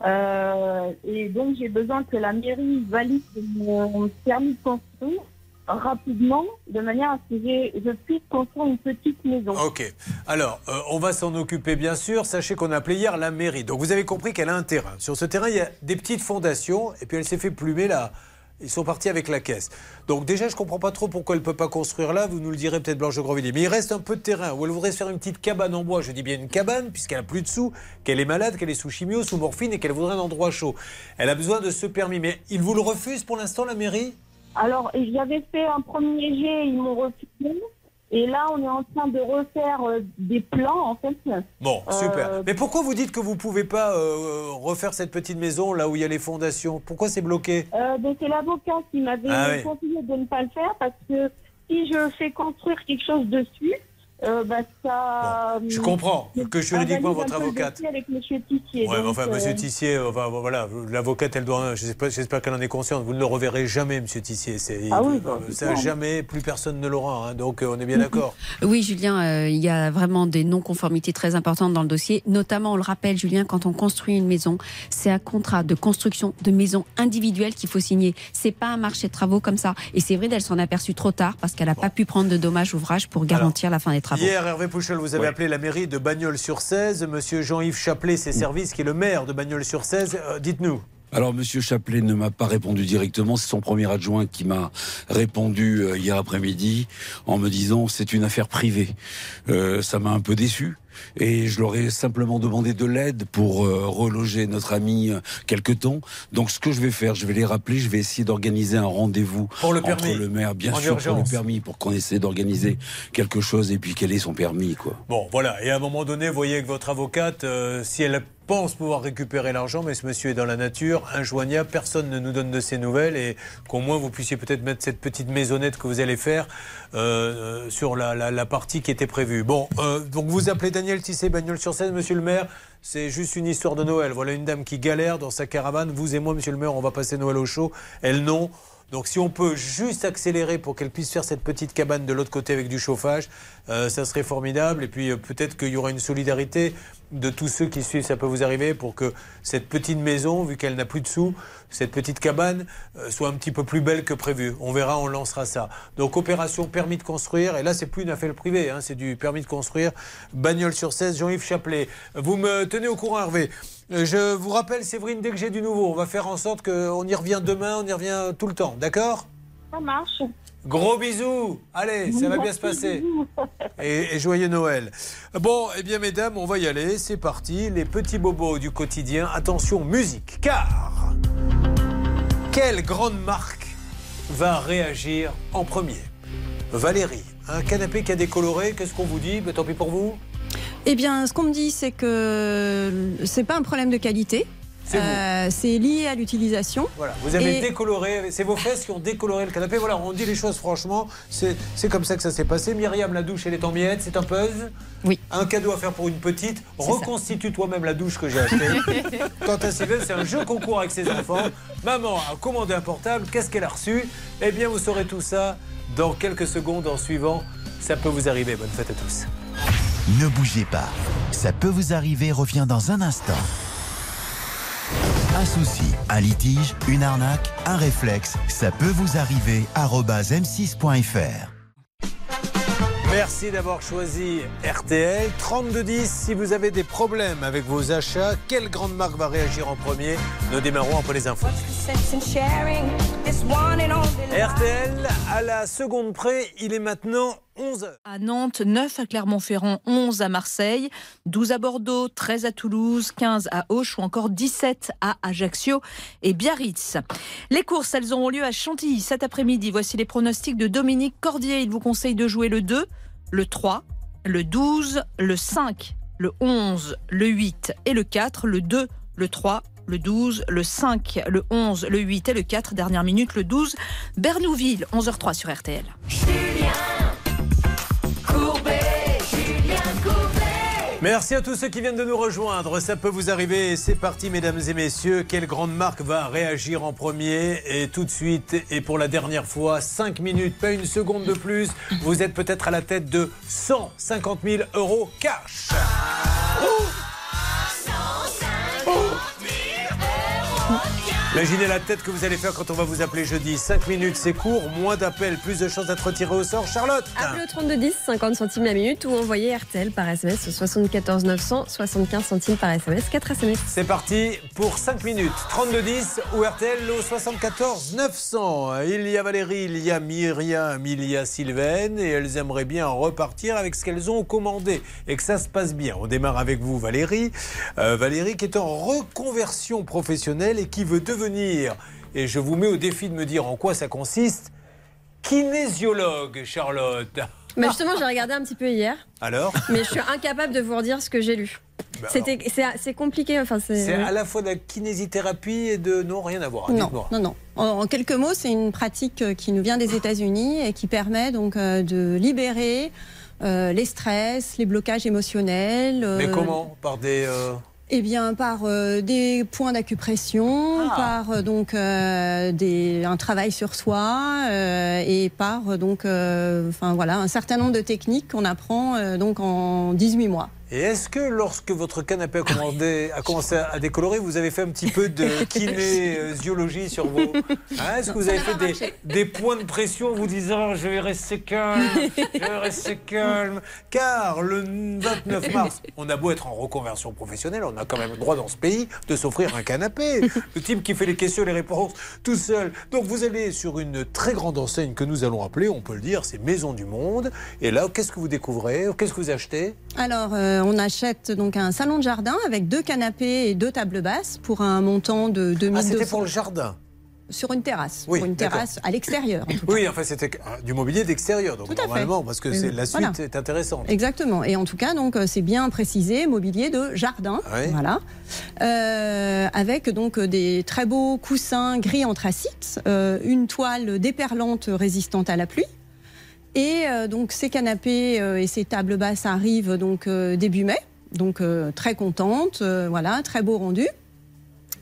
Euh, et donc, j'ai besoin que la mairie valide mon permis de construire rapidement, de manière à ce que je puisse construire une petite maison. Ok. Alors, euh, on va s'en occuper bien sûr. Sachez qu'on a appelé hier la mairie. Donc, vous avez compris qu'elle a un terrain. Sur ce terrain, il y a des petites fondations. Et puis, elle s'est fait plumer là. Ils sont partis avec la caisse. Donc déjà, je ne comprends pas trop pourquoi elle ne peut pas construire là. Vous nous le direz peut-être, Blanche Grandvilliers. Mais il reste un peu de terrain où elle voudrait se faire une petite cabane en bois. Je dis bien une cabane, puisqu'elle a plus de sous, qu'elle est malade, qu'elle est sous chimio, sous morphine et qu'elle voudrait un endroit chaud. Elle a besoin de ce permis. Mais il vous le refuse pour l'instant, la mairie? Alors, j'avais fait un premier jet, ils m'ont refusé. Et là, on est en train de refaire euh, des plans, en fait. Bon, Euh, super. Mais pourquoi vous dites que vous ne pouvez pas euh, refaire cette petite maison là où il y a les fondations? Pourquoi c'est bloqué? Euh, ben, c'est l'avocat qui m'avait Ah oui. conseillé de ne pas le faire parce que si je fais construire quelque chose dessus, euh, ben, ça. Je comprends que juridiquement, votre avocate. avec Monsieur Tissier. Ouais, mais donc, enfin, euh, Monsieur Tissier, euh, enfin, voilà, l'avocate, elle doit, j'espère, j'espère qu'elle en est consciente. Vous ne le reverrez jamais, Monsieur Tissier. C'est, Ah oui, euh, bah, ça jamais, plus personne ne l'aura. hein, donc, euh, on est bien d'accord. Oui, Julien, euh, il y a vraiment des non-conformités très importantes dans le dossier. Notamment, on le rappelle, Julien, quand on construit une maison, c'est un contrat de construction de maison individuelle qu'il faut signer. C'est pas un marché de travaux comme ça. Et c'est vrai, elle s'en aperçue trop tard parce qu'elle n'a pas pu prendre de dommages ouvrages pour garantir la fin des travaux. Hier, Hervé Pouchel, vous avez appelé la mairie de Bagnols-sur-Cèze. Monsieur Jean-Yves Chaplet, ses services, qui est le maire de Bagnols-sur-Cèze. Euh, dites-nous. Alors, Monsieur Chaplet ne m'a pas répondu directement. C'est son premier adjoint qui m'a répondu euh, hier après-midi en me disant c'est une affaire privée. Euh, ça m'a un peu déçu. Et je leur ai simplement demandé de l'aide pour euh, reloger notre ami euh, quelque temps. Donc, ce que je vais faire, je vais les rappeler. Je vais essayer d'organiser un rendez-vous Pour le entre le maire, bien En sûr, pour le permis, pour qu'on essaie d'organiser quelque chose et puis quel est son permis, quoi. Bon, voilà. Et à un moment donné, vous voyez avec votre avocate, euh, si elle pense pouvoir récupérer l'argent, mais ce monsieur est dans la nature, injoignable, personne ne nous donne de ses nouvelles, et qu'au moins vous puissiez peut-être mettre cette petite maisonnette que vous allez faire euh, sur la, la- la partie qui était prévue. Bon, donc vous appelez Daniel Tissé, Bagnol sur scène, monsieur le maire. C'est juste une histoire de Noël. Voilà une dame qui galère dans sa caravane. Vous et moi, monsieur le maire, on va passer Noël au chaud. Elle non. Donc si on peut juste accélérer pour qu'elle puisse faire cette petite cabane de l'autre côté avec du chauffage, euh, ça serait formidable. Et puis euh, peut-être qu'il y aura une solidarité de tous ceux qui suivent, ça peut vous arriver, pour que cette petite maison, vu qu'elle n'a plus de sous, cette petite cabane euh, soit un petit peu plus belle que prévu. On verra, on lancera ça. Donc opération permis de construire, et là c'est plus une affaire privée, hein, c'est du permis de construire. Bagnole sur 16, Jean-Yves Chaplet. Vous me tenez au courant, Hervé. Euh, Je vous rappelle, Séverine, dès que j'ai du nouveau, on va faire en sorte qu'on y revient demain, on y revient tout le temps, d'accord? Ça marche. Gros bisous Allez, ça va bien se passer. Et, et joyeux Noël. Bon, eh bien, mesdames, on va y aller. C'est parti. Les petits bobos du quotidien. Attention, musique, car quelle grande marque va réagir en premier? Valérie, un canapé qui a décoloré, qu'est-ce qu'on vous dit? Ben, Tant pis pour vous. Eh bien, ce qu'on me dit, c'est que c'est pas un problème de qualité. C'est. Euh, lié à l'utilisation. Voilà, vous avez Et- décoloré, c'est vos fesses qui ont décoloré le canapé. Voilà, on dit les choses franchement, c'est c'est comme ça que ça s'est passé. Myriam, la douche, elle est en miettes, c'est un puzzle. Oui. Un cadeau à faire pour une petite. Reconstitue toi-même la douche que j'ai achetée. Quant à Sylvain, c'est un jeu concours avec ses enfants. Maman a commandé un portable, qu'est-ce qu'elle a reçu? Eh bien, vous saurez tout ça dans quelques secondes en suivant. Ça peut vous arriver. Bonne fête à tous. Ne bougez pas. Ça peut vous arriver revient dans un instant. Un souci, un litige, une arnaque, un réflexe, ça peut vous arriver. arobase m6.fr. Merci d'avoir choisi RTL 3210. Si vous avez des problèmes avec vos achats, quelle grande marque va réagir en premier? Nous démarrons après les infos. RTL, à la seconde près, il est maintenant 11h. À Nantes, 9 à Clermont-Ferrand, 11 à Marseille, 12 à Bordeaux, 13 à Toulouse, 15 à Auch ou encore 17 à Ajaccio et Biarritz. Les courses, elles auront lieu à Chantilly cet après-midi. Voici les pronostics de Dominique Cordier. Il vous conseille de jouer le 2, le 3, le 12, le 5, le 11, le 8 et le 4, le 2, le 3, le 12, le 5, le 11, le 8 et le 4. Dernière minute, le 12, Bernouville, 11h03 sur RTL. Merci à tous ceux qui viennent de nous rejoindre. Ça peut vous arriver. C'est parti, mesdames et messieurs. Quelle grande marque va réagir en premier? Et tout de suite, et pour la dernière fois, 5 minutes, pas une seconde de plus. Vous êtes peut-être à la tête de 150 000 euros cash. Imaginez la tête que vous allez faire quand on va vous appeler jeudi. 5 minutes, c'est court. Moins d'appels, plus de chances d'être tiré au sort. Charlotte Appelez au 3210, 50 centimes la minute ou envoyez RTL par SMS au 74 900, 75 centimes par SMS, 4 SMS. C'est parti pour 5 minutes. 32-10 ou RTL au 74 900. Il y a Valérie, il y a Myriam, il y a Sylvaine et elles aimeraient bien repartir avec ce qu'elles ont commandé et que ça se passe bien. On démarre avec vous Valérie. Euh, Valérie qui est en reconversion professionnelle et qui veut devenir, et je vous mets au défi de me dire en quoi ça consiste, kinésiologue Charlotte. Mais justement, j'ai regardé un petit peu hier, Alors? Mais je suis incapable de vous redire ce que j'ai lu. Bah C'était, c'est, compliqué. Enfin, c'est. À la fois de la kinésithérapie et de... Non, rien à voir. Non, dites-moi. non, non. En, en quelques mots, c'est une pratique euh, qui nous vient des États-Unis et qui permet donc euh, de libérer euh, les stress, les blocages émotionnels. euh, Mais comment? Par des... Eh bien, par euh, des points d'acupression, Ah. par euh, donc euh, des, un travail sur soi euh, et par donc, euh, enfin voilà, un certain nombre de techniques qu'on apprend euh, donc en 18 mois. Et est-ce que lorsque votre canapé a, commandé- a commencé à décolorer, vous avez fait un petit peu de kinésiologie sur vos... Hein, est-ce que vous avez fait des, des points de pression en vous disant je vais rester calme, je vais rester calme? Car le 29 mars, on a beau être en reconversion professionnelle, on a quand même le droit dans ce pays de s'offrir un canapé. Le type qui fait les questions et les réponses tout seul. Donc vous allez sur une très grande enseigne que nous allons appeler, on peut le dire, c'est Maison du Monde. Et là, qu'est-ce que vous découvrez? Qu'est-ce que vous achetez? Alors, euh, on achète donc un salon de jardin avec deux canapés et deux tables basses pour un montant de 2200. Ah, c'était pour le jardin Sur une terrasse. Oui, pour une terrasse à l'extérieur. en. Oui, enfin, c'était euh, du mobilier d'extérieur, donc Tout à fait. normalement, parce que c'est la suite Voilà. est intéressante. Exactement. Et en tout cas, donc, euh, c'est bien précisé, mobilier de jardin. Oui. Voilà. Euh, avec donc des très beaux coussins gris anthracite, euh, une toile déperlante résistante à la pluie. Et euh, donc ces canapés euh, et ces tables basses arrivent donc euh, début mai. Donc très contente, voilà, très beau rendu.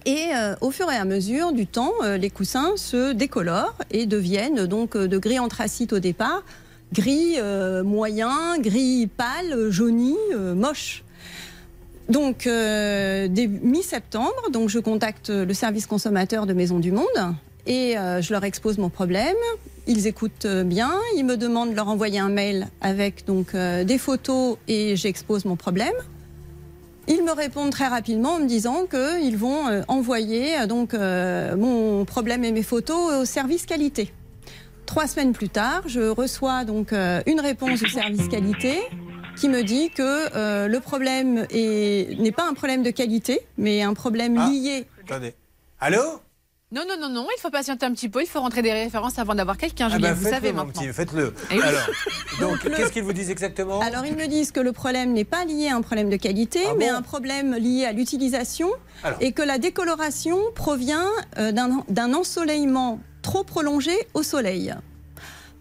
Et au fur et à mesure du temps, les coussins se décolorent et deviennent donc de gris anthracite au départ, gris moyen, gris pâle, jauni, moche. Donc, mi-septembre, donc je contacte le service consommateur de Maison du Monde et je leur expose mon problème. Ils écoutent euh, bien, ils me demandent de leur envoyer un mail avec donc euh, des photos et j'expose mon problème. Ils me répondent très rapidement en me disant qu'ils vont euh, envoyer donc euh, mon problème et mes photos au service qualité. Trois semaines plus tard, je reçois donc une réponse du service qualité qui me dit que le problème est- n'est pas un problème de qualité, mais un problème Ah. lié. Attendez. Allô? Non, non, non, non, il faut patienter un petit peu, il faut rentrer des références avant d'avoir quelqu'un, Ah Julien, bah, vous savez mon maintenant. faites-le. Eh oui. Alors, donc, qu'est-ce qu'ils vous disent exactement? Alors, ils me disent que le problème n'est pas lié à un problème de qualité, mais un problème lié à l'utilisation et que la décoloration provient euh, d'un d'un ensoleillement trop prolongé au soleil.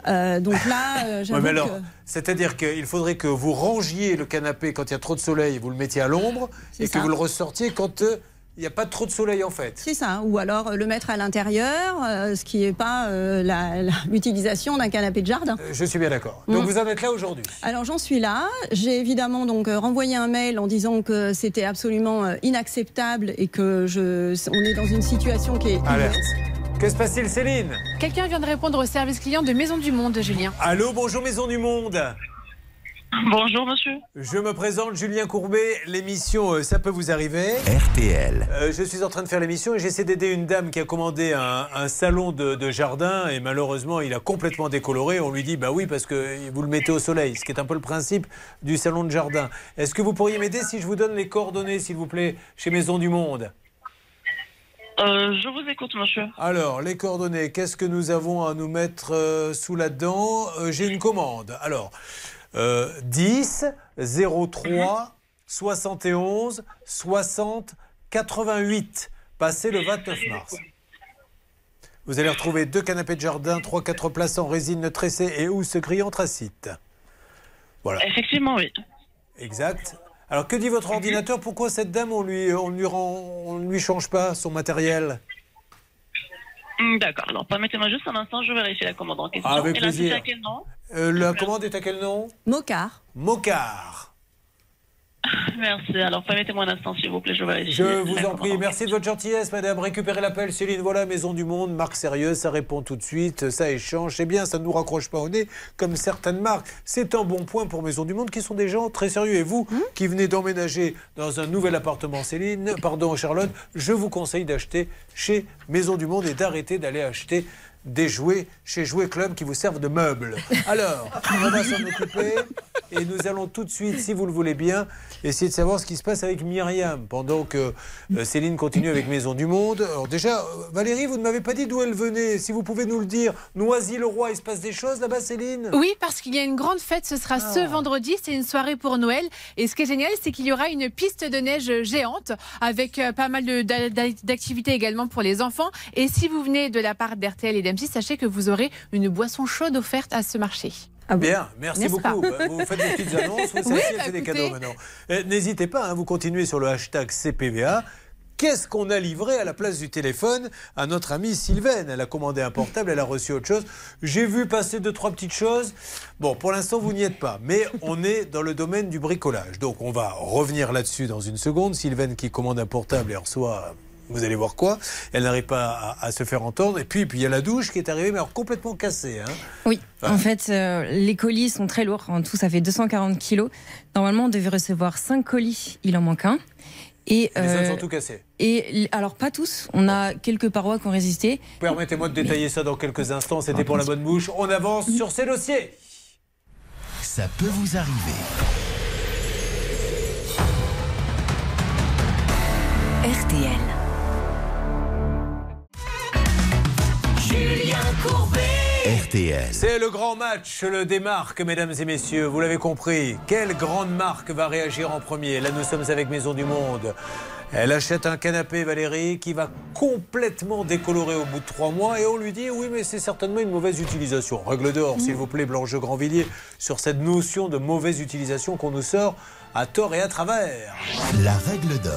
Euh, donc là, euh, Ouais, j'avoue mais alors, que- c'est-à-dire qu'il faudrait que vous rangiez le canapé quand il y a trop de soleil, vous le mettiez à l'ombre, et que vous le ressortiez quand euh, il n'y a pas trop de soleil en fait. C'est ça, ou alors euh, le mettre à l'intérieur, euh, ce qui n'est pas euh, la- la- l'utilisation d'un canapé de jardin. Je suis bien d'accord. Donc Mm. vous en êtes là aujourd'hui. Alors j'en suis là. J'ai évidemment donc renvoyé un mail en disant que c'était absolument inacceptable et que je, on est dans une situation qui est Alerte. Que se passe-t-il, Céline? Quelqu'un vient de répondre au service client de Maison du Monde, Julien. Allô, bonjour Maison du Monde. Bonjour monsieur. Je me présente Julien Courbet, l'émission euh, Ça peut vous arriver. RTL. Euh, je suis en train de faire l'émission et j'essaie d'aider une dame qui a commandé un, un salon de, de jardin et malheureusement il a complètement décoloré. On lui dit bah oui parce que vous le mettez au soleil, ce qui est un peu le principe du salon de jardin. Est-ce que vous pourriez m'aider si je vous donne les coordonnées s'il vous plaît chez Maison du Monde? Euh, je vous écoute monsieur. Alors les coordonnées, qu'est-ce que nous avons à nous mettre euh, sous là-dedans Euh, J'ai une commande. Alors euh, 10 03 71 60 88 passé le 29 mars. Vous allez retrouver deux canapés de jardin, 3-4 places en résine tressée et housse gris anthracite. Voilà. Effectivement oui. Exact. Alors que dit votre ordinateur? Pourquoi cette dame, on lui, on lui, rend, on lui change pas son matériel? D'accord. Alors permettez-moi juste un instant, je vérifie la commande en question. Ah, avec Et la plaisir. société à quel nom Euh, La commande est à quel nom Mocar. Mocar. Merci. Alors permettez-moi un instant s'il vous plaît, je vous en prie, merci de votre gentillesse, madame. Récupérez l'appel, Céline. Voilà, Maison du Monde, marque sérieuse, ça répond tout de suite, ça échange. C'est bien, ça ne nous raccroche pas au nez comme certaines marques. C'est un bon point pour Maison du Monde qui sont des gens très sérieux. Et vous, qui venez d'emménager dans un nouvel appartement, Céline, pardon, Charlotte, je vous conseille d'acheter chez Maison du Monde et d'arrêter d'aller acheter des jouets chez Jouet Club qui vous servent de meubles. Alors, on va s'en occuper et nous allons tout de suite, si vous le voulez bien, essayer de savoir ce qui se passe avec Myriam pendant que euh, Céline continue avec Maison du Monde. Alors déjà, euh, Valérie, vous ne m'avez pas dit d'où elle venait. Si vous pouvez nous le dire, Noisy-le-Roi, il se passe des choses là-bas, Céline? Oui, parce qu'il y a une grande fête, ce sera ce vendredi, c'est une soirée pour Noël. Et ce qui est génial, c'est qu'il y aura une piste de neige géante avec euh, pas mal d'activités également pour les enfants. Et si vous venez de la part d'RTL et d'M6, sachez que vous aurez une boisson chaude offerte à ce marché. Bien, merci beaucoup. pas Bah, Vous faites des petites annonces, vous savez, Oui, bah, des écoutez. cadeaux maintenant. Euh, N'hésitez pas, hein, vous continuez sur le hashtag CPVA. Qu'est-ce qu'on a livré à la place du téléphone à notre amie Sylvaine? Elle a commandé un portable, elle a reçu autre chose. J'ai vu passer deux, trois petites choses. Bon, pour l'instant, vous n'y êtes pas. Mais on est dans le domaine du bricolage. Donc, on va revenir là-dessus dans une seconde. Sylvaine qui commande un portable et reçoit. Vous allez voir quoi Elle n'arrive pas à, à se faire entendre. Et puis, puis il y a la douche qui est arrivée, mais alors complètement cassée. hein. Oui, en fait, euh, les colis sont très lourds. En tout, ça fait 240 kilos. Normalement, on devait recevoir 5 colis. Il en manque un. Et, Les autres euh, sont tout cassés. et alors, pas tous. On a quelques parois qui ont résisté. Permettez-moi de détailler ça dans quelques instants. C'était pour la bonne bouche. On avance sur ces dossiers. Ça peut vous arriver. RTL. C'est le grand match, le des marques, mesdames et messieurs. Vous l'avez compris. Quelle grande marque va réagir en premier Là, nous sommes avec Maison du Monde. Elle achète un canapé, Valérie, qui va complètement décolorer au bout de trois mois. Et on lui dit oui, mais c'est certainement une mauvaise utilisation. Règle d'or, s'il vous plaît, Blanche Grandvilliers, sur cette notion de mauvaise utilisation qu'on nous sort à tort et à travers. La règle d'or.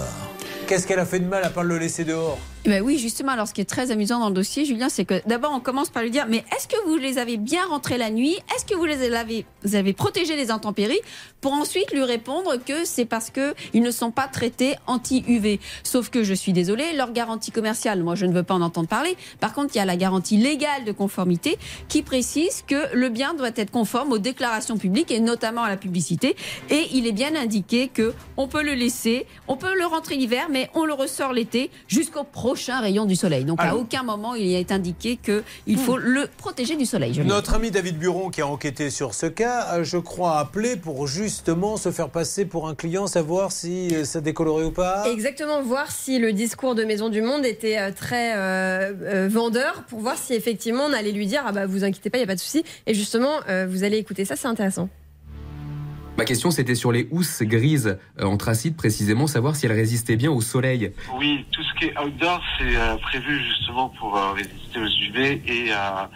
Qu'est-ce qu'elle a fait de mal à part le laisser dehors? Eh ben oui, justement. Alors, ce qui est très amusant dans le dossier, Julien, c'est que d'abord, on commence par lui dire Mais est-ce que vous les avez bien rentrés la nuit? Est-ce que vous les avez, vous avez protégé les intempéries? Pour ensuite lui répondre que c'est parce qu'ils ne sont pas traités anti-UV. Sauf que je suis désolée, leur garantie commerciale, moi, je ne veux pas en entendre parler. Par contre, il y a la garantie légale de conformité qui précise que le bien doit être conforme aux déclarations publiques et notamment à la publicité. Et il est bien indiqué que on peut le laisser, on peut le rentrer l'hiver, mais on le ressort l'été jusqu'au prochain prochain rayon du soleil. Donc à aucun moment il est indiqué qu'il faut le protéger du soleil. Notre ami David Buron, qui a enquêté sur ce cas, a, je crois, appelé pour justement se faire passer pour un client, savoir si euh, ça décolorait ou pas. Exactement, voir si le discours de Maison du Monde était euh, très euh, euh, vendeur, pour voir si effectivement on allait lui dire ah bah vous inquiétez pas, il y a pas de souci. Et justement, euh, vous allez écouter ça, c'est intéressant. Ma question, c'était sur les housses grises euh, anthracite, précisément, savoir si elles résistaient bien au soleil. Oui, tout ce qui est outdoor, c'est euh, prévu justement pour euh, résister aux UV et, à-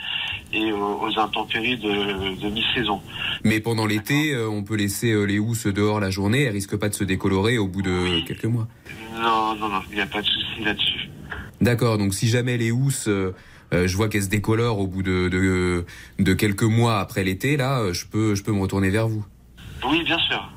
et aux, aux intempéries de, de mi-saison. Mais pendant l'été, euh, on peut laisser euh, les housses dehors la journée, elles risquent pas de se décolorer au bout de quelques mois. Non, non, non, il n'y a pas de souci là-dessus. D'accord, donc si jamais les housses, euh, euh, je vois qu'elles se décolorent au bout de, de, de quelques mois après l'été, là, euh, je peux, je peux me retourner vers vous. Oui, bien sûr.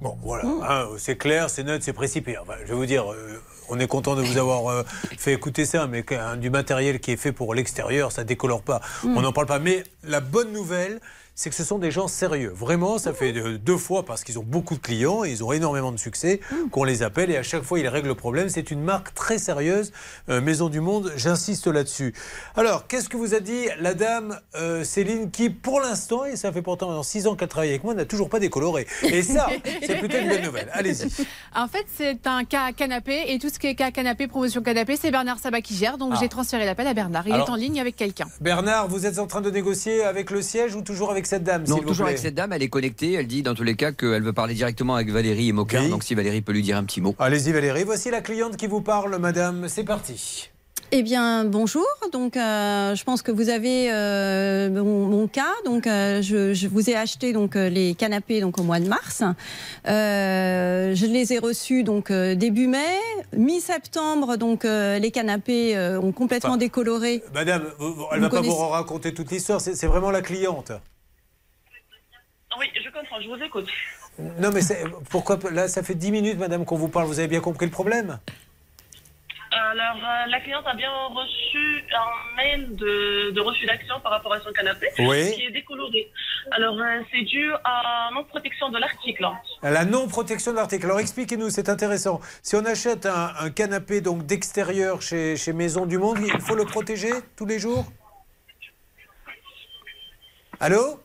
Bon, voilà, hein, c'est clair, c'est neutre, c'est précipité. Enfin, je vais vous dire, euh, on est content de vous avoir euh, fait écouter ça, mais qu'un- du matériel qui est fait pour l'extérieur, ça décolore pas. Mm. On n'en parle pas. Mais la bonne nouvelle, c'est que ce sont des gens sérieux. Vraiment, ça fait euh, deux fois parce qu'ils ont beaucoup de clients, et ils ont énormément de succès, qu'on les appelle et à chaque fois ils règlent le problème. C'est une marque très sérieuse, euh, Maison du Monde, j'insiste là-dessus. Alors, qu'est-ce que vous a dit la dame euh, Céline qui, pour l'instant, et ça fait pourtant six ans qu'elle travaille avec moi, n'a toujours pas décoloré? Et ça, c'est plutôt une bonne nouvelle. Allez-y. En fait, c'est un cas canapé et tout ce qui est cas canapé, promotion canapé, c'est Bernard Sabat qui gère. Donc Ah. j'ai transféré l'appel à Bernard. Il Alors- est en ligne avec quelqu'un. Bernard, vous êtes en train de négocier avec le siège ou toujours avec cette dame Non, vous toujours plaît avec cette dame, elle est connectée. Elle dit dans tous les cas qu'elle veut parler directement avec Valérie et Moquin. Donc si Valérie peut lui dire un petit mot. Allez-y Valérie, voici la cliente qui vous parle, madame. C'est parti. Eh bien, bonjour. Donc, euh, je pense que vous avez euh, mon, mon cas. Donc, euh, je, je vous ai acheté donc les canapés donc au mois de mars. Euh, je les ai reçus donc début mai, mi-septembre. Donc, euh, les canapés euh, ont complètement Enfin, décoloré. Madame, elle ne va pas vous raconter toute l'histoire, c'est c'est vraiment la cliente. Oui, je comprends, je vous écoute. Non mais pourquoi là ça fait 10 minutes madame qu'on vous parle, vous avez bien compris le problème? Alors, euh, la cliente a bien reçu un mail de, de refus d'action par rapport à son canapé Oui. qui est décoloré. Alors, euh, c'est dû à non-protection de l'article. La non-protection de l'article. Alors expliquez-nous, c'est intéressant. Si on achète un, un canapé donc d'extérieur chez, chez Maison du Monde, il faut le protéger tous les jours? Allô?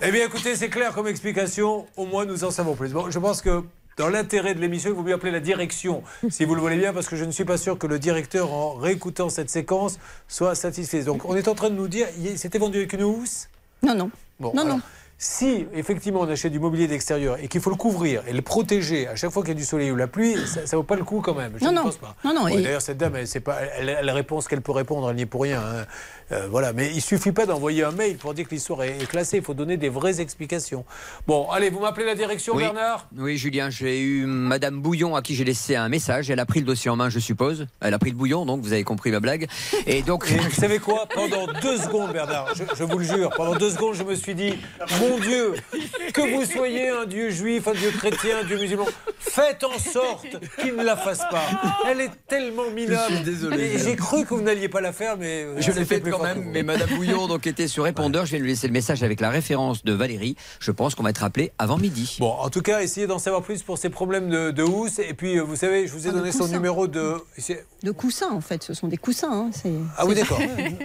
Eh bien écoutez, c'est clair comme explication, au moins nous en savons plus. Bon, je pense que dans l'intérêt de l'émission, il vaut mieux appeler la direction, si vous le voulez bien, parce que je ne suis pas sûr que le directeur, en réécoutant cette séquence, soit satisfait. Donc on est en train de nous dire, c'était vendu avec une housse? Non, non. Bon, non, alors, non. Si effectivement on achète du mobilier d'extérieur et qu'il faut le couvrir et le protéger à chaque fois qu'il y a du soleil ou la pluie, ça, ça vaut pas le coup quand même. Je Non, ne non. pense pas. Non, non, Ouais, et- D'ailleurs, cette dame, elle, sait pas, elle, elle répond ce qu'elle peut répondre, elle n'y est pour rien. hein. Euh, voilà, mais il suffit pas d'envoyer un mail pour dire que l'histoire est, est classée. Il faut donner des vraies explications. Bon, allez, vous m'appelez la direction, Oui. Bernard? Oui, Julien, j'ai eu Madame Bouillon à qui j'ai laissé un message. Elle a pris le dossier en main, je suppose. Elle a pris le bouillon, donc vous avez compris ma blague. Et donc. Et vous savez quoi? Pendant deux secondes, Bernard, je, je vous le jure, pendant deux secondes, je me suis dit, mon Dieu, que vous soyez un Dieu juif, un Dieu chrétien, un Dieu musulman, faites en sorte qu'il ne la fasse pas. Elle est tellement minable. Je suis désolé. J'ai cru que vous n'alliez pas la faire, mais euh, Je l'ai fait quand même, mais Madame Bouillon donc était sur répondeur. Je viens de lui laisser le message avec la référence de Valérie. Je pense qu'on va être appelé avant midi. Bon, en tout cas, essayez d'en savoir plus pour ces problèmes de, de housse. Et puis, euh, vous savez, je vous ai Ah, donné son coussin. numéro de. De coussins, en fait. Ce sont des coussins. hein, Ah oui, d'accord.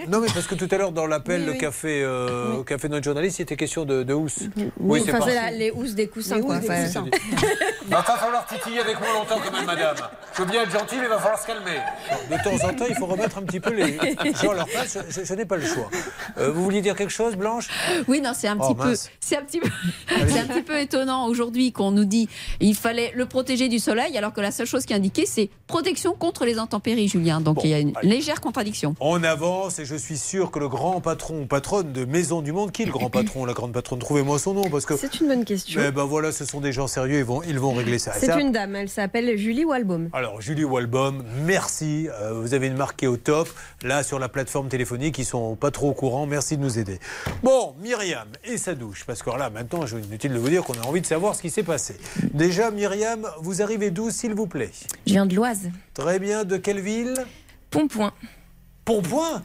non, mais parce que tout à l'heure, dans l'appel, Oui, le oui. café, euh, au café de notre journaliste, il était question de, de housse. Oui, c'est enfin, parti. c'est la- les housses des coussins. Les quoi. housses des Enfin, coussins. Il va pas falloir titiller avec moi longtemps quand même, madame. Je veux bien être gentil, mais il va falloir se calmer. De temps en temps, il faut remettre un petit peu les gens à leur place. Je, je- je n'ai pas le choix. Euh, vous vouliez dire quelque chose, Blanche? Oui, non, c'est un Oh, petit peu, mince. c'est un petit peu, c'est un petit peu étonnant aujourd'hui qu'on nous dit il fallait le protéger du soleil, alors que la seule chose qui est indiquée c'est protection contre les intempéries, Julien. Donc il y a une légère contradiction. On avance et je suis sûr que le grand patron ou patronne de Maison du Monde, qui est le grand patron, la grande patronne, trouvez-moi son nom parce que. C'est une bonne question. Eh ben voilà, ce sont des gens sérieux, ils vont, ils vont régler ça. C'est une dame, elle s'appelle Julie Walbaum. Alors, Julie Walbaum, merci. Euh, vous avez une marque qui est au top. Là, sur la plateforme téléphonique, ils sont pas trop au courant. Merci de nous aider. Bon, Myriam et sa douche. Parce que là, maintenant, je inutile de vous dire qu'on a envie de savoir ce qui s'est passé. Déjà, Myriam, vous arrivez d'où, s'il vous plaît Je viens de l'Oise. Très bien. De quelle ville? Pompoint. Pompoint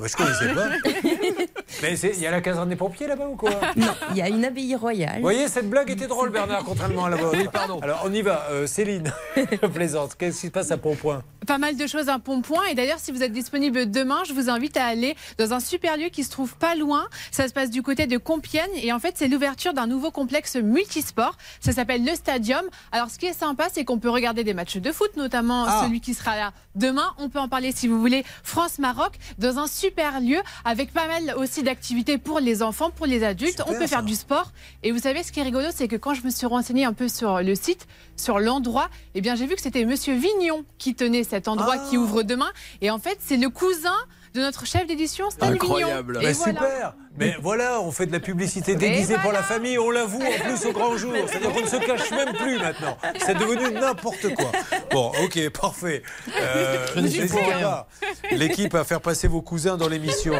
Ah, ben, je connaissais pas. Mais il y a la caserne des pompiers là-bas ou quoi? Non, il y a une abbaye royale. Vous voyez, cette blague était drôle, Bernard, contrairement à la vôtre. Alors, on y va. Euh, Céline, plaisante. Qu'est-ce qui se passe à Pontpoint? Pas mal de choses à Pontpoint. Et d'ailleurs, si vous êtes disponible demain, je vous invite à aller dans un super lieu qui se trouve pas loin. Ça se passe du côté de Compiègne. Et en fait, c'est l'ouverture d'un nouveau complexe multisport. Ça s'appelle le Stadium. Alors, ce qui est sympa, c'est qu'on peut regarder des matchs de foot, notamment Ah. celui qui sera là demain. On peut en parler si vous voulez. France-Maroc, dans un super lieu avec pas mal aussi d'activités pour les enfants, pour les adultes. on peut faire du sport. Et vous savez, ce qui est rigolo, c'est que quand je me suis renseignée un peu sur le site, sur l'endroit, eh bien, j'ai vu que c'était Monsieur Vignon qui tenait cet endroit qui ouvre demain. Et en fait, c'est le cousin de notre chef d'édition, Stan Vignon. Voilà. super Mais voilà, on fait de la publicité déguisée pour la famille, on l'avoue en plus au grand jour. C'est-à-dire qu'on ne se cache même plus maintenant. C'est devenu n'importe quoi. Bon, ok, parfait. Euh, n'hésitez pas, l'équipe, à faire passer vos cousins dans l'émission.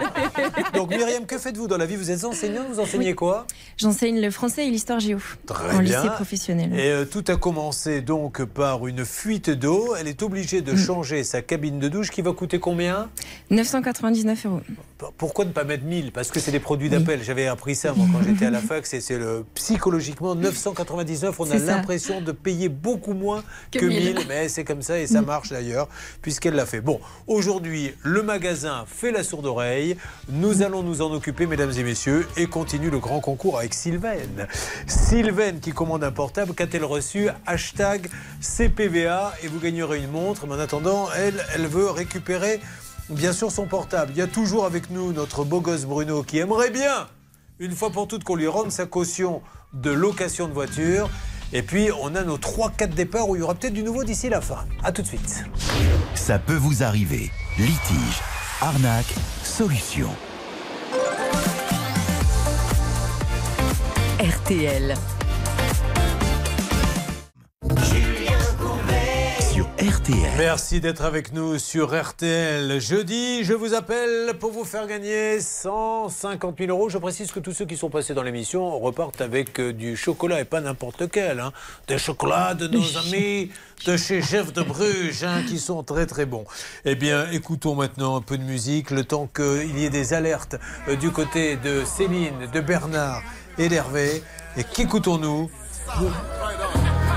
Donc Myriam, que faites-vous dans la vie? Vous êtes enseignante, vous enseignez quoi? J'enseigne le français et l'histoire géo Très en bien. lycée professionnel. Et euh, tout a commencé donc par une fuite d'eau. Elle est obligée Mm. de changer sa cabine de douche qui va coûter combien? 999 euros. Pourquoi ne pas mettre 1000 Parce que c'est des produits d'appel. J'avais appris ça moi quand j'étais à la fac. C'est c'est le psychologiquement 999. On a l'impression de payer beaucoup moins que, Que 1000. 1000. Mais c'est comme ça et ça marche d'ailleurs puisqu'elle l'a fait. Bon, aujourd'hui le magasin fait la sourde oreille. Nous allons nous en occuper, mesdames et messieurs, et continue le grand concours avec Sylvaine. Sylvaine qui commande un portable. Qu'a-t-elle reçu Hashtag CPVA et vous gagnerez une montre. Mais en attendant, elle, elle veut récupérer bien sûr son portable. Il y a toujours avec nous notre beau gosse Bruno qui aimerait bien, une fois pour toutes, qu'on lui rende sa caution de location de voiture. Et puis, on a nos 3-4 départs où il y aura peut-être du nouveau d'ici la fin. A tout de suite. Ça peut vous arriver. Litige, arnaque, solution. RTL. RTL. Merci d'être avec nous sur RTL. Jeudi, je vous appelle pour vous faire gagner 150 000 euros. Je précise que tous ceux qui sont passés dans l'émission repartent avec euh, du chocolat et pas n'importe lequel. Hein. Des chocolats de nos amis de chez Jeff de Bruges hein, qui sont très très bons. Eh bien, écoutons maintenant un peu de musique le temps qu'il y ait des alertes euh, du côté de Céline, de Bernard et d'Hervé. Et qu'écoutons-nous?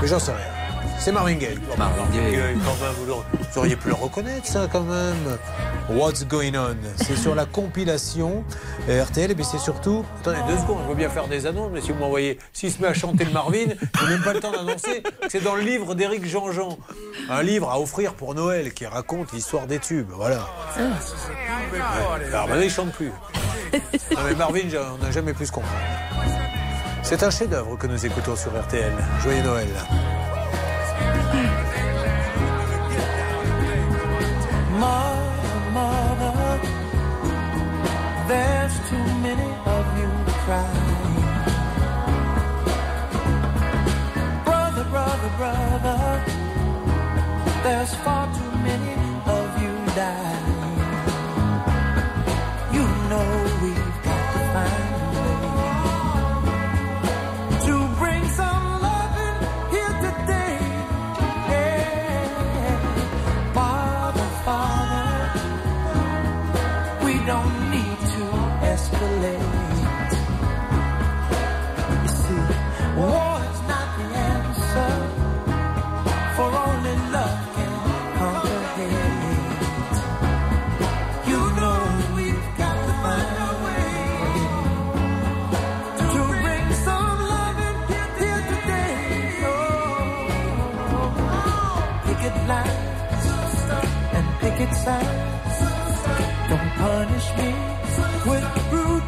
Mais j'en sais rien. C'est Marvin Gaye. Marvin Gaye, quand même, vous, auriez pu le reconnaître, ça, quand même. What's Going On? C'est sur la compilation euh, RTL, et puis c'est surtout. Attendez deux secondes, je veux bien faire des annonces, mais si vous m'envoyez. S'il se met à chanter le Marvin, je n'ai même pas le temps d'annoncer que c'est dans le livre d'Éric Jean-Jean. Un livre à offrir pour Noël qui raconte l'histoire des tubes. Voilà. Ouais. Alors maintenant, il chante plus. Non, mais Marvin, on n'a jamais pu se comprendre. C'est un chef-d'œuvre que nous écoutons sur RTL. Joyeux Noël. Mother, mother, there's too take it. Don't punish me with rude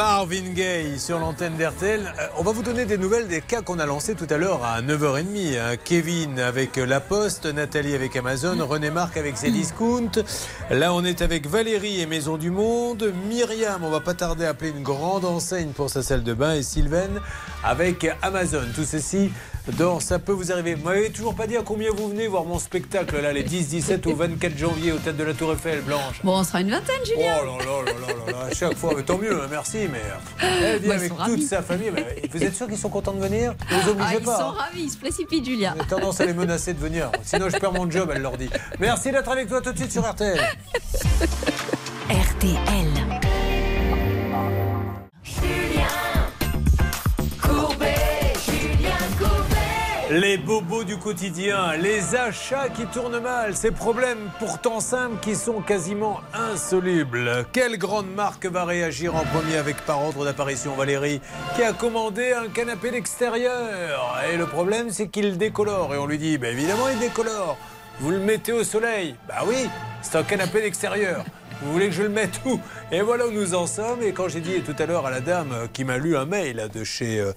Marvin Gaye sur l'antenne d'RTL. Euh, on va vous donner des nouvelles des cas qu'on a lancés tout à l'heure à 9h30. hein. Kevin avec La Poste, Nathalie avec Amazon, René Marc avec Cdiscount. Là, on est avec Valérie et Maison du Monde. Myriam, on va pas tarder à appeler une grande enseigne pour sa salle de bain. Et Sylvaine avec Amazon. Tout ceci dans Ça peut vous arriver. Vous m'avez toujours pas dit à combien vous venez voir mon spectacle là, les 10, 17 ou 24 janvier au tête de la Tour Eiffel, Blanche. Bon, on sera une vingtaine, Oh Julien. là là là là là là, à chaque fois, mais tant mieux, hein, merci, mais elle vient Bah, ils avec toute ravis. sa famille. mais vous êtes sûr qu'ils sont contents de venir Ne vous Ah, obligez ils pas. sont hein. ravis, ils se précipitent, Julien. J'ai tendance à les menacer de venir. Sinon, je perds mon job, elle leur dit. Merci d'être avec toi tout de suite sur RTL. RTL. Les bobos du quotidien, les achats qui tournent mal, ces problèmes pourtant simples qui sont quasiment insolubles. Quelle grande marque va réagir en premier avec par ordre d'apparition Valérie qui a commandé un canapé d'extérieur? Et le problème c'est qu'il décolore et on lui dit bah évidemment il décolore. Vous le mettez au soleil Bah oui, c'est un canapé d'extérieur. Vous voulez que je le mette où? Et voilà où nous en sommes. Et quand j'ai dit tout à l'heure à la dame qui m'a lu un mail de chez euh,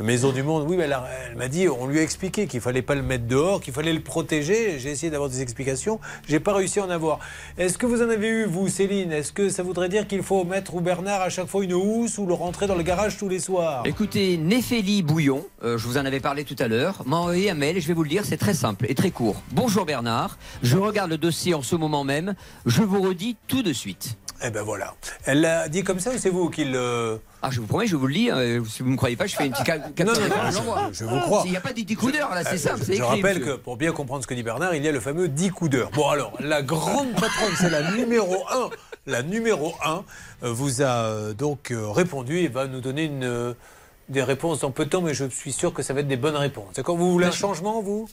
Maison du Monde, oui, elle m'a dit, on lui a expliqué qu'il fallait pas le mettre dehors, qu'il fallait le protéger. J'ai essayé d'avoir des explications. J'ai pas réussi à en avoir. Est-ce que vous en avez eu, vous, Céline? Est-ce que ça voudrait dire qu'il faut mettre ou Bernard à chaque fois une housse ou le rentrer dans le garage tous les soirs? Écoutez, Néphélie Bouillon, euh, je vous en avais parlé tout à l'heure, m'a envoyé un mail et je vais vous le dire, c'est très simple et très court. Bonjour Bernard, je regarde le dossier en ce moment même, je vous redis tout de suite. Eh ben voilà. Elle l'a dit comme ça ou c'est vous qui le. Ah, je vous promets, je vous le lis. euh, si vous ne me croyez pas, je fais une petite ca- capture Non, non, non, je je, je vous crois. Il n'y a pas des 10 coups d'heure là, c'est Euh, simple, je- Je écrit. rappelle monsieur. que pour bien comprendre ce que dit Bernard, il y a le fameux 10 coups d'heure. Bon alors, la grande patronne, c'est la numéro 1. La numéro 1 vous a euh, donc euh, répondu et va nous donner une, euh, des réponses dans peu de temps, mais je suis sûr que ça va être des bonnes réponses. D'accord Vous voulez un changement, vous?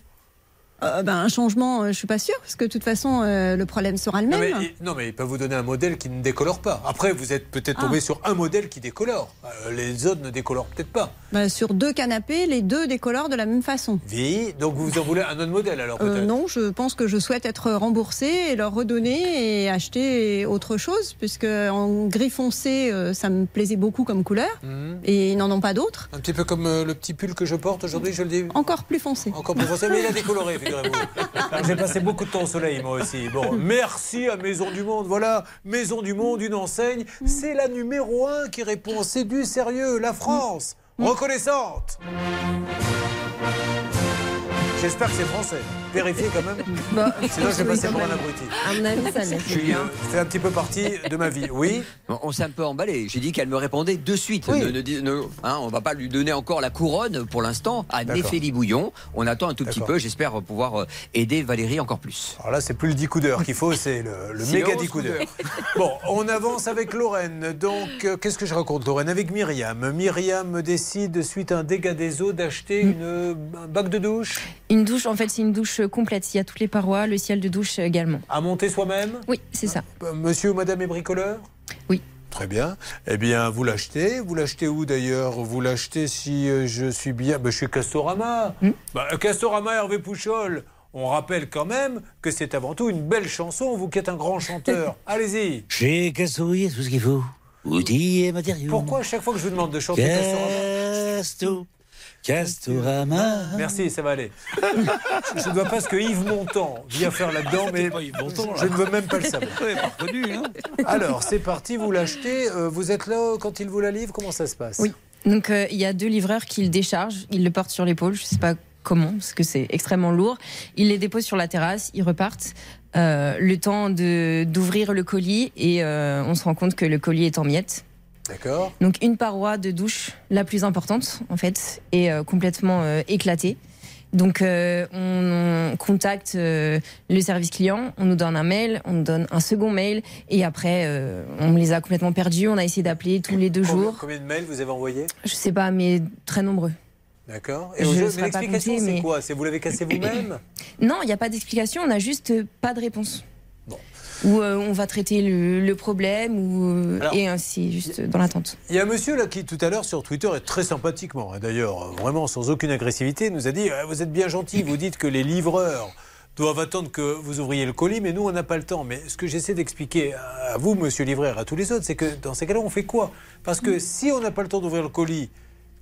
Euh, ben, un changement, euh, je suis pas sûre, parce que de toute façon, euh, le problème sera le non même. mais, il- non, mais il peut vous donner un modèle qui ne décolore pas. Après, vous êtes peut-être Ah. tombé sur un modèle qui décolore. Euh, les autres ne décolorent peut-être pas. Ben, sur deux canapés, les deux décolorent de la même façon. Vie, donc vous en voulez un autre modèle alors peut-être? non, je pense que je souhaite être remboursée et leur redonner et acheter autre chose, puisque en gris foncé, ça me plaisait beaucoup comme couleur, Mhm. et ils n'en ont pas d'autres. Un petit peu comme le petit pull que je porte aujourd'hui, je le dis? Encore plus foncé. Encore plus foncé, mais il a décoloré, figurez-vous. J'ai passé beaucoup de temps au soleil, moi aussi. Bon, merci à Maison du Monde. Voilà, Maison du Monde, une enseigne. C'est la numéro un qui répond. C'est du sérieux, la France. Reconnaissante. J'espère que c'est français. Vérifiez quand même. Bah, Sinon, je vais passer pour un abruti. À mon avis, ça l'est. Julien, fait un petit peu partie de ma vie. Oui. On, on s'est un peu emballé. J'ai dit qu'elle me répondait de suite. Oui. Ne- ne hein, on va pas lui donner encore la couronne pour l'instant à. Néphélie Bouillon. On attend un tout petit peu. J'espère pouvoir euh, aider Valérie encore plus. Alors là, c'est plus le 10 coups d'heure qu'il faut, c'est le, le C'est méga le 10 11 coups d'heure. Bon, on avance avec Lorraine. Donc, euh, qu'est-ce que je raconte, Lorraine? Avec Myriam. Myriam décide, suite à un dégât des eaux, d'acheter une, euh, un bac de douche Une douche, en fait, c'est une douche complète. Il y a toutes les parois, le ciel de douche également. à monter soi-même Oui, c'est ça. Euh, Monsieur ou madame est bricoleur Oui. Très bien. Eh bien, vous l'achetez. Vous l'achetez où d'ailleurs? Vous l'achetez si euh, je suis bien. Ben, chez Castorama. Hmm. Bah, Castorama Hervé Pouchol. On rappelle quand même que c'est avant tout une belle chanson, vous qui êtes un grand chanteur. Allez-y. Chez Castori, tout ce qu'il faut. Outils et matériaux. Pourquoi à chaque fois que je vous demande de chanter Castorama Casto. Castorama. Merci, ça va aller. Je ne vois pas ce que Yves Montand vient faire là-dedans, mais je ne veux même pas le savoir. hein. Alors, c'est parti, vous l'achetez. euh, vous êtes là quand il vous la livre Comment ça se passe? Oui. Donc euh, il y a deux livreurs qui le déchargent, ils le portent sur l'épaule, je sais pas comment, parce que c'est extrêmement lourd. Ils les déposent sur la terrasse, ils repartent. Euh, le temps de d'ouvrir le colis et euh, on se rend compte que le colis est en miettes. D'accord. Donc une paroi de douche, la plus importante en fait, est euh, complètement euh, éclatée. Donc euh, on, on contacte euh, le service client, on nous donne un mail, on nous donne un second mail et après euh, on les a complètement perdus. On a essayé d'appeler tous les deux Combien, jours. combien de mails vous avez envoyés? Je sais pas, mais très nombreux. D'accord. Et l'explication, c'est mais- quoi? C'est vous l'avez cassé vous-même? Non, il n'y a pas d'explication, on n'a juste pas de réponse. Ou euh, on va traiter le, le problème, ou, euh, et ainsi, juste dans l'attente. Il y a un monsieur là qui tout à l'heure sur Twitter et très sympathiquement, hein, d'ailleurs, euh, vraiment sans aucune agressivité, nous a dit euh, Vous êtes bien gentil, vous dites que les livreurs doivent attendre que vous ouvriez le colis, mais nous, on n'a pas le temps. Mais ce que j'essaie d'expliquer à vous, monsieur livreur, à tous les autres, c'est que dans ces cas-là, on fait quoi? Parce que si on n'a pas le temps d'ouvrir le colis,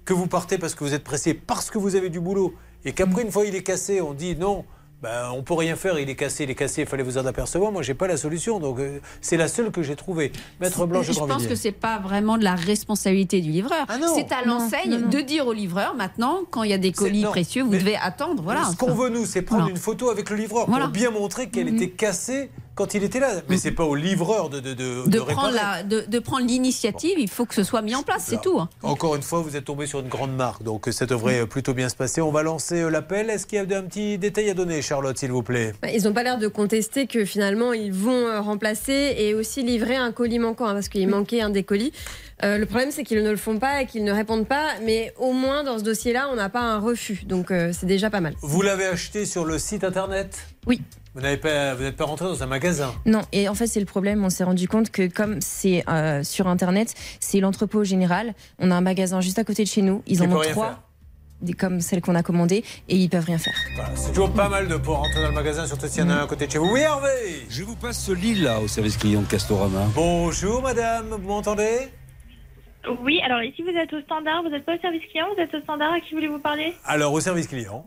que vous partez parce que vous êtes pressé, parce que vous avez du boulot, et qu'après, une fois il est cassé, on dit non. Ben, on peut rien faire, il est cassé, il est cassé, il fallait vous en apercevoir. Moi, j'ai pas la solution, donc euh, c'est la seule que j'ai trouvée. Maître Blanche Je pense que c'est pas vraiment de la responsabilité du livreur. Ah non. c'est à l'enseigne de dire au livreur maintenant, quand il y a des colis précieux, vous mais devez attendre. Voilà. Ce qu'on veut, nous, c'est prendre une photo avec le livreur Voilà. pour bien montrer qu'elle Mhm. était cassée quand il était là. Mais c'est pas au livreur de, de, de, De, de prendre la, de, de prendre l'initiative, il faut que ce soit mis en place, c'est tout. hein. Encore une fois, vous êtes tombé sur une grande marque, donc ça devrait plutôt bien se passer. On va lancer euh, l'appel. Est-ce qu'il y a un petit détail à donner, Charlotte, s'il vous plaît? Bah, Ils n'ont pas l'air de contester que finalement ils vont euh, remplacer et aussi livrer un colis manquant hein, parce qu'il manquait un des colis. Euh, le problème c'est qu'ils ne le font pas et qu'ils ne répondent pas, mais au moins dans ce dossier-là on n'a pas un refus, donc euh, c'est déjà pas mal. Vous l'avez acheté sur le site internet? Oui. Vous n'avez pas, vous n'êtes pas rentré dans un magasin Non, et en fait, c'est le problème. On s'est rendu compte que comme c'est euh, sur Internet, c'est l'entrepôt général. On a un magasin juste à côté de chez nous. Ils en ont trois, comme celle qu'on a commandée, et ils peuvent rien faire. Voilà, C'est toujours pas mal de pouvoir rentrer dans le magasin, surtout s'il y en a un à côté de chez vous. Oui, Hervé Je vous passe ce lit là au service client de Castorama. Bonjour, madame, vous m'entendez? Oui, alors ici vous êtes au standard, vous n'êtes pas au service client, vous êtes au standard, à qui voulez-vous parler? Alors, au service client.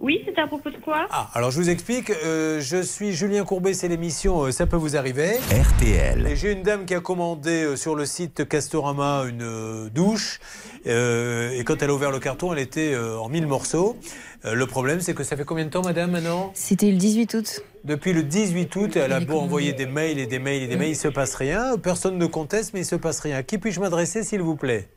Oui, c'était à propos de quoi? Ah, alors je vous explique, euh, je suis Julien Courbet, c'est l'émission euh, Ça peut vous arriver. RTL. Et j'ai une dame qui a commandé euh, sur le site Castorama une euh, douche. euh, et quand elle a ouvert le carton, elle était euh, en mille morceaux. Euh, le problème, c'est que ça fait combien de temps, madame, maintenant? C'était le 18 août. Depuis le 18 août, elle a beau envoyer des mails et des mails et des mails, il se passe rien. Personne ne conteste, mais il se passe rien. À qui puis-je m'adresser, s'il vous plaît?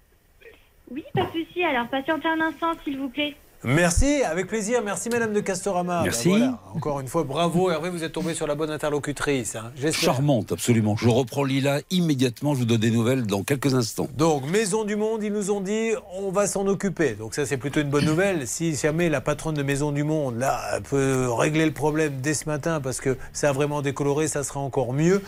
Oui, pas de souci, alors patientez un instant s'il vous plaît. Merci, avec plaisir. Merci, Madame de Castorama. Merci. Ben voilà. Encore une fois, bravo, Hervé, vous êtes tombé sur la bonne interlocutrice. hein. Charmante, absolument. Je reprends Lila immédiatement. Je vous donne des nouvelles dans quelques instants. Donc, Maison du Monde, ils nous ont dit, on va s'en occuper. Donc ça, c'est plutôt une bonne nouvelle. Si jamais la patronne de Maison du Monde, là, elle peut régler le problème dès ce matin, parce que ça a vraiment décoloré, ça sera encore mieux.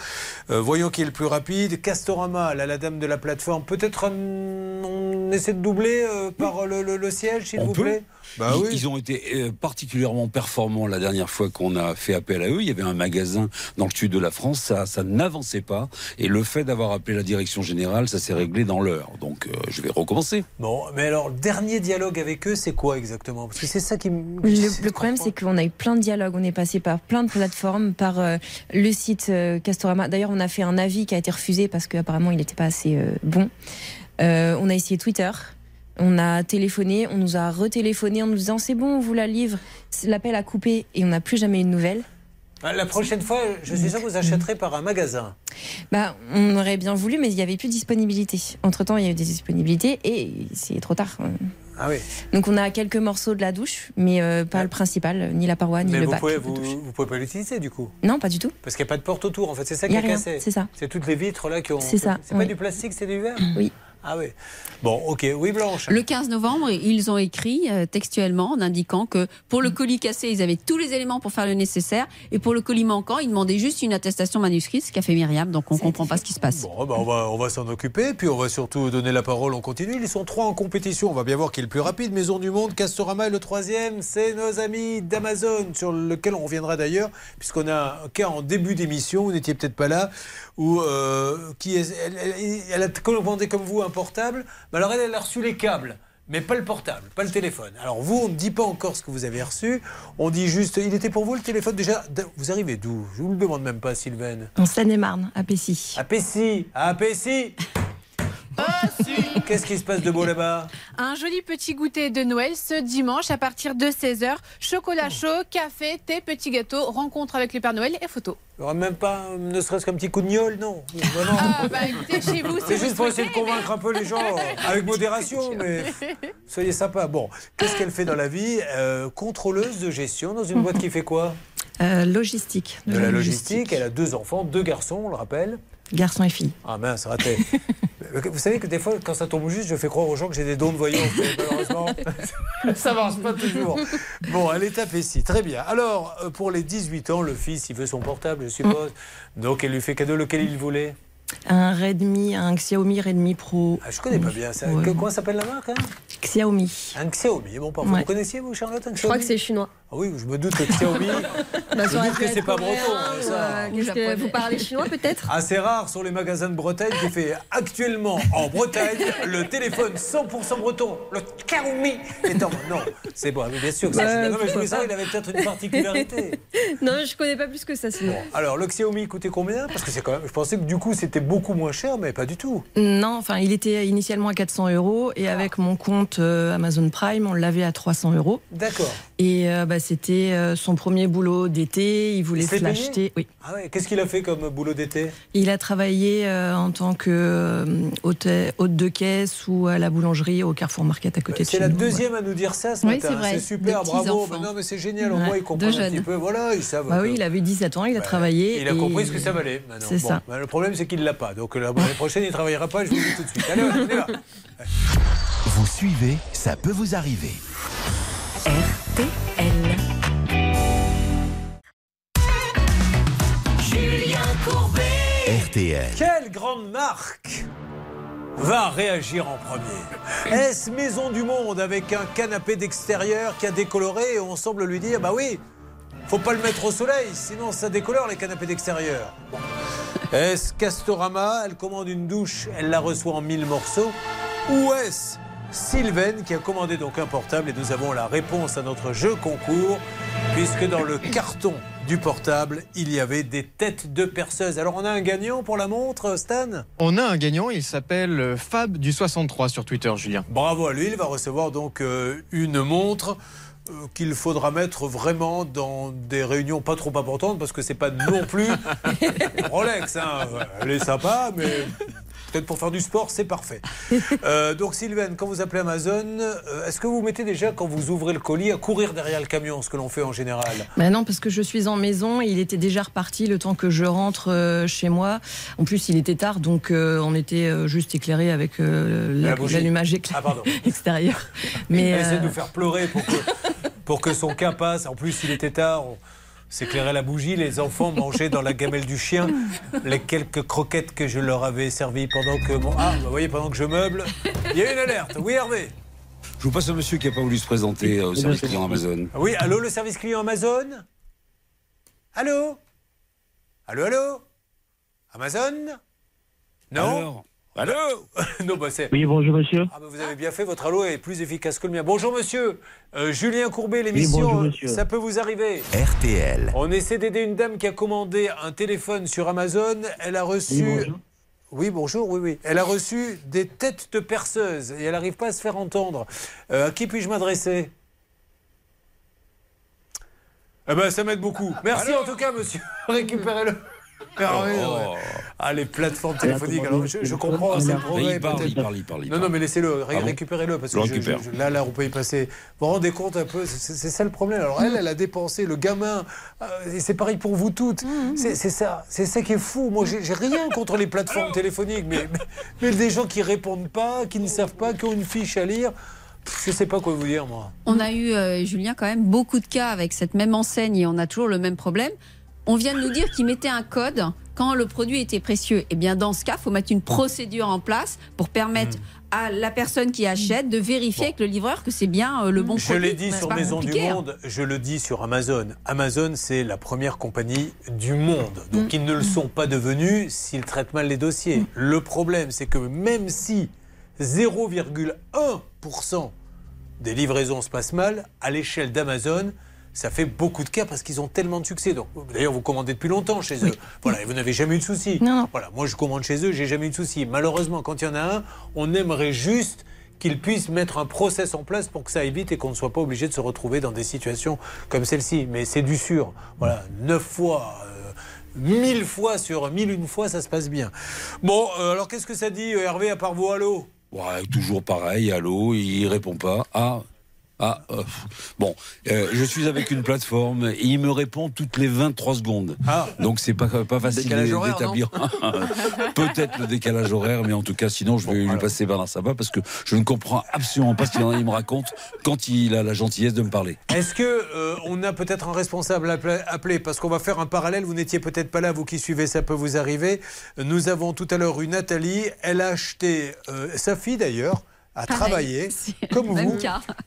Euh, voyons qui est le plus rapide. Castorama, là, la dame de la plateforme, peut-être on essaie de doubler euh, par le, le- le siège, s'il vous peut. plaît? Bah ils, oui. ils ont été euh, particulièrement performants la dernière fois qu'on a fait appel à eux. Il y avait un magasin dans le sud de la France, ça, ça n'avançait pas. Et le fait d'avoir appelé la direction générale, ça s'est réglé dans l'heure. Donc euh, je vais recommencer. Bon, mais alors, le dernier dialogue avec eux, c'est quoi exactement? Parce que c'est ça qui me... Le, le problème, c'est qu'on a eu plein de dialogues. On est passé par plein de plateformes, par euh, le site euh, Castorama. D'ailleurs, on a fait un avis qui a été refusé parce qu'apparemment, il n'était pas assez euh, bon. Euh, on a essayé Twitter. On a téléphoné, on nous a retéléphoné en nous disant c'est bon, on vous la livre. L'appel a coupé et on n'a plus jamais eu de nouvelles. Ah, La prochaine fois, je suis sûr que vous achèterez par un magasin. Bah, on aurait bien voulu, mais il n'y avait plus de disponibilité. Entre temps, il y a eu des disponibilités et c'est trop tard. Ah oui. Donc, on a quelques morceaux de la douche, mais euh, pas le principal, ni la paroi, ni Mais le vous bac. pouvez, vous, vous pouvez pas l'utiliser du coup Non, pas du tout. Parce qu'il n'y a pas de porte autour, en fait. C'est ça qui a cassé. c'est ça. C'est toutes les vitres là qui ont. C'est ça, C'est pas du plastique, c'est du verre? Oui. Ah oui. Bon, ok. Oui, Blanche. Le 15 novembre, ils ont écrit euh, textuellement en indiquant que pour le colis cassé, ils avaient tous les éléments pour faire le nécessaire. Et pour le colis manquant, ils demandaient juste une attestation manuscrite, ce qu'a fait Myriam. Donc on ne comprend pas ce qui se passe. Bon, ben, on va, on va s'en occuper, puis on va surtout donner la parole. On continue. Ils sont trois en compétition. On va bien voir qui est le plus rapide. Maison du Monde, Castorama et le troisième, c'est nos amis d'Amazon, sur lequel on reviendra d'ailleurs, puisqu'on a un cas en début d'émission, vous n'étiez peut-être pas là, où euh, qui est, elle, elle- elle a commandé comme vous un portable, mais alors elle, elle a reçu les câbles. Mais pas le portable, pas le téléphone. Alors vous, on ne dit pas encore ce que vous avez reçu. On dit juste, il était pour vous le téléphone déjà. Vous arrivez d'où? Je vous le demande même pas, Sylvaine. En Seine-et-Marne, à Pessy. À Pessy À Pessy Qu'est-ce qui se passe de beau là-bas? Un joli petit goûter de Noël ce dimanche à partir de 16h. Chocolat chaud, café, thé, petit gâteau, rencontre avec le Père Noël et photo. Il n'y aura même pas, ne serait-ce qu'un petit coup de gnôle, non. Ah, bah, écoutez, chez vous, si C'est vous juste pour essayer de convaincre un peu les gens, avec modération, mais soyez sympa. Bon, qu'est-ce qu'elle fait dans la vie Euh, Contrôleuse de gestion dans une boîte qui fait quoi? Euh, logistique. De la logistique. Elle a deux enfants, deux garçons, on le rappelle. Garçon et fille. Ah mince, raté. Vous savez que des fois, quand ça tombe juste, je fais croire aux gens que j'ai des dons de voyance. malheureusement, ça marche pas toujours. Bon, elle est Pessy. Très bien. Alors, euh, pour les 18 ans, le fils, il veut son portable, je suppose. Donc, elle lui fait cadeau lequel il voulait? Un Redmi, un Xiaomi Redmi Pro. Ah, je connais pas bien ça. Ouais. Que- comment s'appelle la marque hein? Xiaomi. Un Xiaomi, bon parfait. Ouais. Vous connaissiez vous Charlotte un Je crois que Xiaomi c'est chinois. Ah oui, je me doute que Xiaomi. Bah, je me doute pu que c'est pas breton. ou, ça. euh, que- vous parlez chinois peut-être? Assez rare sur les magasins de Bretagne qui fait actuellement en Bretagne le téléphone 100% breton. Le Xiaomi est en. Non, c'est bon, mais bien sûr que. Ouais, non, mais je voulais savoir, il avait peut-être une particularité. Non, je connais pas plus que ça sinon. Alors, le Xiaomi coûtait combien? Parce que c'est quand même. Je pensais que du coup c'était beaucoup moins cher, mais pas du tout. Non, enfin, il était initialement à 400 euros et avec mon compte euh, Amazon Prime, on l'avait à 300 euros. D'accord. Et euh, bah, c'était euh, son premier boulot d'été. Il voulait Il se l'acheter. Oui. Ah ouais, qu'est-ce qu'il a fait comme boulot d'été? Il a travaillé euh, en tant que hôte, hôte de caisse ou à la boulangerie au Carrefour Market à côté de C'est chez la nous. deuxième à nous dire ça ce Oui, matin. c'est vrai. C'est super, Des bravo. Mais non, mais c'est génial. Au Ouais, moins, ils comprennent un petit peu. Voilà, ils savent. Bah oui, il avait 17 ans, il a travaillé. Il a et- compris ce que ça valait. C'est Bon, ça. bah, le problème, c'est qu'il ne l'a pas. Donc la- l'année prochaine, il ne travaillera pas. Je vous le dis tout de suite. Allez, on y va. Vous suivez, ça peut vous arriver. Julien Courbet. RTL. Quelle grande marque va réagir en premier? Est-ce Maison du Monde avec un canapé d'extérieur qui a décoloré et on semble lui dire bah oui, faut pas le mettre au soleil, sinon ça décolore les canapés d'extérieur. Bon. Est-ce Castorama Elle commande une douche, elle la reçoit en mille morceaux? Ou est-ce Sylvaine qui a commandé donc un portable et nous avons la réponse à notre jeu concours puisque dans le carton du portable, il y avait des têtes de perceuses. Alors on a un gagnant pour la montre, Stan? On a un gagnant, il s'appelle Fab du 63 sur Twitter, Julien. Bravo à lui, il va recevoir donc euh, une montre euh, qu'il faudra mettre vraiment dans des réunions pas trop importantes parce que c'est pas non plus Rolex. hein. Elle est sympa, mais peut-être pour faire du sport, c'est parfait. Euh, donc Sylvaine, quand vous appelez Amazon, euh, est-ce que vous mettez déjà quand vous ouvrez le colis à courir derrière le camion, ce que l'on fait en général? Bah non, parce que je suis en maison, il était déjà reparti le temps que je rentre euh, chez moi. En plus, il était tard, donc on était juste éclairé avec La l'allumage écla- Ah, extérieur. Mais Elle essaie de euh, nous faire pleurer pour que, pour que son cas passe. En plus, il était tard. On s'éclairait la bougie. Les enfants mangeaient dans la gamelle du chien les quelques croquettes que je leur avais servies pendant que. mon- Ah, bah, vous voyez, pendant que je meuble. Il y a une alerte. Oui, Hervé Je vous passe un monsieur qui n'a pas voulu se présenter euh, au service client Amazon. Oui, allô, le service client Amazon? Allô? Allô, allô? Amazon? Non? Allô Non, bah c'est. Oui, bonjour monsieur. Ah, bah, vous avez bien fait, votre allô est plus efficace que le mien. Bonjour monsieur, Euh, Julien Courbet, l'émission, euh, monsieur. ça peut vous arriver. RTL. On essaie d'aider une dame qui a commandé un téléphone sur Amazon. Elle a reçu. Oui, bonjour. Oui, bonjour, oui, oui. Elle a reçu des têtes de perceuse et elle n'arrive pas à se faire entendre. Euh, à qui puis-je m'adresser? Eh ben, ça m'aide beaucoup. Merci en tout cas, monsieur. Récupérez-le. Ah, oui, Oh. ouais. Ah, les plateformes téléphoniques. Alors, je, je comprends, c'est le Mais progrès. il parle, il parle, il parle. il Non, non, mais laissez-le, ré- Ah récupérez-le, parce que je- je- là, là, on peut y passer. Vous vous rendez compte un peu, c'est c'est ça le problème. Alors, elle, elle a dépensé, le gamin, euh, c'est pareil pour vous toutes. C'est c'est ça, c'est ça qui est fou. Moi, j'ai rien contre les plateformes téléphoniques, mais, mais, mais des gens qui répondent pas, qui ne savent pas, qui ont une fiche à lire, je sais pas quoi vous dire, moi. On a eu, euh, Julien, quand même beaucoup de cas avec cette même enseigne et on a toujours le même problème. On vient de nous dire qu'ils mettaient un code quand le produit était précieux. Et bien, dans ce cas, il faut mettre une procédure en place pour permettre à la personne qui achète de vérifier avec le livreur que c'est bien euh, le bon Je produit. l'ai dit sur Maison du hein. Monde, je le dis sur Amazon. Amazon, c'est la première compagnie du monde. Donc, ils ne le sont pas devenus s'ils traitent mal les dossiers. Le problème, c'est que même si 0,1% des livraisons se passent mal, à l'échelle d'Amazon, ça fait beaucoup de cas parce qu'ils ont tellement de succès. Donc, d'ailleurs, vous commandez depuis longtemps chez eux. Voilà, et vous n'avez jamais eu de soucis. Voilà, moi, je commande chez eux, j'ai jamais eu de soucis. Malheureusement, quand il y en a un, on aimerait juste qu'ils puissent mettre un process en place pour que ça aille vite et qu'on ne soit pas obligé de se retrouver dans des situations comme celle-ci. Mais c'est du sûr. Voilà, neuf fois. euh, Mille fois sur mille une fois, ça se passe bien. Bon, euh, alors qu'est-ce que ça dit, euh, Hervé, à part vous, allô Ouais, toujours pareil, allô, il répond pas. Ah, ah, euh, bon, euh, je suis avec une plateforme et il me répond toutes les 23 secondes. Donc c'est pas, pas facile d'établir peut-être le décalage horaire, mais en tout cas, sinon je vais lui passer Bernard Sabat parce que je ne comprends absolument pas ce qu'il me raconte quand il a la gentillesse de me parler. Est-ce que euh, on a peut-être un responsable à appeler- appeler Parce qu'on va faire un parallèle. Vous n'étiez peut-être pas là, vous qui suivez, ça peut vous arriver. Nous avons tout à l'heure eu Nathalie. Elle a acheté, sa fille d'ailleurs, à Pareil, comme vous,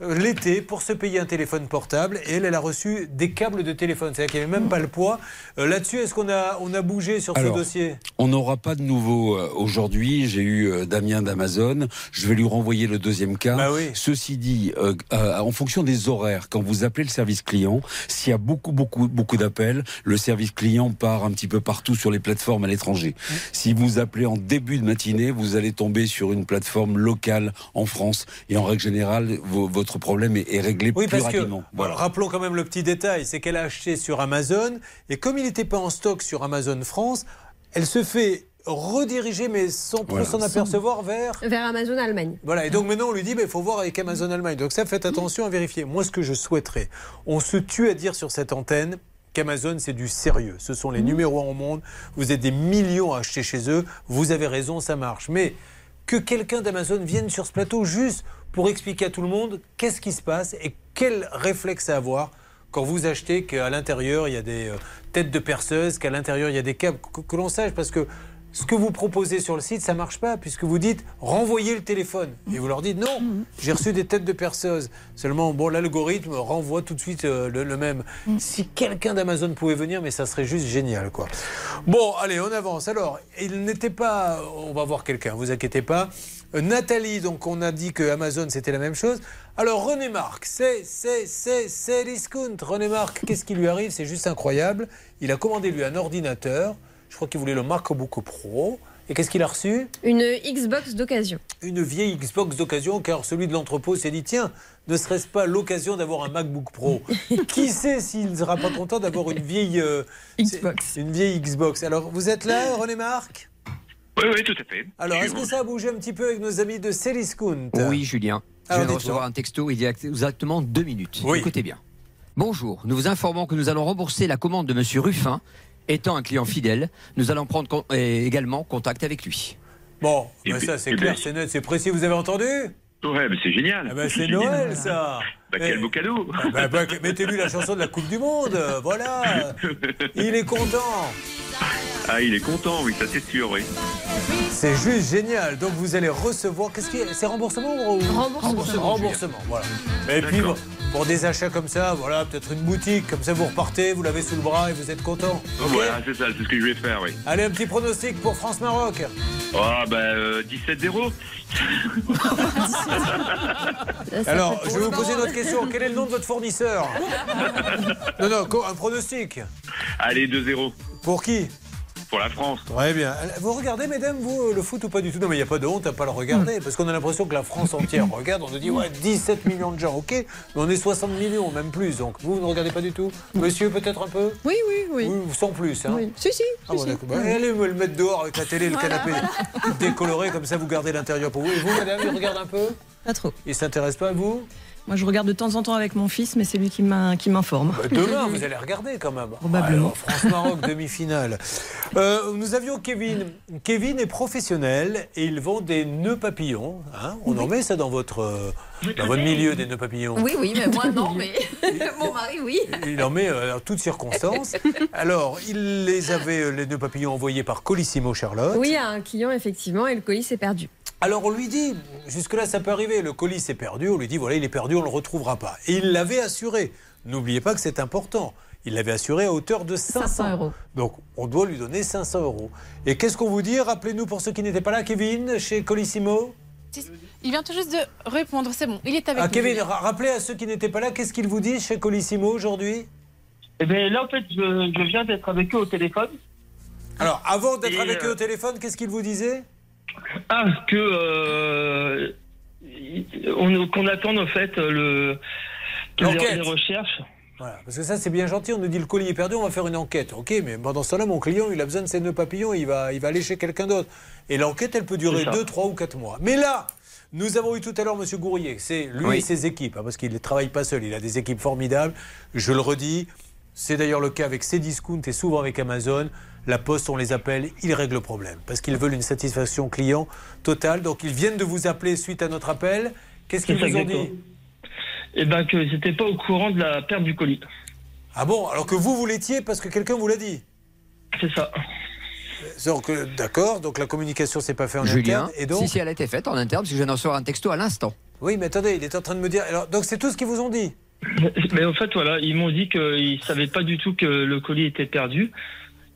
euh, l'été pour se payer un téléphone portable. Et elle, elle a reçu des câbles de téléphone. C'est-à-dire qu'il n'y avait même pas le poids. Euh, Là-dessus, est-ce qu'on a, on a bougé sur Alors, ce dossier? On n'aura pas de nouveau euh, aujourd'hui. J'ai eu Damien d'Amazon. Je vais lui renvoyer le deuxième cas. Bah Ceci dit, euh, euh, en fonction des horaires, quand vous appelez le service client, s'il y a beaucoup, beaucoup, beaucoup d'appels, le service client part un petit peu partout sur les plateformes à l'étranger. Si vous appelez en début de matinée, vous allez tomber sur une plateforme locale en France. Et en règle générale, vo- votre problème est, est réglé Oui, plus parce que, rapidement. voilà, rappelons quand même le petit détail, c'est qu'elle a acheté sur Amazon, et comme il n'était pas en stock sur Amazon France, elle se fait rediriger, mais sans trop Voilà. s'en apercevoir, vers... Vers Amazon Allemagne. Voilà, et donc maintenant on lui dit, il faut voir avec Amazon Allemagne. Donc ça, faites attention à vérifier. Moi, ce que je souhaiterais, on se tue à dire sur cette antenne qu'Amazon, c'est du sérieux. Ce sont les numéros un au monde. Vous êtes des millions à acheter chez eux. Vous avez raison, ça marche. Mais que quelqu'un d'Amazon vienne sur ce plateau juste pour expliquer à tout le monde qu'est-ce qui se passe et quel réflexe à avoir quand vous achetez qu'à l'intérieur il y a des euh, têtes de perceuse, qu'à l'intérieur il y a des câbles, que, que l'on sache parce que ce que vous proposez sur le site, ça marche pas, puisque vous dites renvoyez le téléphone. Et vous leur dites non, j'ai reçu des têtes de perceuse. Seulement, bon, l'algorithme renvoie tout de suite euh, le, le même. Si quelqu'un d'Amazon pouvait venir, mais ça serait juste génial, quoi. Bon, allez, on avance. Alors, il n'était pas. On va voir quelqu'un, vous inquiétez pas. Euh, Nathalie, donc on a dit que Amazon c'était la même chose. Alors René Marc, c'est c'est c'est c'est discount. René Marc, qu'est-ce qui lui arrive? C'est juste incroyable. Il a commandé lui un ordinateur. Je crois qu'il voulait le MacBook Pro. Et qu'est-ce qu'il a reçu? Une Xbox d'occasion. Une vieille Xbox d'occasion, car celui de l'entrepôt s'est dit tiens, ne serait-ce pas l'occasion d'avoir un MacBook Pro? Qui sait s'il ne sera pas content d'avoir une vieille Xbox Une vieille Xbox? Alors vous êtes là, René Marc? Oui, oui, tout à fait. Alors est-ce que ça a bougé un petit peu avec nos amis de Céliscount Oui, Julien. Je viens de recevoir un texto il y a exactement deux minutes. Oui. Écoutez bien. Bonjour, nous vous informons que nous allons rembourser la commande de Monsieur Ruffin. Étant un client fidèle, nous allons prendre con- également contact avec lui. Bon, Et puis- ça c'est clair, c'est net, c'est précis, vous avez entendu Ouais, mais c'est génial. Ah bah, c'est. Noël ça Bah, Eh, quel beau cadeau. ah bah, bah, Mettez-lui la chanson de la Coupe du Monde, voilà Il est content Ah, il est content, oui, ça c'est sûr, oui. C'est juste génial. Donc vous allez recevoir. Qu'est-ce qui est C'est remboursement ou Remboursement. Remboursement, voilà. Et puis bon, pour des achats comme ça, voilà, peut-être une boutique, comme ça vous repartez, vous l'avez sous le bras et vous êtes content. Voilà, c'est ça, c'est ce que je vais faire, oui. Allez, un petit pronostic pour France-Maroc. Ah, bah, euh, 17-0. Alors, je vais vous poser une autre question. Quel est le nom de votre fournisseur? Non, non, un pronostic. Allez, 2-0. Pour qui? Pour la France. Très bien. Vous regardez, mesdames, vous, le foot ou pas du tout? Non, mais il n'y a pas de honte à pas le regarder, parce qu'on a l'impression que la France entière regarde. On nous dit, ouais, 17 millions de gens, ok, mais on est 60 millions, même plus. Donc, vous, vous ne regardez pas du tout? Monsieur, peut-être un peu? Oui, oui, oui. Oui, sans plus, hein Oui. Si, si. Ah si, bon, si. d'accord. Bah, allez me le mettre dehors avec la télé, le Voilà, canapé décoloré, comme ça vous gardez l'intérieur pour vous. Et vous, madame, il regarde un peu? Pas trop. Il s'intéresse pas à vous? Moi, je regarde de temps en temps avec mon fils, mais c'est lui qui m'in- qui m'informe. Bah, Demain, vous allez regarder quand même. Probablement. France-Maroc, demi-finale. Euh, nous avions Kevin. Kevin est professionnel et il vend des nœuds papillons. hein. On en met ça dans votre, euh, dans votre milieu, des nœuds papillons. Oui, oui, mais moi non, mais mon mari, oui. Il en met euh, en toutes circonstances. Alors, il les avait, euh, les nœuds papillons, envoyés par Colissimo Charlotte. Oui, à un client, effectivement, et le colis s'est perdu. Alors on lui dit, jusque-là ça peut arriver, le colis est perdu, on lui dit voilà il est perdu, on ne le retrouvera pas. Et il l'avait assuré. N'oubliez pas que c'est important. Il l'avait assuré à hauteur de 500, 500 euros. Donc on doit lui donner 500 euros. Et qu'est-ce qu'on vous dit? Rappelez-nous pour ceux qui n'étaient pas là, Kevin, chez Colissimo. Il vient tout juste de répondre, c'est bon, il est avec Ah, nous. Kevin, ra- rappelez à ceux qui n'étaient pas là, qu'est-ce qu'ils vous disent chez Colissimo aujourd'hui? Eh bien là, en fait, je, je viens d'être avec eux au téléphone. Alors, avant d'être avec euh, eux au téléphone, qu'est-ce qu'ils vous disaient Ah, que euh, on- qu'on attende en fait le les, L'enquête. les recherches. Voilà, parce que ça c'est bien gentil, on nous dit le colis est perdu, on va faire une enquête. Ok, mais pendant ce temps-là, mon client, il a besoin de ses nœuds papillons, il va, il va aller chez quelqu'un d'autre. Et l'enquête, elle peut durer C'est ça. 2, 3 ou 4 mois. Mais là, nous avons eu tout à l'heure M. Gourrier, c'est lui Oui. et ses équipes, hein, parce qu'il ne travaille pas seul, il a des équipes formidables. Je le redis, c'est d'ailleurs le cas avec Cdiscount et souvent avec Amazon. La Poste, on les appelle, ils règlent le problème, parce qu'ils veulent une satisfaction client totale. Donc ils viennent de vous appeler suite à notre appel. Qu'est-ce qu'ils vous ont dit. Eh ben que j'étais pas au courant de la perte du colis. Ah bon, alors que vous, vous l'étiez parce que quelqu'un vous l'a dit C'est ça. Donc, euh, d'accord, donc la communication s'est pas faite en Julien, interne. Et donc si, si, elle a été faite en interne, parce que je viens d'en recevoir un texto à l'instant. Oui, mais attendez, il est en train de me dire. Alors, donc c'est tout ce qu'ils vous ont dit? Mais en fait, voilà, ils m'ont dit qu'ils savaient pas du tout que le colis était perdu.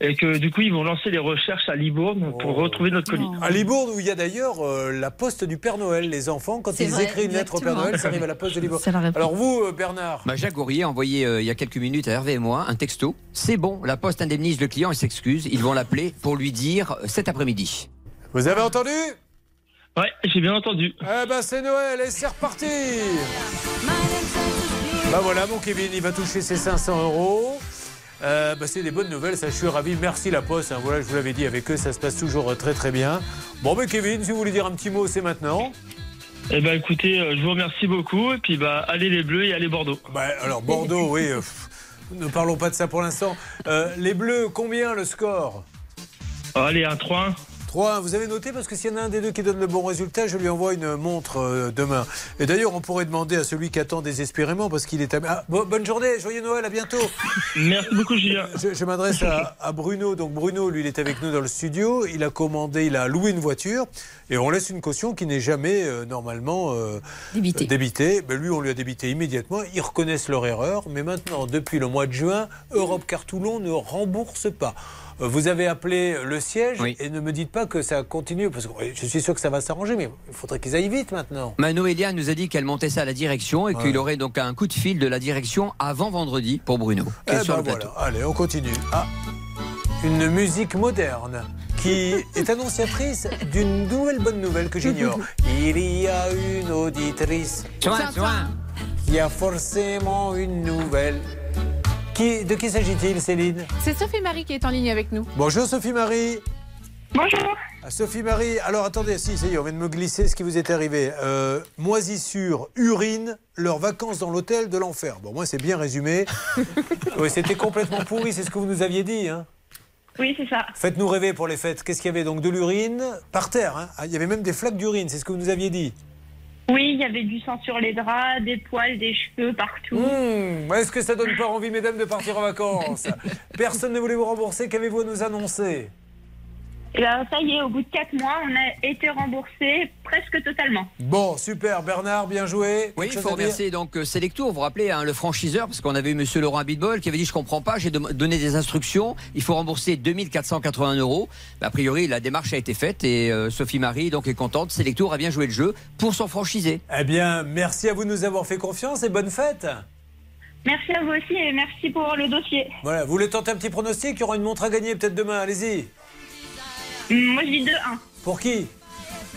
Et que du coup, ils vont lancer les recherches à Libourne pour retrouver notre colis. À Libourne, où il y a d'ailleurs euh, la poste du Père Noël. Les enfants, quand ils vrai, écrivent une lettre au Père. Noël, ça arrive à la poste de Libourne. Alors vous, euh, Bernard Bah, Jacques Gourrier a envoyé euh, il y a quelques minutes à Hervé et moi un texto. C'est bon, la poste indemnise le client et s'excuse. Ils vont l'appeler pour lui dire cet après-midi. Vous avez entendu? Ouais, j'ai bien entendu. Eh ben c'est Noël et c'est reparti Bah voilà, mon Kevin, il va toucher ses 500 euros. Euh, bah, c'est des bonnes nouvelles, ça je suis ravi. Merci la poste. hein. Voilà, je vous l'avais dit, avec eux ça se passe toujours euh, très très bien. Bon, mais Kevin, si vous voulez dire un petit mot, c'est maintenant. Eh ben, écoutez, euh, je vous remercie beaucoup. Et puis, bah, allez les Bleus et allez Bordeaux. Bah, alors Bordeaux, oui. euh, pff, ne parlons pas de ça pour l'instant. Les Bleus, combien le score? Allez, un 3-1. 3 vous avez noté parce que s'il y en a un des deux qui donne le bon résultat, je lui envoie une montre euh, demain. Et d'ailleurs, on pourrait demander à celui qui attend désespérément parce qu'il est à... Ah, bo- bonne journée, joyeux Noël, à bientôt. Merci beaucoup, Julien. Je, je m'adresse à, à Bruno. Donc Bruno, lui, il est avec nous dans le studio. Il a commandé, il a loué une voiture et on laisse une caution qui n'est jamais euh, normalement euh, Débitée. débitée. Ben, lui, on lui a débité immédiatement. Ils reconnaissent leur erreur, mais maintenant, depuis le mois de juin, Europe Car Toulon ne rembourse pas. Vous avez appelé le siège et ne me dites pas que ça continue parce que je suis sûr que ça va s'arranger, mais il faudrait qu'ils aillent vite maintenant. Ma Noélia nous a dit qu'elle montait ça à la direction et Ouais. qu'il aurait donc un coup de fil de la direction avant vendredi pour Bruno, Eh sur ben le plateau. voilà. Allez, on continue. Ah, une musique moderne qui est annonciatrice d'une nouvelle bonne nouvelle que j'ignore. Il y a une auditrice Soin, soin. qui a forcément une nouvelle. Qui, de qui s'agit-il, Céline C'est Sophie Marie qui est en ligne avec nous. Bonjour Sophie Marie. Bonjour. Ah, Sophie Marie, alors attendez, si, ça y est, on vient de me glisser ce qui vous est arrivé. Euh, moisissure, urine, leurs vacances dans l'hôtel de l'enfer. Bon, moi, c'est bien résumé. oui, c'était complètement pourri, c'est ce que vous nous aviez dit. Hein. Oui, c'est ça. Faites-nous rêver pour les fêtes. Qu'est-ce qu'il y avait donc De l'urine par terre. hein. Ah, il y avait même des flaques d'urine, c'est ce que vous nous aviez dit. Oui, il y avait du sang sur les draps, des poils, des cheveux partout. Mmh, Est-ce que ça donne pas envie, mesdames, de partir en vacances? Personne ne voulait vous rembourser. Qu'avez-vous à nous annoncer? Et là, ça y est, au bout de 4 mois, on a été remboursé presque totalement. Bon, super. Bernard, bien joué. Oui, il faut remercier donc euh, Selectour. Vous vous rappelez hein, le franchiseur, parce qu'on avait eu Monsieur Laurent Abitbol qui avait dit je comprends pas, j'ai donné des instructions, il faut rembourser 2480 euros. A priori, la démarche a été faite et euh, Sophie Marie donc est contente. Selectour a bien joué le jeu pour son franchisé. Eh bien, merci à vous de nous avoir fait confiance et bonne fête. Merci à vous aussi et merci pour le dossier. Voilà, vous voulez tenter un petit pronostic? Il y aura une montre à gagner peut-être demain, allez-y. Hum, Moi, je dis 2-1 Pour qui?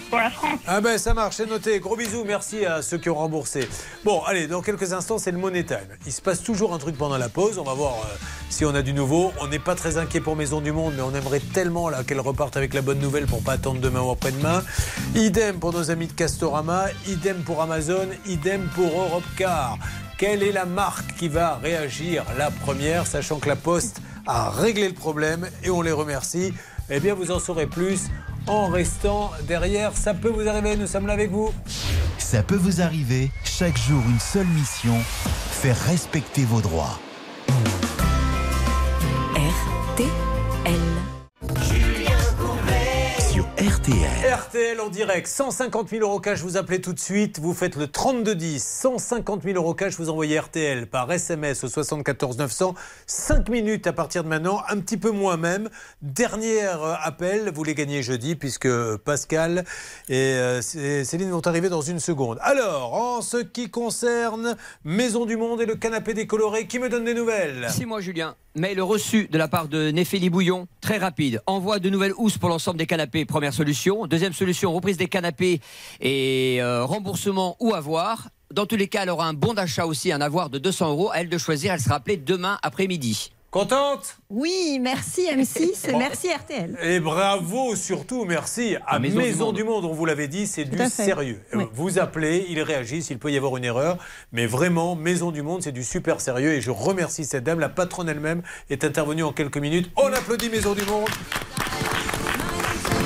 Pour la France. Ah ben ça marche, c'est noté. Gros bisous, merci à ceux qui ont remboursé. Bon, allez, dans quelques instants, c'est le Money Time. Il se passe toujours un truc pendant la pause. On va voir euh, si on a du nouveau. On n'est pas très inquiet pour Maison du Monde, mais on aimerait tellement là qu'elle reparte avec la bonne nouvelle pour pas attendre demain ou après-demain. Idem pour nos amis de Castorama, idem pour Amazon, idem pour Europcar. Quelle est la marque qui va réagir la première, sachant que la Poste a réglé le problème et on les remercie Eh bien, vous en saurez plus en restant derrière. Ça peut vous arriver, nous sommes là avec vous. Ça peut vous arriver, chaque jour une seule mission, faire respecter vos droits. RTL. RTL en direct, 150 000 euros cash, vous appelez tout de suite, vous faites le 3210, 150 000 euros cash, vous envoyez RTL par SMS au 74 900, 5 minutes à partir de maintenant, un petit peu moins même. Dernier euh, appel, vous les gagnez jeudi puisque Pascal et euh, C- Céline vont arriver dans une seconde. Alors, en ce qui concerne Maison du Monde et le canapé décoloré, qui me donne des nouvelles? C'est moi Julien. Mail reçu de la part de Néphélie Bouillon, très rapide. Envoi de nouvelles housses pour l'ensemble des canapés, première solution. Deuxième solution, reprise des canapés et euh, remboursement ou avoir. Dans tous les cas, elle aura un bon d'achat aussi, un avoir de 200 euros. À elle de choisir, elle sera appelée demain après-midi. Contente Oui, merci M6 et merci RTL. Et bravo surtout, merci à Maison, Maison du, du Monde. On vous l'avait dit, c'est du sérieux. Oui. Vous appelez, ils réagissent, il peut y avoir une erreur. Mais vraiment, Maison du Monde, c'est du super sérieux. Et je remercie cette dame. La patronne elle-même est intervenue en quelques minutes. On applaudit Maison du Monde.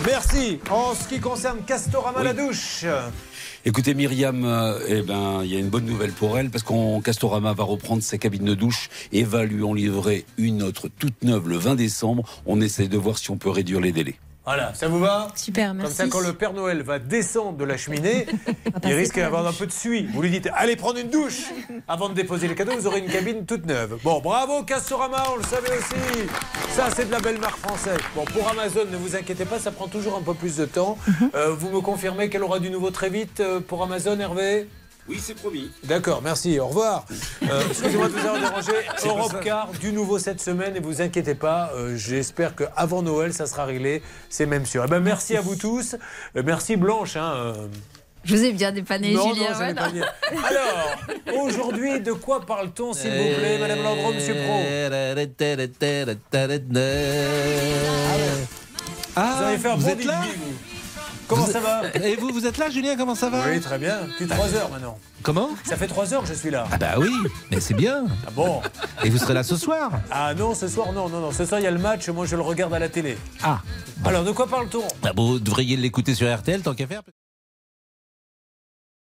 Merci. En ce qui concerne Castorama la douche. Écoutez, Myriam, euh, eh ben, il y a une bonne nouvelle pour elle parce qu'on Castorama va reprendre sa cabine de douche et va lui en livrer une autre toute neuve le 20 décembre. On essaie de voir si on peut réduire les délais. Voilà, ça vous va? Super, Comme merci. ça, quand le Père Noël va descendre de la cheminée, il risque d'avoir un peu de suie. Vous lui dites allez prendre une douche avant de déposer les cadeaux, vous aurez une cabine toute neuve. Bon, bravo Castorama, on le savait aussi. Ça, c'est de la belle marque française. Bon, pour Amazon, ne vous inquiétez pas, ça prend toujours un peu plus de temps. Euh, vous me confirmez qu'elle aura du nouveau très vite euh, pour Amazon, Hervé? Oui, c'est promis. D'accord, merci, au revoir. Euh, Excusez-moi de vous avoir dérangé. Europe. Car, du nouveau cette semaine, et vous inquiétez pas, euh, j'espère qu'avant Noël, ça sera réglé, c'est même sûr. Eh ben, merci à vous tous. Euh, merci Blanche. hein, euh, Je vous ai bien dépanné, non, Julien. non, ça n'est voilà. pas bien. Alors, aujourd'hui, de quoi parle-t-on, s'il vous plaît, Madame Landreau, Monsieur Pro? Ah, Vous avez fait un vous bon êtes là vous. Comment Vous ça va Et vous, vous êtes là, Julien Comment ça va Oui, très bien. Depuis 3 heures maintenant. Comment Ça fait 3 heures que je suis là. Ah bah oui, mais c'est bien. Ah bon Et vous serez là ce soir Ah non, ce soir, non, non, non. Ce soir, il y a le match, moi je le regarde à la télé. Ah. Alors, de quoi parle-t-on? Bah, vous devriez l'écouter sur RTL tant qu'à faire.